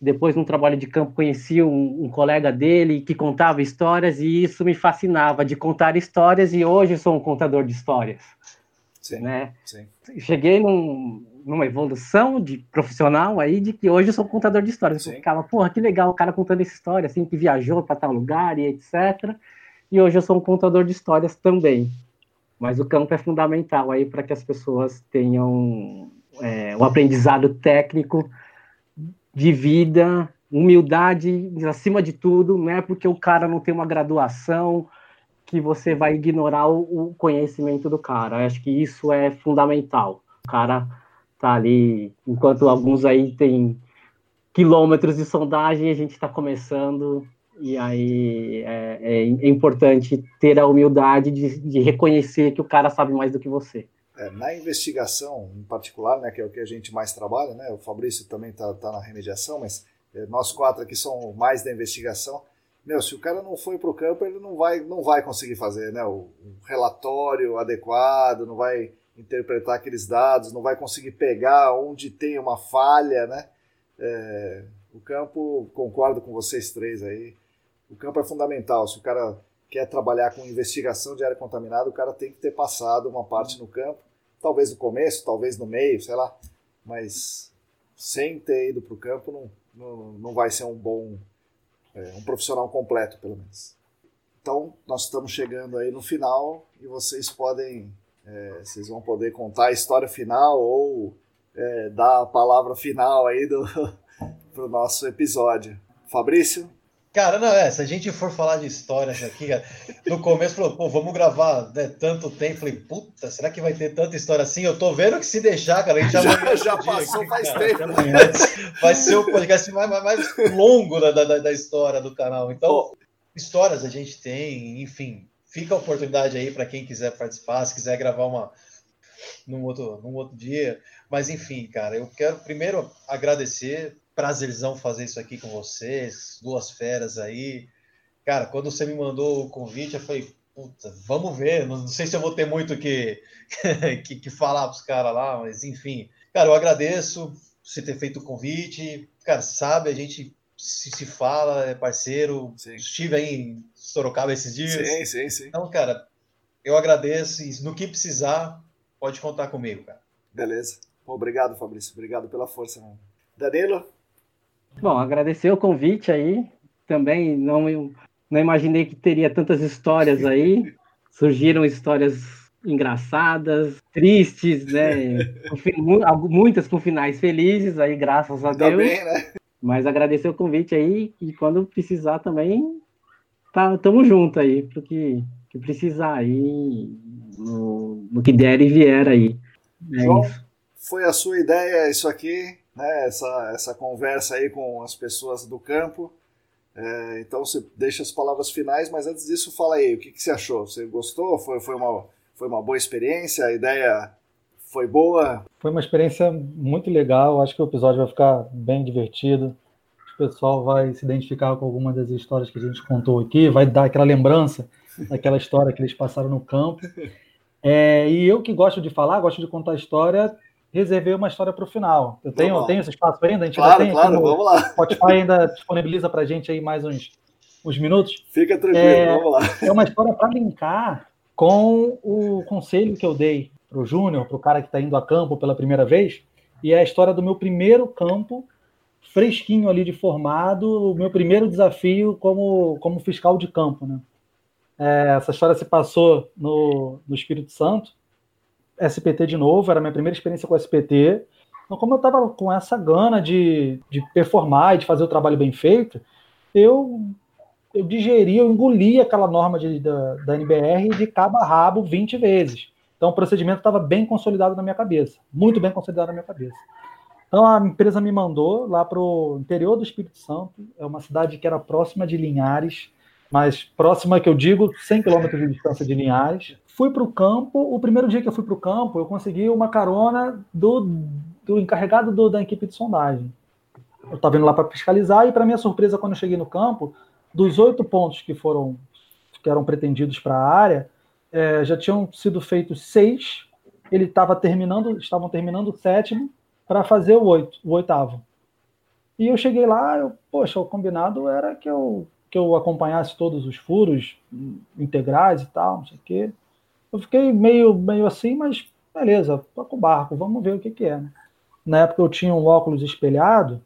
Speaker 4: depois, num trabalho de campo, conheci um, um, colega dele que contava histórias e isso me fascinava de contar histórias. E hoje sou um contador de histórias. Sim, né? Sim. Cheguei num, numa evolução de profissional aí de que hoje eu sou um contador de histórias. Eu ficava, porra, que legal o cara contando essa história, assim, que viajou para tal lugar e etc. E hoje eu sou um contador de histórias também. Mas o campo é fundamental aí para que as pessoas tenham é, um aprendizado técnico de vida, humildade acima de tudo, não é porque o cara não tem uma graduação que você vai ignorar o, conhecimento do cara. Eu acho que isso é fundamental. O cara tá ali, enquanto alguns aí têm quilômetros de sondagem, a gente está começando, e aí é, é, é, importante ter a humildade de, de reconhecer que o cara sabe mais do que você.
Speaker 1: É, na investigação, em particular, né, que é o que a gente mais trabalha, né, o Fabrício também está tá na remediação, mas é, nós quatro aqui somos mais da investigação. Meu, se o cara não foi para o campo, ele não vai, não vai conseguir fazer né, o, o relatório adequado, não vai interpretar aqueles dados, não vai conseguir pegar onde tem uma falha, né? É, o campo, concordo com vocês três aí, o campo é fundamental. Se o cara quer trabalhar com investigação de área contaminada, o cara tem que ter passado uma parte no campo talvez no começo, talvez no meio, sei lá, mas sem ter ido para o campo não, não, não vai ser um bom, é, um profissional completo, pelo menos. Então, nós estamos chegando aí no final e vocês podem, é, vocês vão poder contar a história final ou é, dar a palavra final aí do pro nosso episódio. Fabrício?
Speaker 3: Cara, não, é, se a gente for falar de histórias aqui, cara, no começo falou, pô, vamos gravar né, tanto tempo. Falei, puta, será que vai ter tanta história assim? Eu tô vendo que se deixar, cara, a gente já,
Speaker 1: já, já passou aqui, faz cara, tempo.
Speaker 3: Vai ser o podcast mais, mais longo da, da, da, história do canal. Então, histórias a gente tem, enfim, fica a oportunidade aí para quem quiser participar, se quiser gravar uma num outro, num outro dia. Mas enfim, cara, eu quero primeiro agradecer prazerzão fazer isso aqui com vocês, duas feras aí. Cara, quando você me mandou o convite, eu falei, puta, vamos ver. Não, sei se eu vou ter muito que, que, que falar para os caras lá, mas enfim. Cara, eu agradeço você ter feito o convite. Cara, sabe, a gente se, se fala, é parceiro. Sim. Estive aí em Sorocaba esses dias.
Speaker 1: Sim, sim, sim.
Speaker 3: Então, cara, eu agradeço e no que precisar, pode contar comigo, cara.
Speaker 1: Beleza. Obrigado, Fabrício. Obrigado pela força. Mano. Danilo?
Speaker 4: Bom, agradecer o convite aí. Também não, não imaginei que teria tantas histórias aí. Surgiram histórias engraçadas, tristes, né? Muitas com finais felizes aí, graças a Deus. Também, né? Mas agradecer o convite aí e quando precisar também, tá, tamo junto aí, pro que, que precisar aí, no, no que der e vier aí.
Speaker 1: É João, isso. foi a sua ideia isso aqui? Né, essa, essa conversa aí com as pessoas do campo. É, então você deixa as palavras finais, mas antes disso fala aí, o que, que você achou? Você gostou? Foi, foi, uma, foi uma boa experiência? A ideia foi boa?
Speaker 2: Foi uma experiência muito legal, acho que o episódio vai ficar bem divertido. O pessoal vai se identificar com algumas das histórias que a gente contou aqui, vai dar aquela lembrança daquela história que eles passaram no campo. É, e eu que gosto de falar, gosto de contar história, reservei uma história para o final. Eu tenho, tenho esse espaço ainda? A gente
Speaker 1: claro, tem claro, vamos lá.
Speaker 2: Spotify ainda disponibiliza para a gente aí mais uns, uns minutos.
Speaker 1: Fica tranquilo, é, vamos lá.
Speaker 2: É uma história para linkar com o conselho que eu dei para o Júnior, para o cara que está indo a campo pela primeira vez, e é a história do meu primeiro campo, fresquinho ali de formado, o meu primeiro desafio como, como fiscal de campo. Né? É, essa história se passou no, no Espírito Santo, SPT de novo, era minha primeira experiência com SPT. Então, como eu estava com essa gana de, de performar e de fazer o trabalho bem feito, eu, eu digeri, eu engoli aquela norma de, da, da NBR de cabo a rabo 20 vezes. Então, o procedimento estava bem consolidado na minha cabeça, muito bem consolidado na minha cabeça. Então a empresa me mandou lá para o interior do Espírito Santo, é uma cidade que era próxima de Linhares, mas próxima que eu digo, 100 quilômetros de distância de Linhares. Fui para o campo, o primeiro dia que eu fui para o campo, eu consegui uma carona do, do encarregado do, da equipe de sondagem. Eu estava indo lá para fiscalizar e, para minha surpresa, quando eu cheguei no campo, dos oito pontos que foram que eram pretendidos para a área, é, já tinham sido feitos seis. Ele estava terminando, estavam terminando o sétimo para fazer o oito, o oitavo. E eu cheguei lá, eu, poxa, o combinado era que eu que eu acompanhasse todos os furos integrais e tal, não sei o quê. Eu fiquei meio meio assim, mas beleza, toca o barco, vamos ver o que, que é. Né? Na época eu tinha um óculos espelhado,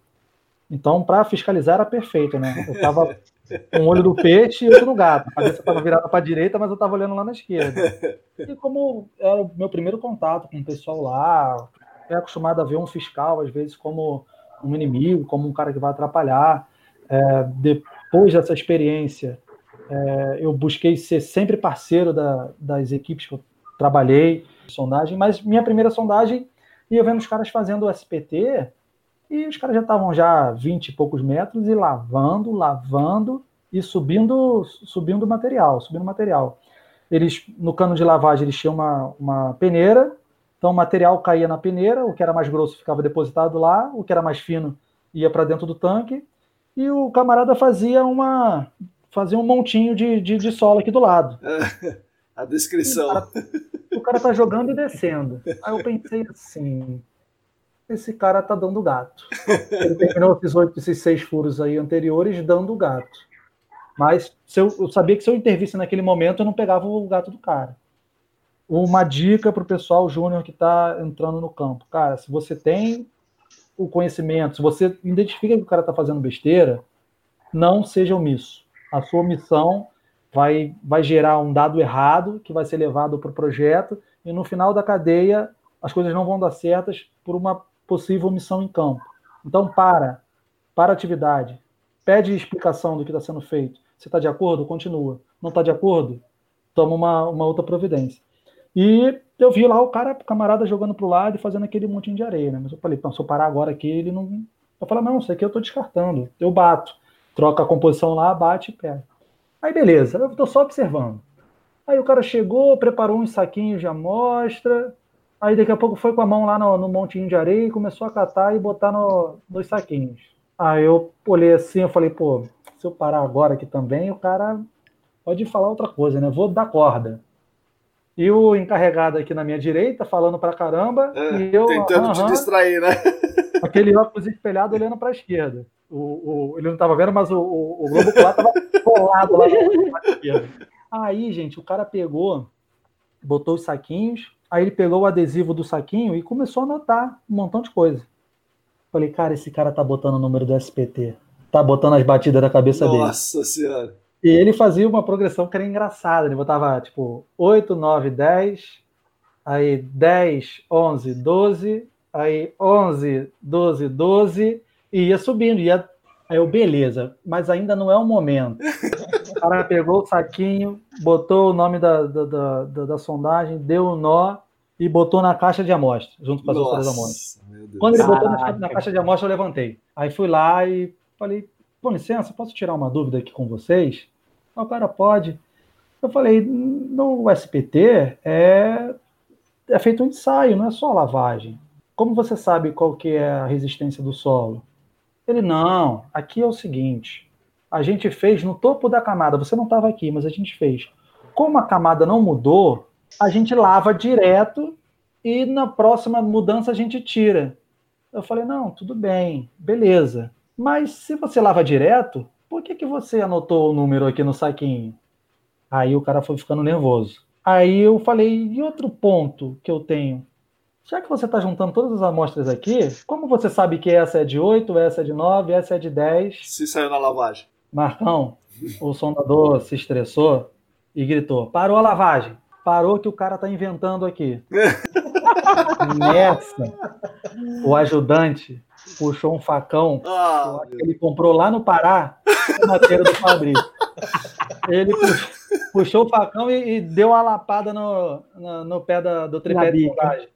Speaker 2: então para fiscalizar era perfeito, né? Eu tava um olho do peixe e outro no gato. A cabeça estava virada para a direita, mas eu estava olhando lá na esquerda. E como era o meu primeiro contato com o pessoal lá, é acostumado a ver um fiscal, às vezes, como um inimigo, como um cara que vai atrapalhar. É, depois dessa experiência, é, eu busquei ser sempre parceiro da, das equipes que eu trabalhei, sondagem, mas minha primeira sondagem ia vendo os caras fazendo o SPT e os caras já estavam já 20 e poucos metros e lavando, lavando e subindo subindo material, subindo material. Eles, no cano de lavagem, eles tinham uma, uma peneira, então o material caía na peneira, o que era mais grosso ficava depositado lá, o que era mais fino ia para dentro do tanque, e o camarada fazia uma fazia um montinho de, de, de solo aqui do lado.
Speaker 5: A descrição. O
Speaker 2: cara, o cara tá jogando e descendo. Aí eu pensei assim, esse cara tá dando gato. Ele terminou esses oito, esses seis furos aí anteriores dando gato. Mas eu, eu, sabia que se eu intervisse naquele momento, eu não pegava o gato do cara. Uma dica para o pessoal júnior que está entrando no campo. Cara, se você tem o conhecimento, se você identifica que o cara está fazendo besteira, não seja omisso. A sua omissão vai, vai gerar um dado errado que vai ser levado para o projeto e no final da cadeia as coisas não vão dar certas por uma possível missão em campo. Então, para, para a atividade, pede explicação do que está sendo feito. Você está de acordo? Continua. Não está de acordo? Toma uma, uma outra providência. E eu vi lá o cara, o camarada jogando para o lado e fazendo aquele montinho de areia, né? Mas eu falei, se eu parar agora aqui, ele não. Eu falei, não, isso aqui eu estou descartando. Eu bato. Troca a composição lá, bate e pega. Aí beleza, eu estou só observando. Aí o cara chegou, preparou uns saquinhos de amostra, Aí daqui a pouco foi com a mão lá no, no montinho de areia e começou a catar e botar no, nos saquinhos. Aí eu olhei assim, eu falei, pô, se eu parar agora aqui também, o cara pode falar outra coisa, né? Vou dar corda. E o encarregado aqui na minha direita, falando pra caramba, é, e eu.
Speaker 5: Tentando te distrair, né?
Speaker 2: Aquele óculos espelhado olhando pra esquerda. O, o, ele não tava vendo, mas o, o, o globo ocular tava colado lá esquerda. Aí, gente, o cara pegou, botou os saquinhos, Aí ele pegou o adesivo do saquinho e começou a anotar um montão de coisa. Falei, cara, esse cara tá botando o número do SPT. Tá botando as batidas da cabeça
Speaker 5: Nossa
Speaker 2: dele.
Speaker 5: Nossa senhora.
Speaker 2: E ele fazia uma progressão que era engraçada. Ele botava, tipo, 8, 9, 10, aí 10, 11, 12, aí 11, 12, 12, e ia subindo. Ia... Aí eu, beleza, mas ainda não é o momento. O cara pegou o saquinho, botou o nome da, da, da, da, da sondagem, deu o um nó e botou na caixa de amostra, junto com as outras amostras. Quando ele botou na, na, caixa de amostra, eu levantei. Aí fui lá e falei, com licença, posso tirar uma dúvida aqui com vocês? O cara pode. Eu falei, no SPT é, é feito um ensaio, não é só lavagem. Como você sabe qual que é a resistência do solo? Ele, não, aqui é o seguinte, a gente fez no topo da camada. Você não estava aqui, mas a gente fez. Como a camada não mudou, a gente lava direto e na próxima mudança a gente tira. Eu falei, não, tudo bem, beleza. Mas se você lava direto, por que, que você anotou o número aqui no saquinho? Aí o cara foi ficando nervoso. Aí eu falei, e outro ponto que eu tenho? Já que você está juntando todas as amostras aqui, como você sabe que essa é de 8, essa é de 9, essa é de 10?
Speaker 5: Se saiu na lavagem.
Speaker 2: Marcão, o sondador se estressou e gritou: parou a lavagem. Parou que o cara tá inventando aqui. Nessa, o ajudante puxou um facão oh, que ele comprou lá no Pará, na feira do Fabrício. Ele puxou, o facão e, e, deu uma lapada no, no, no pé da, do tripé de sondagem.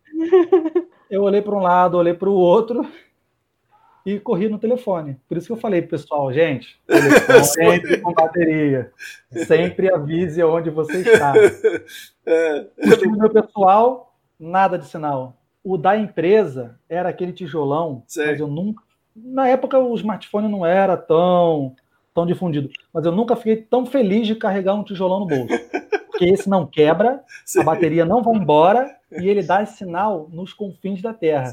Speaker 2: Eu olhei para um lado, olhei para o outro e corri no telefone. Por isso que eu falei, pessoal, gente, telefone sempre com bateria. Sempre avise onde você está. É. O time meu pessoal, nada de sinal. O da empresa era aquele tijolão, Sei. mas eu nunca. Na época o smartphone não era tão, tão difundido, mas eu nunca fiquei tão feliz de carregar um tijolão no bolso. Porque esse não quebra, Sim. a bateria não vai embora e ele dá sinal nos confins da Terra.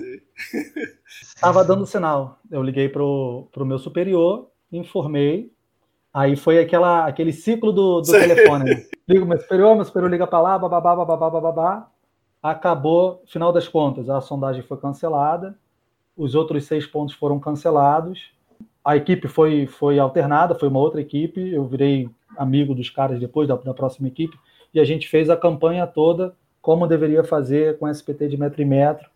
Speaker 2: Estava dando sinal. Eu liguei para o meu superior, informei. Aí foi aquela, aquele ciclo do, do telefone. Né? Ligo meu superior, meu superior liga para lá, bababá, bababá, bababá. Acabou, final das contas, a sondagem foi cancelada, os outros seis pontos foram cancelados. A equipe foi, foi alternada, foi uma outra equipe. Eu virei amigo dos caras depois da, da próxima equipe e a gente fez a campanha toda como deveria fazer com SPT de metro e metro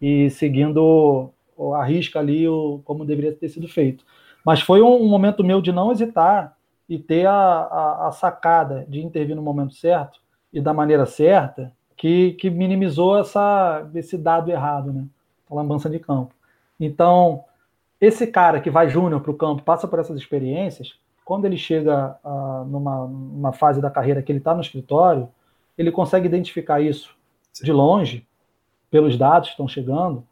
Speaker 2: e seguindo a risca ali o, como deveria ter sido feito. Mas foi um, um momento meu de não hesitar e ter a, a, a, sacada de intervir no momento certo e da maneira certa que, que minimizou essa, esse dado errado, né? A lambança de campo. Então, esse cara que vai júnior para o campo, passa por essas experiências, quando ele chega uh, numa, numa fase da carreira que ele está no escritório, ele consegue identificar isso Sim. de longe, pelos dados que estão chegando.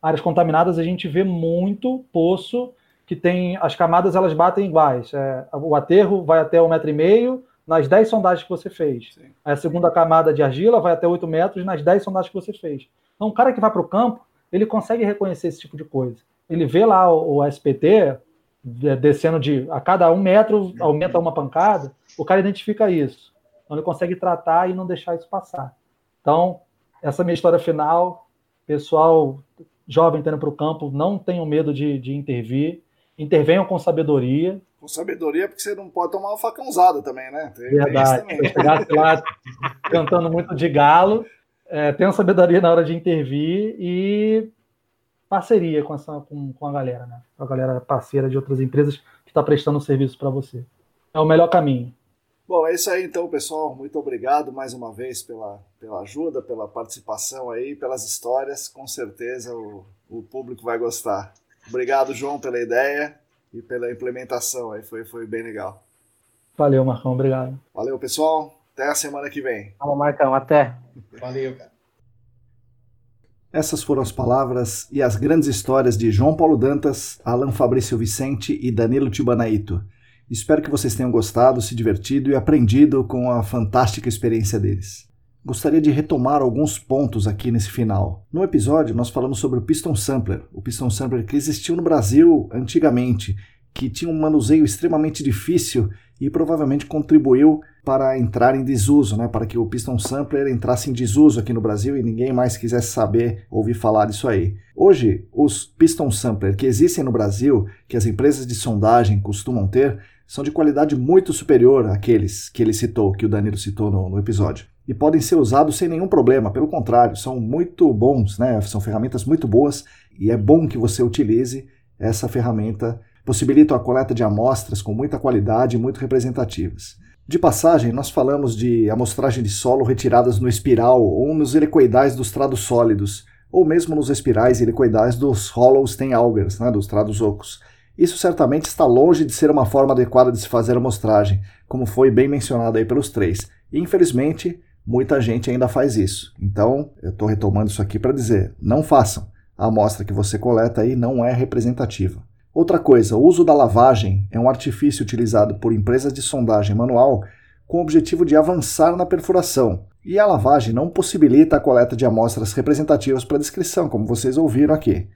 Speaker 2: Áreas contaminadas a gente vê muito poço que tem as camadas elas batem iguais. É, o aterro vai até um metro e meio nas 10 sondagens que você fez. Sim. A segunda camada de argila vai até 8 metros nas 10 sondagens que você fez. Então, o cara que vai para o campo, ele consegue reconhecer esse tipo de coisa. Ele vê lá o, o SPT descendo de a cada um metro aumenta uma pancada, o cara identifica isso. Então ele consegue tratar e não deixar isso passar. Então, essa é minha história final. Pessoal jovem tendo para o campo, não tenham medo de, de intervir. Intervenham com sabedoria.
Speaker 5: Com sabedoria, porque você não pode tomar uma facãozada também, né?
Speaker 2: Tem, Verdade. Tem chegasse lá cantando muito de galo, é, tenham sabedoria na hora de intervir e parceria com, essa, com, com a galera, né? Com a galera parceira de outras empresas que está prestando serviço para você. É o melhor caminho.
Speaker 5: Bom, é isso aí então, pessoal. Muito obrigado mais uma vez pela, pela ajuda, pela participação aí, pelas histórias. Com certeza o, o público vai gostar. Obrigado, João, pela ideia e pela implementação aí. Foi, foi bem legal.
Speaker 2: Valeu, Marcão. Obrigado.
Speaker 5: Valeu, pessoal. Até a semana que vem.
Speaker 4: Falou, Marcão. Até.
Speaker 3: Valeu, cara.
Speaker 1: Essas foram as palavras e as grandes histórias de João Paulo Dantas, Alan Fabrício Vicente e Danilo Tibanaito Espero que vocês tenham gostado, se divertido e aprendido com a fantástica experiência deles. Gostaria de retomar alguns pontos aqui nesse final. No episódio, nós falamos sobre o Piston Sampler, o Piston Sampler que existiu no Brasil antigamente, que tinha um manuseio extremamente difícil e provavelmente contribuiu para entrar em desuso, né, para que o Piston Sampler entrasse em desuso aqui no Brasil e ninguém mais quisesse saber, ouvir falar disso aí. Hoje, os Piston Sampler que existem no Brasil, que as empresas de sondagem costumam ter, são de qualidade muito superior àqueles que ele citou, que o Danilo citou no, no episódio. E podem ser usados sem nenhum problema, pelo contrário, são muito bons, né? são ferramentas muito boas e é bom que você utilize essa ferramenta. Possibilita a coleta de amostras com muita qualidade e muito representativas. De passagem, nós falamos de amostragem de solo retiradas no espiral ou nos helicoidais dos trados sólidos, ou mesmo nos espirais helicoidais dos hollow Steinauers, né, dos trados ocos. Isso certamente está longe de ser uma forma adequada de se fazer amostragem, como foi bem mencionado aí pelos três. E, infelizmente, muita gente ainda faz isso. Então, eu estou retomando isso aqui para dizer: não façam. A amostra que você coleta aí não é representativa. Outra coisa, o uso da lavagem é um artifício utilizado por empresas de sondagem manual com o objetivo de avançar na perfuração. E a lavagem não possibilita a coleta de amostras representativas para descrição, como vocês ouviram aqui.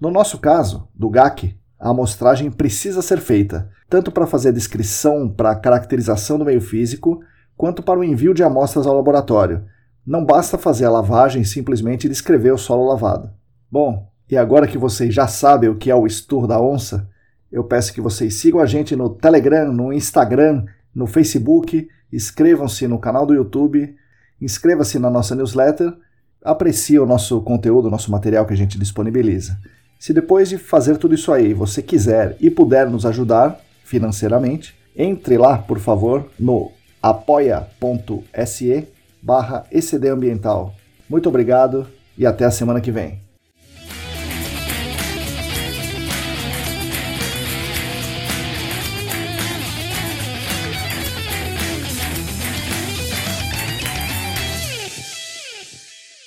Speaker 1: No nosso caso, do GAC, a amostragem precisa ser feita, tanto para fazer a descrição para a caracterização do meio físico, quanto para o envio de amostras ao laboratório. Não basta fazer a lavagem e simplesmente descrever o solo lavado. Bom, e agora que vocês já sabem o que é o Stur da Onça, eu peço que vocês sigam a gente no Telegram, no Instagram, no Facebook, inscrevam-se no canal do YouTube, inscreva-se na nossa newsletter, aprecie o nosso conteúdo, o nosso material que a gente disponibiliza. Se depois de fazer tudo isso aí você quiser e puder nos ajudar financeiramente, entre lá, por favor, no apoia.se barra Muito obrigado e até a semana que vem.